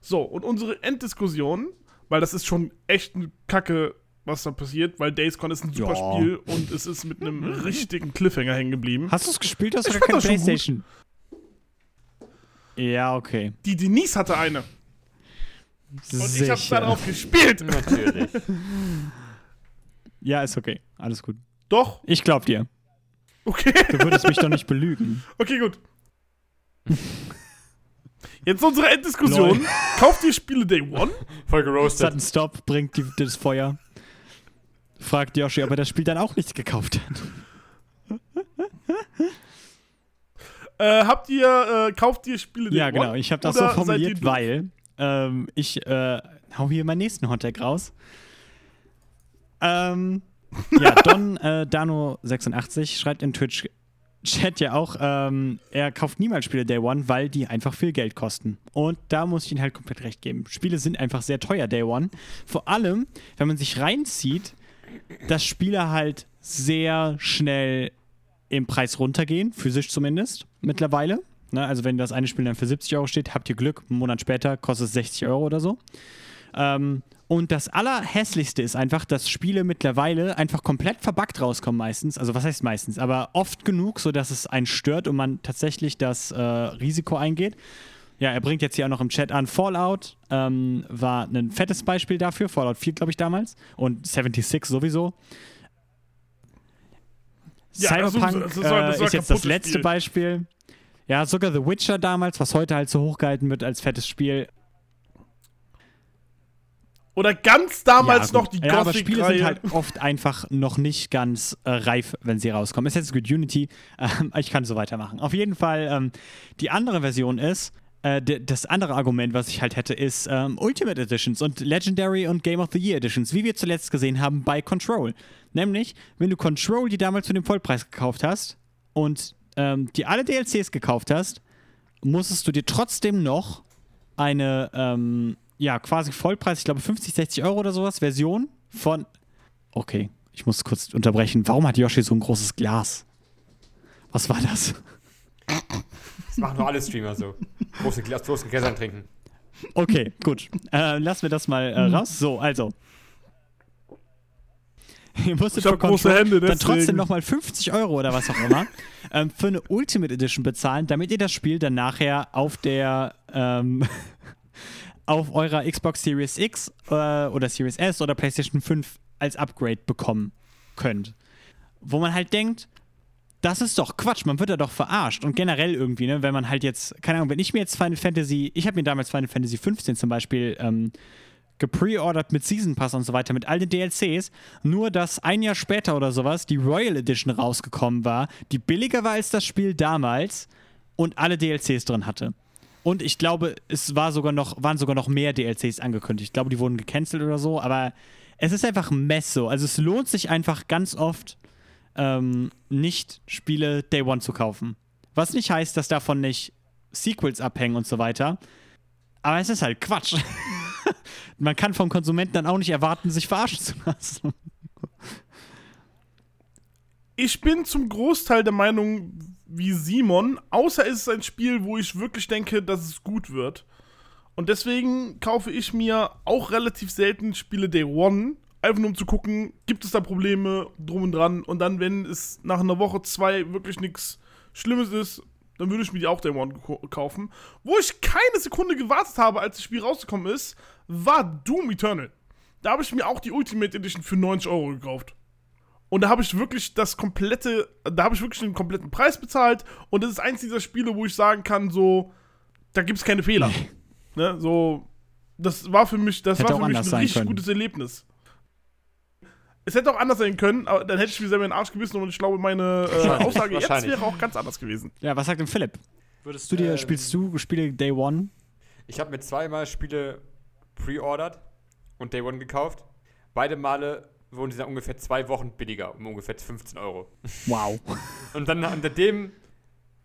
[SPEAKER 2] So, und unsere Enddiskussion, weil das ist schon echt eine Kacke, was da passiert, weil Days Gone ist ein super
[SPEAKER 1] Ja.
[SPEAKER 2] Spiel und es ist mit einem richtigen Cliffhanger hängen geblieben.
[SPEAKER 1] Hast du es gespielt? Hast du
[SPEAKER 2] Ich
[SPEAKER 1] keine. Playstation? Ja, okay.
[SPEAKER 2] Die Denise hatte eine. Und ich hab's
[SPEAKER 1] Sicher.
[SPEAKER 2] darauf gespielt.
[SPEAKER 3] Natürlich.
[SPEAKER 1] Ja, ist okay. Alles gut.
[SPEAKER 2] Doch,
[SPEAKER 1] Ich glaub dir.
[SPEAKER 2] okay.
[SPEAKER 1] Du würdest mich doch nicht belügen.
[SPEAKER 2] Okay, gut. Jetzt unsere Enddiskussion.
[SPEAKER 1] Lol.
[SPEAKER 2] Kauft ihr Spiele Day One?
[SPEAKER 3] Voll geroastet.
[SPEAKER 1] Sudden Stop bringt die, das Feuer. Fragt Yoshi, ob er das Spiel dann auch nicht gekauft hat.
[SPEAKER 2] Äh, habt ihr, äh, kauft ihr Spiele Day
[SPEAKER 1] Ja,
[SPEAKER 2] One?
[SPEAKER 1] genau. Ich habe das so formuliert, weil ähm, ich äh, hau hier meinen nächsten Hottag raus. Ähm, ja, Don äh, Dano86 schreibt in Twitch Chat ja auch, ähm, er kauft niemals Spiele Day One, weil die einfach viel Geld kosten. Und da muss ich ihm halt komplett recht geben. Spiele sind einfach sehr teuer Day One. Vor allem, wenn man sich reinzieht, dass Spiele halt sehr schnell im Preis runtergehen, physisch zumindest, mittlerweile. Ne, also wenn das eine Spiel dann für 70 Euro steht, habt ihr Glück, einen Monat später kostet es 60 Euro oder so. Ähm, und das Allerhässlichste ist einfach, dass Spiele mittlerweile einfach komplett verbuggt rauskommen meistens. Also was heißt meistens? Aber oft genug, sodass es einen stört und man tatsächlich das äh, Risiko eingeht. Ja, er bringt jetzt hier auch noch im Chat an, Fallout ähm, war ein fettes Beispiel dafür, Fallout 4 glaube ich damals und 76 sowieso.
[SPEAKER 2] Ja, das
[SPEAKER 1] Cyberpunk
[SPEAKER 2] ist- das soll- das
[SPEAKER 1] äh, ist jetzt das letzte
[SPEAKER 2] Spiel.
[SPEAKER 1] Beispiel. Ja, sogar The Witcher damals, was heute halt so hochgehalten wird als fettes Spiel,
[SPEAKER 2] Oder ganz damals
[SPEAKER 1] ja,
[SPEAKER 2] noch die.
[SPEAKER 1] Ja, aber Spiele
[SPEAKER 2] Gothic-Reihe.
[SPEAKER 1] sind halt oft einfach noch nicht ganz äh, reif, wenn sie rauskommen. Ist jetzt gut Unity, ähm, ich kann so weitermachen. Auf jeden Fall, ähm, die andere Version ist, äh, das andere Argument, was ich halt hätte, ist ähm, Ultimate Editions und Legendary und Game of the Year Editions, wie wir zuletzt gesehen haben bei Control. Nämlich, wenn du Control die damals zu dem Vollpreis gekauft hast und ähm, die alle DLCs gekauft hast, musstest du dir trotzdem noch eine, ähm, ja, quasi Vollpreis, ich glaube 50, 60 Euro oder sowas, Version von. Okay, ich muss kurz unterbrechen. Warum hat Yoshi so ein großes Glas? Was war das?
[SPEAKER 3] Das machen nur alle Streamer so. Große Glas, große Gläser trinken.
[SPEAKER 1] Okay, gut. Äh, lassen wir das mal äh, raus. So, also. Ihr musstet
[SPEAKER 2] Ich hab große
[SPEAKER 1] Control
[SPEAKER 2] Hände,
[SPEAKER 1] dann trotzdem
[SPEAKER 2] deswegen.
[SPEAKER 1] nochmal 50 Euro oder was auch immer ähm, für eine Ultimate Edition bezahlen, damit ihr das Spiel dann nachher auf der ähm, auf eurer Xbox Series X äh, oder Series S oder PlayStation 5 als Upgrade bekommen könnt. Wo man halt denkt, das ist doch Quatsch, man wird da doch verarscht. Und generell irgendwie, ne, wenn man halt jetzt, keine Ahnung, wenn ich mir jetzt Final Fantasy, ich habe mir damals Final Fantasy 15 zum Beispiel ähm, gepreordert mit Season Pass und so weiter, mit all den DLCs, nur dass ein Jahr später oder sowas die Royal Edition rausgekommen war, die billiger war als das Spiel damals und alle DLCs drin hatte. Und ich glaube, es war sogar noch, waren sogar noch mehr DLCs angekündigt. Ich glaube, die wurden gecancelt oder so, aber es ist einfach ein Mess so. Also es lohnt sich einfach ganz oft, ähm, nicht Spiele Day One zu kaufen. Was nicht heißt, dass davon nicht Sequels abhängen und so weiter. Aber es ist halt Quatsch. Man kann vom Konsumenten dann auch nicht erwarten, sich verarschen zu lassen.
[SPEAKER 2] Ich bin zum Großteil der Meinung wie Simon, außer es ist ein Spiel, wo ich wirklich denke, dass es gut wird. Und deswegen kaufe ich mir auch relativ selten Spiele Day One, einfach nur um zu gucken, gibt es da Probleme drum und dran. Und dann, wenn es nach einer Woche, zwei wirklich nichts Schlimmes ist, dann würde ich mir die auch Day One kaufen. Wo ich keine Sekunde gewartet habe, als das Spiel rausgekommen ist, war Doom Eternal. Da habe ich mir auch die Ultimate Edition für 90 Euro gekauft. Und da habe ich wirklich das komplette, da habe ich wirklich den kompletten Preis bezahlt. Und das ist eins dieser Spiele, wo ich sagen kann, so, da gibt es keine Fehler. ne, so, das war für mich, das
[SPEAKER 1] Hätte
[SPEAKER 2] war für mich ein richtig
[SPEAKER 1] können.
[SPEAKER 2] gutes Erlebnis. Es hätte auch anders sein können, aber dann hätte ich mir selber in den Arsch gebissen und ich glaube, meine äh, Aussage jetzt wäre auch ganz anders gewesen.
[SPEAKER 1] Ja, was sagt denn Philipp? Würdest du dir,
[SPEAKER 3] Ähm,
[SPEAKER 1] spielst du Spiele Day One?
[SPEAKER 3] Ich habe mir zweimal Spiele pre-ordered und Day One gekauft. Beide Male wurden sie dann ungefähr zwei Wochen billiger, um ungefähr 15 Euro.
[SPEAKER 1] Wow.
[SPEAKER 3] Und dann unter dem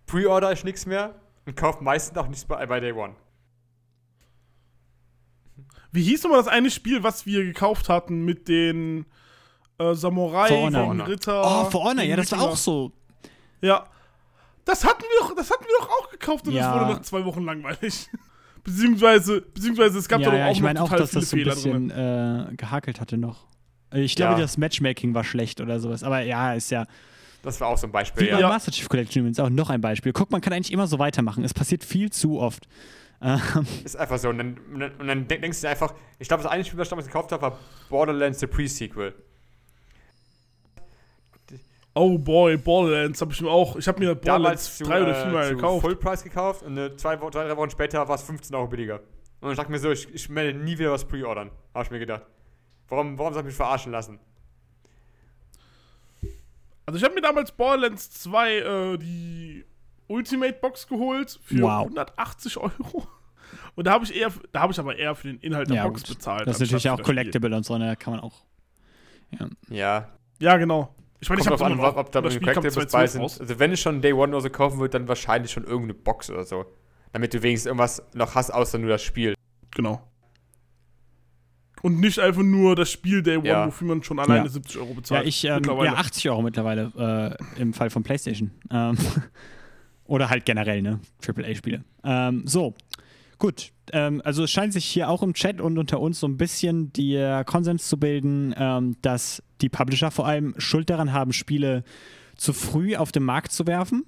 [SPEAKER 3] Pre-Order ich nichts mehr und kaufe meistens auch nichts bei, bei Day One.
[SPEAKER 2] Wie hieß nochmal das eine Spiel, was wir gekauft hatten mit den äh, Samurai, den Ritter?
[SPEAKER 1] Oh, For Honor, ja, das war auch so.
[SPEAKER 2] Ja. Das hatten wir doch, das hatten wir doch auch gekauft und es
[SPEAKER 1] Ja.
[SPEAKER 2] wurde nach zwei Wochen langweilig. beziehungsweise, beziehungsweise es gab
[SPEAKER 1] ja,
[SPEAKER 2] da
[SPEAKER 1] ja,
[SPEAKER 2] doch auch
[SPEAKER 1] ich
[SPEAKER 2] noch
[SPEAKER 1] meine auch, dass das so ein bisschen äh, gehakelt hatte noch. Ich glaube,
[SPEAKER 3] Ja.
[SPEAKER 1] das Matchmaking war schlecht oder sowas. Aber ja, ist ja.
[SPEAKER 3] Das war auch so ein Beispiel,
[SPEAKER 1] Wie
[SPEAKER 3] ja.
[SPEAKER 1] Master Chief Collection übrigens auch noch ein Beispiel. Guck, man kann eigentlich immer so weitermachen. Es passiert viel zu oft. Ähm,
[SPEAKER 3] Ist einfach so. Und dann, und dann, denkst du dir einfach, ich glaube, das eine Spiel, was ich damals gekauft habe, war Borderlands The Pre-Sequel.
[SPEAKER 2] Oh boy, Borderlands habe ich mir auch. Ich habe mir
[SPEAKER 3] Damals
[SPEAKER 2] Borderlands
[SPEAKER 3] zu,
[SPEAKER 2] drei oder
[SPEAKER 3] äh,
[SPEAKER 2] viermal
[SPEAKER 3] zu
[SPEAKER 2] gekauft.
[SPEAKER 3] Fullpreis gekauft und eine, zwei, Wo- zwei, drei Wochen später war es 15 Euro billiger. Und ich dachte mir so, ich, ich werde nie wieder was pre-ordern. Habe ich mir gedacht. Warum, warum soll ich mich verarschen lassen?
[SPEAKER 2] Also ich habe mir damals Borderlands 2 äh, die Ultimate Box geholt für
[SPEAKER 1] Wow.
[SPEAKER 2] 180 Euro. Und da habe ich eher, da habe ich aber eher für den Inhalt der
[SPEAKER 1] ja,
[SPEAKER 2] Box
[SPEAKER 1] gut.
[SPEAKER 2] bezahlt.
[SPEAKER 1] Das ist natürlich auch
[SPEAKER 2] das Spiel.
[SPEAKER 1] Collectible und so, ne? Da kann man auch. Ja.
[SPEAKER 3] Ja.
[SPEAKER 2] Ja, genau. Ich meine, ich habe
[SPEAKER 3] an, ob, ob da Collectibles bei
[SPEAKER 2] 2012
[SPEAKER 3] sind. Also wenn es schon Day One oder so kaufen wird, dann wahrscheinlich schon irgendeine Box oder so. Damit du wenigstens irgendwas noch hast, außer nur das Spiel.
[SPEAKER 2] Genau. Und nicht einfach nur das Spiel Day One,
[SPEAKER 3] Ja.
[SPEAKER 2] wofür man schon alleine
[SPEAKER 1] Ja.
[SPEAKER 2] 70 Euro
[SPEAKER 1] Ja,
[SPEAKER 2] bezahlt.
[SPEAKER 1] ich, ähm, ja, 80 Euro mittlerweile äh, im Fall von PlayStation. Ähm, oder halt generell, ne? AAA-Spiele. Ähm, so, gut. Ähm, also es scheint sich hier auch im Chat und unter uns so ein bisschen der Konsens zu bilden, ähm, dass die Publisher vor allem Schuld daran haben, Spiele zu früh auf den Markt zu werfen.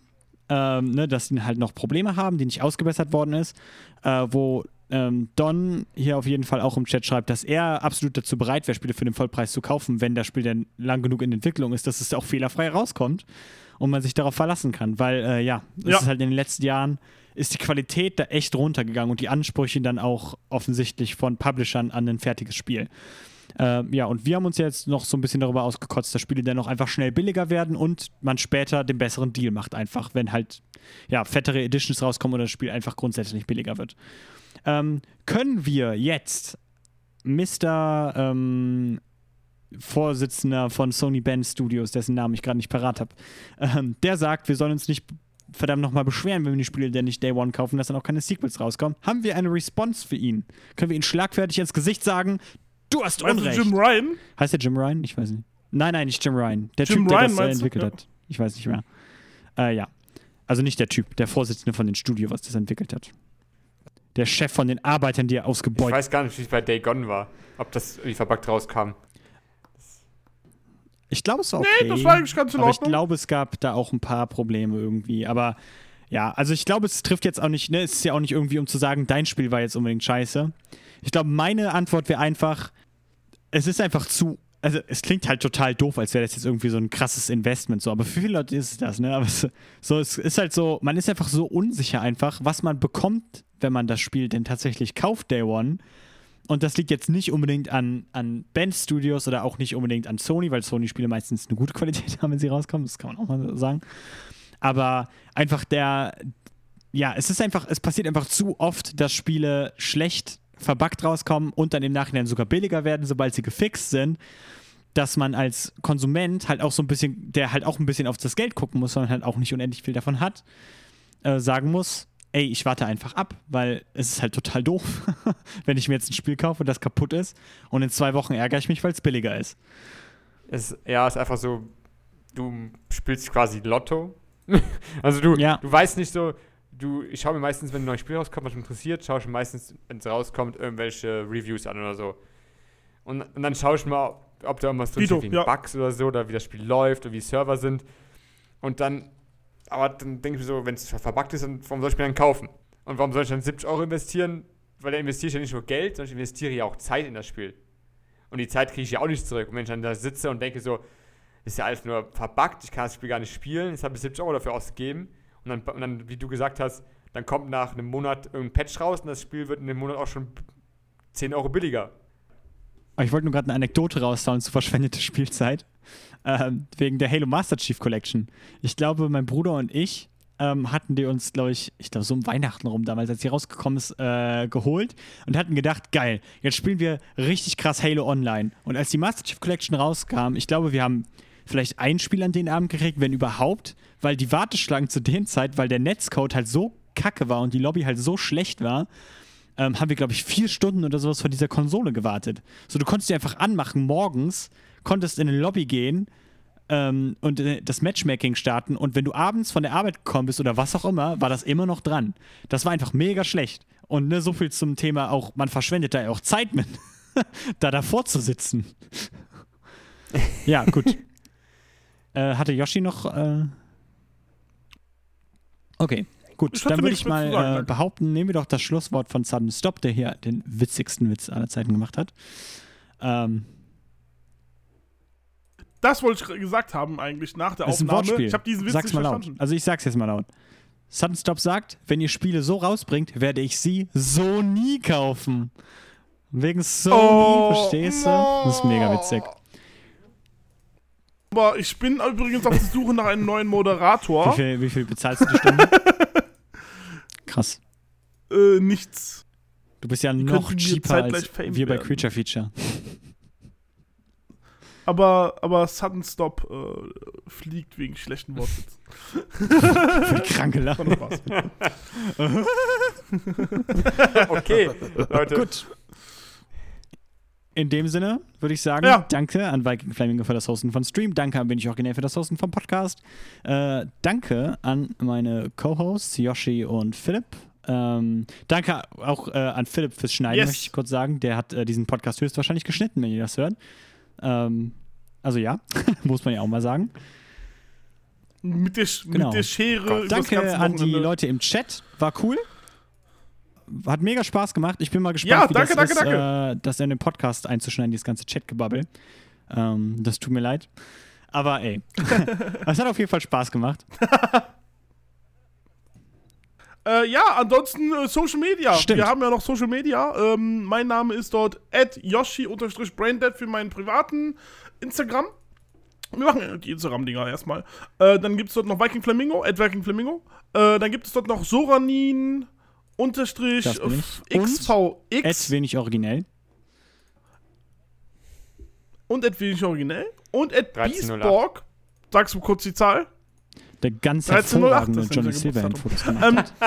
[SPEAKER 1] Ähm, ne, dass die halt noch Probleme haben, die nicht ausgebessert worden ist, äh, wo ähm, Don hier auf jeden Fall auch im Chat schreibt, dass er absolut dazu bereit wäre, Spiele für den Vollpreis zu kaufen, wenn das Spiel dann lang genug in Entwicklung ist, dass es auch fehlerfrei rauskommt und man sich darauf verlassen kann. Weil, äh, ja, es
[SPEAKER 2] Ja.
[SPEAKER 1] ist halt in den letzten Jahren ist die Qualität da echt runtergegangen und die Ansprüche dann auch offensichtlich von Publishern an ein fertiges Spiel. Ähm, ja, und wir haben uns jetzt noch so ein bisschen darüber ausgekotzt, dass Spiele dann auch einfach schnell billiger werden und man später den besseren Deal macht, einfach, wenn halt ja, fettere Editions rauskommen oder das Spiel einfach grundsätzlich billiger wird. Ähm, können wir jetzt Mr. Ähm, Vorsitzender von Sony Band Studios, dessen Namen ich gerade nicht parat habe, ähm, der sagt, wir sollen uns nicht verdammt nochmal beschweren, wenn wir die Spiele denn nicht Day One kaufen, dass dann auch keine Sequels rauskommen. Haben wir eine Response für ihn? Können wir ihn schlagfertig ins Gesicht sagen, du hast
[SPEAKER 2] du
[SPEAKER 1] Unrecht?
[SPEAKER 2] Jim Ryan?
[SPEAKER 1] heißt der Jim Ryan? Ich weiß nicht. Nein, nein, nicht Jim Ryan. Der
[SPEAKER 2] Jim
[SPEAKER 1] Typ, der
[SPEAKER 2] Ryan
[SPEAKER 1] das äh,
[SPEAKER 2] du?
[SPEAKER 1] entwickelt
[SPEAKER 2] Ja.
[SPEAKER 1] hat. Ich weiß nicht mehr. Äh, ja. Also nicht der Typ, der Vorsitzende von dem Studio, was das entwickelt hat. Der Chef von den Arbeitern, die er
[SPEAKER 3] Ich
[SPEAKER 1] ausgebeutet
[SPEAKER 3] weiß gar nicht, wie es bei Day Gone war. Ob das irgendwie verbuggt rauskam.
[SPEAKER 1] Ich glaube, es war okay.
[SPEAKER 2] Nee, das war eigentlich ganz in
[SPEAKER 1] aber ich
[SPEAKER 2] Ordnung.
[SPEAKER 1] glaube, es gab da auch ein paar Probleme irgendwie. Aber ja, also ich glaube, es trifft jetzt auch nicht, ne, es ist ja auch nicht irgendwie, um zu sagen, dein Spiel war jetzt unbedingt scheiße. Ich glaube, meine Antwort wäre einfach, es ist einfach zu, also es klingt halt total doof, als wäre das jetzt irgendwie so ein krasses Investment, so, aber für viele Leute ist es das, ne? Aber es, so, es ist halt so, man ist einfach so unsicher einfach, was man bekommt, wenn man das Spiel denn tatsächlich kauft, Day One. Und das liegt jetzt nicht unbedingt an, an Band Studios oder auch nicht unbedingt an Sony, weil Sony-Spiele meistens eine gute Qualität haben, wenn sie rauskommen. Das kann man auch mal so sagen. Aber einfach der, ja, es ist einfach, es passiert einfach zu oft, dass Spiele schlecht verbuggt rauskommen und dann im Nachhinein sogar billiger werden, sobald sie gefixt sind, dass man als Konsument halt auch so ein bisschen, der halt auch ein bisschen auf das Geld gucken muss, sondern halt auch nicht unendlich viel davon hat, äh, sagen muss, ey, ich warte einfach ab, weil es ist halt total doof, wenn ich mir jetzt ein Spiel kaufe, das kaputt ist und in zwei Wochen ärgere ich mich, weil es billiger ist.
[SPEAKER 3] Es, ja, es ist einfach so, du spielst quasi Lotto. also du,
[SPEAKER 1] Ja.
[SPEAKER 3] du weißt nicht so, du, ich schaue mir meistens, wenn ein neues Spiel rauskommt, was mich interessiert, schaue ich mir meistens, wenn es rauskommt, irgendwelche Reviews an oder so. Und, und dann schaue ich mal, ob, da irgendwas drin steht, wegen
[SPEAKER 2] ja.
[SPEAKER 3] Bugs oder so, oder wie das Spiel läuft, oder wie Server sind. Und dann, aber dann denke ich mir so, wenn es verbuggt ist, dann, warum soll ich mir dann kaufen? Und warum soll ich dann 70 Euro investieren? Weil da investiere ich ja nicht nur Geld, sondern ich investiere ja auch Zeit in das Spiel. Und die Zeit kriege ich ja auch nicht zurück. Und wenn ich dann da sitze und denke so, ist ja alles nur verbuggt, ich kann das Spiel gar nicht spielen, jetzt habe ich 70 Euro dafür ausgegeben. Und dann, und dann, wie du gesagt hast, dann kommt nach einem Monat irgendein Patch raus und das Spiel wird in dem Monat auch schon 10 Euro billiger.
[SPEAKER 1] Ich wollte nur gerade eine Anekdote raushauen zu verschwendete Spielzeit. Ähm, wegen der Halo Master Chief Collection. Ich glaube, mein Bruder und ich ähm, hatten die uns, glaube ich, ich glaube so um Weihnachten rum damals, als die rausgekommen ist, äh, geholt und hatten gedacht, geil, jetzt spielen wir richtig krass Halo Online. Und als die Master Chief Collection rauskam, ich glaube, wir haben vielleicht ein Spiel an den Abend gekriegt, wenn überhaupt, weil die Warteschlangen zu den Zeit, weil der Netzcode halt so kacke war und die Lobby halt so schlecht war, ähm, haben wir, glaube ich, vier Stunden oder sowas vor dieser Konsole gewartet. So, du konntest die einfach anmachen morgens, konntest in eine Lobby gehen ähm, und äh, das Matchmaking starten und wenn du abends von der Arbeit gekommen bist oder was auch immer, war das immer noch dran. Das war einfach mega schlecht. Und ne, so viel zum Thema auch, man verschwendet da ja auch Zeit mit, da davor zu sitzen. ja, gut. äh, hatte Yoshi noch. Äh okay. Gut, dann würde ich mal
[SPEAKER 2] sagen,
[SPEAKER 1] äh, behaupten, nehmen wir doch das Schlusswort von Sudden Stop, der hier den witzigsten Witz aller Zeiten gemacht hat. Ähm,
[SPEAKER 2] Das wollte ich gesagt haben eigentlich nach der
[SPEAKER 1] das ist ein
[SPEAKER 2] Aufnahme.
[SPEAKER 1] Wortspiel.
[SPEAKER 2] Ich habe diesen Witz
[SPEAKER 1] sag's
[SPEAKER 2] nicht
[SPEAKER 1] mal laut.
[SPEAKER 2] verstanden.
[SPEAKER 1] Also ich sag's jetzt mal laut. Sudden Stop sagt, wenn ihr Spiele so rausbringt, werde ich sie so nie kaufen. Wegen Sony,
[SPEAKER 2] Oh,
[SPEAKER 1] verstehst du? Das ist mega witzig.
[SPEAKER 2] Aber ich bin übrigens auf der Suche nach einem neuen
[SPEAKER 1] Wie
[SPEAKER 2] Moderator.
[SPEAKER 1] viel, wie viel bezahlst du die Stunde? Krass.
[SPEAKER 2] Äh, nichts.
[SPEAKER 1] Du bist ja
[SPEAKER 2] Die
[SPEAKER 1] noch cheaper als wir bei
[SPEAKER 2] werden.
[SPEAKER 1] Creature Feature.
[SPEAKER 2] Aber, aber Sudden Stop äh, fliegt wegen schlechten
[SPEAKER 1] die kranke Lache.
[SPEAKER 3] Okay, Leute.
[SPEAKER 1] Gut. In dem Sinne würde ich sagen,
[SPEAKER 2] Ja.
[SPEAKER 1] danke an Viking Flamingo für das Hosten von Stream, danke an Bin ich originell für das Hosten vom Podcast, äh, danke an meine Co-Hosts Yoshi und Philipp. Ähm, danke auch äh, an Philipp fürs Schneiden,
[SPEAKER 2] Yes.
[SPEAKER 1] möchte ich kurz sagen. Der hat äh, diesen Podcast höchstwahrscheinlich geschnitten, wenn ihr das hört. Ähm, also ja, muss man ja auch mal sagen.
[SPEAKER 2] mit, der, Sch-
[SPEAKER 1] Genau.
[SPEAKER 2] mit der Schere
[SPEAKER 1] Danke an die. Leute im Chat. War cool. Hat mega Spaß gemacht. Ich bin mal gespannt,
[SPEAKER 2] Ja,
[SPEAKER 1] wie
[SPEAKER 2] danke,
[SPEAKER 1] das
[SPEAKER 2] danke,
[SPEAKER 1] ist, Äh, das in den Podcast einzuschneiden, dieses ganze Chatgebabbel. Ähm, das tut mir leid. Aber ey, es hat auf jeden Fall Spaß gemacht.
[SPEAKER 2] Äh, ja, ansonsten äh, Social Media.
[SPEAKER 1] Stimmt.
[SPEAKER 2] Wir haben ja noch Social Media. Ähm, mein Name ist dort yoshi-braindead für meinen privaten Instagram. Wir machen ja die Instagram-Dinger erstmal. Äh, dann gibt es dort noch Viking Flamingo, at Viking Flamingo. Äh, dann gibt es dort noch Soranin unterstrich XVX
[SPEAKER 1] Ed wenig originell.
[SPEAKER 2] und at wenig originell und at
[SPEAKER 3] 1308.
[SPEAKER 2] Beastborg. Sagst du kurz die Zahl?
[SPEAKER 1] Der ganz
[SPEAKER 2] 1308
[SPEAKER 1] hervorragende
[SPEAKER 2] ist
[SPEAKER 1] Johnny
[SPEAKER 2] unser
[SPEAKER 1] Silverhand-Fotos gemacht
[SPEAKER 2] Ähm,
[SPEAKER 1] hat.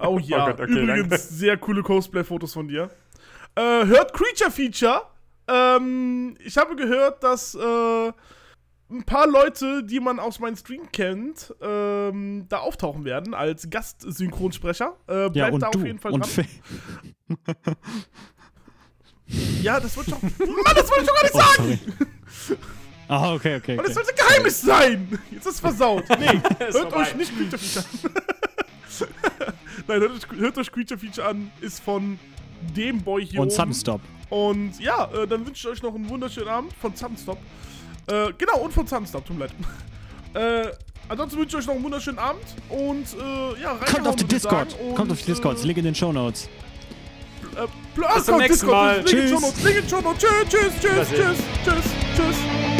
[SPEAKER 2] Oh ja,
[SPEAKER 3] Oh Gott, okay,
[SPEAKER 2] übrigens
[SPEAKER 3] danke.
[SPEAKER 2] sehr coole Cosplay-Fotos von dir. Äh, hört Creature Feature. Ähm, ich habe gehört, dass äh, ein paar Leute, die man aus meinem Stream kennt, ähm, da auftauchen werden als Gastsynchronsprecher. Äh, bleibt
[SPEAKER 1] Ja, und
[SPEAKER 2] da
[SPEAKER 1] du.
[SPEAKER 2] auf jeden Fall
[SPEAKER 1] und
[SPEAKER 2] dran. Ja, das wird doch. Mann, das wollte ich doch gar nicht
[SPEAKER 1] Oh,
[SPEAKER 2] sagen!
[SPEAKER 1] sorry. Ah, okay, okay.
[SPEAKER 2] Mann, das
[SPEAKER 1] okay.
[SPEAKER 2] sollte Geheimnis sein! Jetzt ist es versaut. Nee, hört
[SPEAKER 3] vorbei.
[SPEAKER 2] euch nicht Creature Feature an. Nein, hört euch, hört euch Creature Feature an. Ist von dem Boy hier
[SPEAKER 1] Und
[SPEAKER 2] oben.
[SPEAKER 1] Sunstop.
[SPEAKER 2] Und ja, äh, dann wünsche ich euch noch einen wunderschönen Abend von Sunstop. Äh, genau, und von Sunstop, tut mir leid. äh, ansonsten wünsche ich euch noch einen wunderschönen Abend und äh, ja,
[SPEAKER 1] Kommt auf die Discord.
[SPEAKER 2] Und,
[SPEAKER 1] Kommt auf die Discord.
[SPEAKER 2] Äh,
[SPEAKER 1] Link in den Show Notes.
[SPEAKER 2] äh, Bis
[SPEAKER 3] zum nächsten Mal.
[SPEAKER 2] Link in
[SPEAKER 1] Tschüss.
[SPEAKER 2] Show Notes. Link in Show Notes. Tschüss, tschüss, tschüss, tschüss, tschüss, tschüss.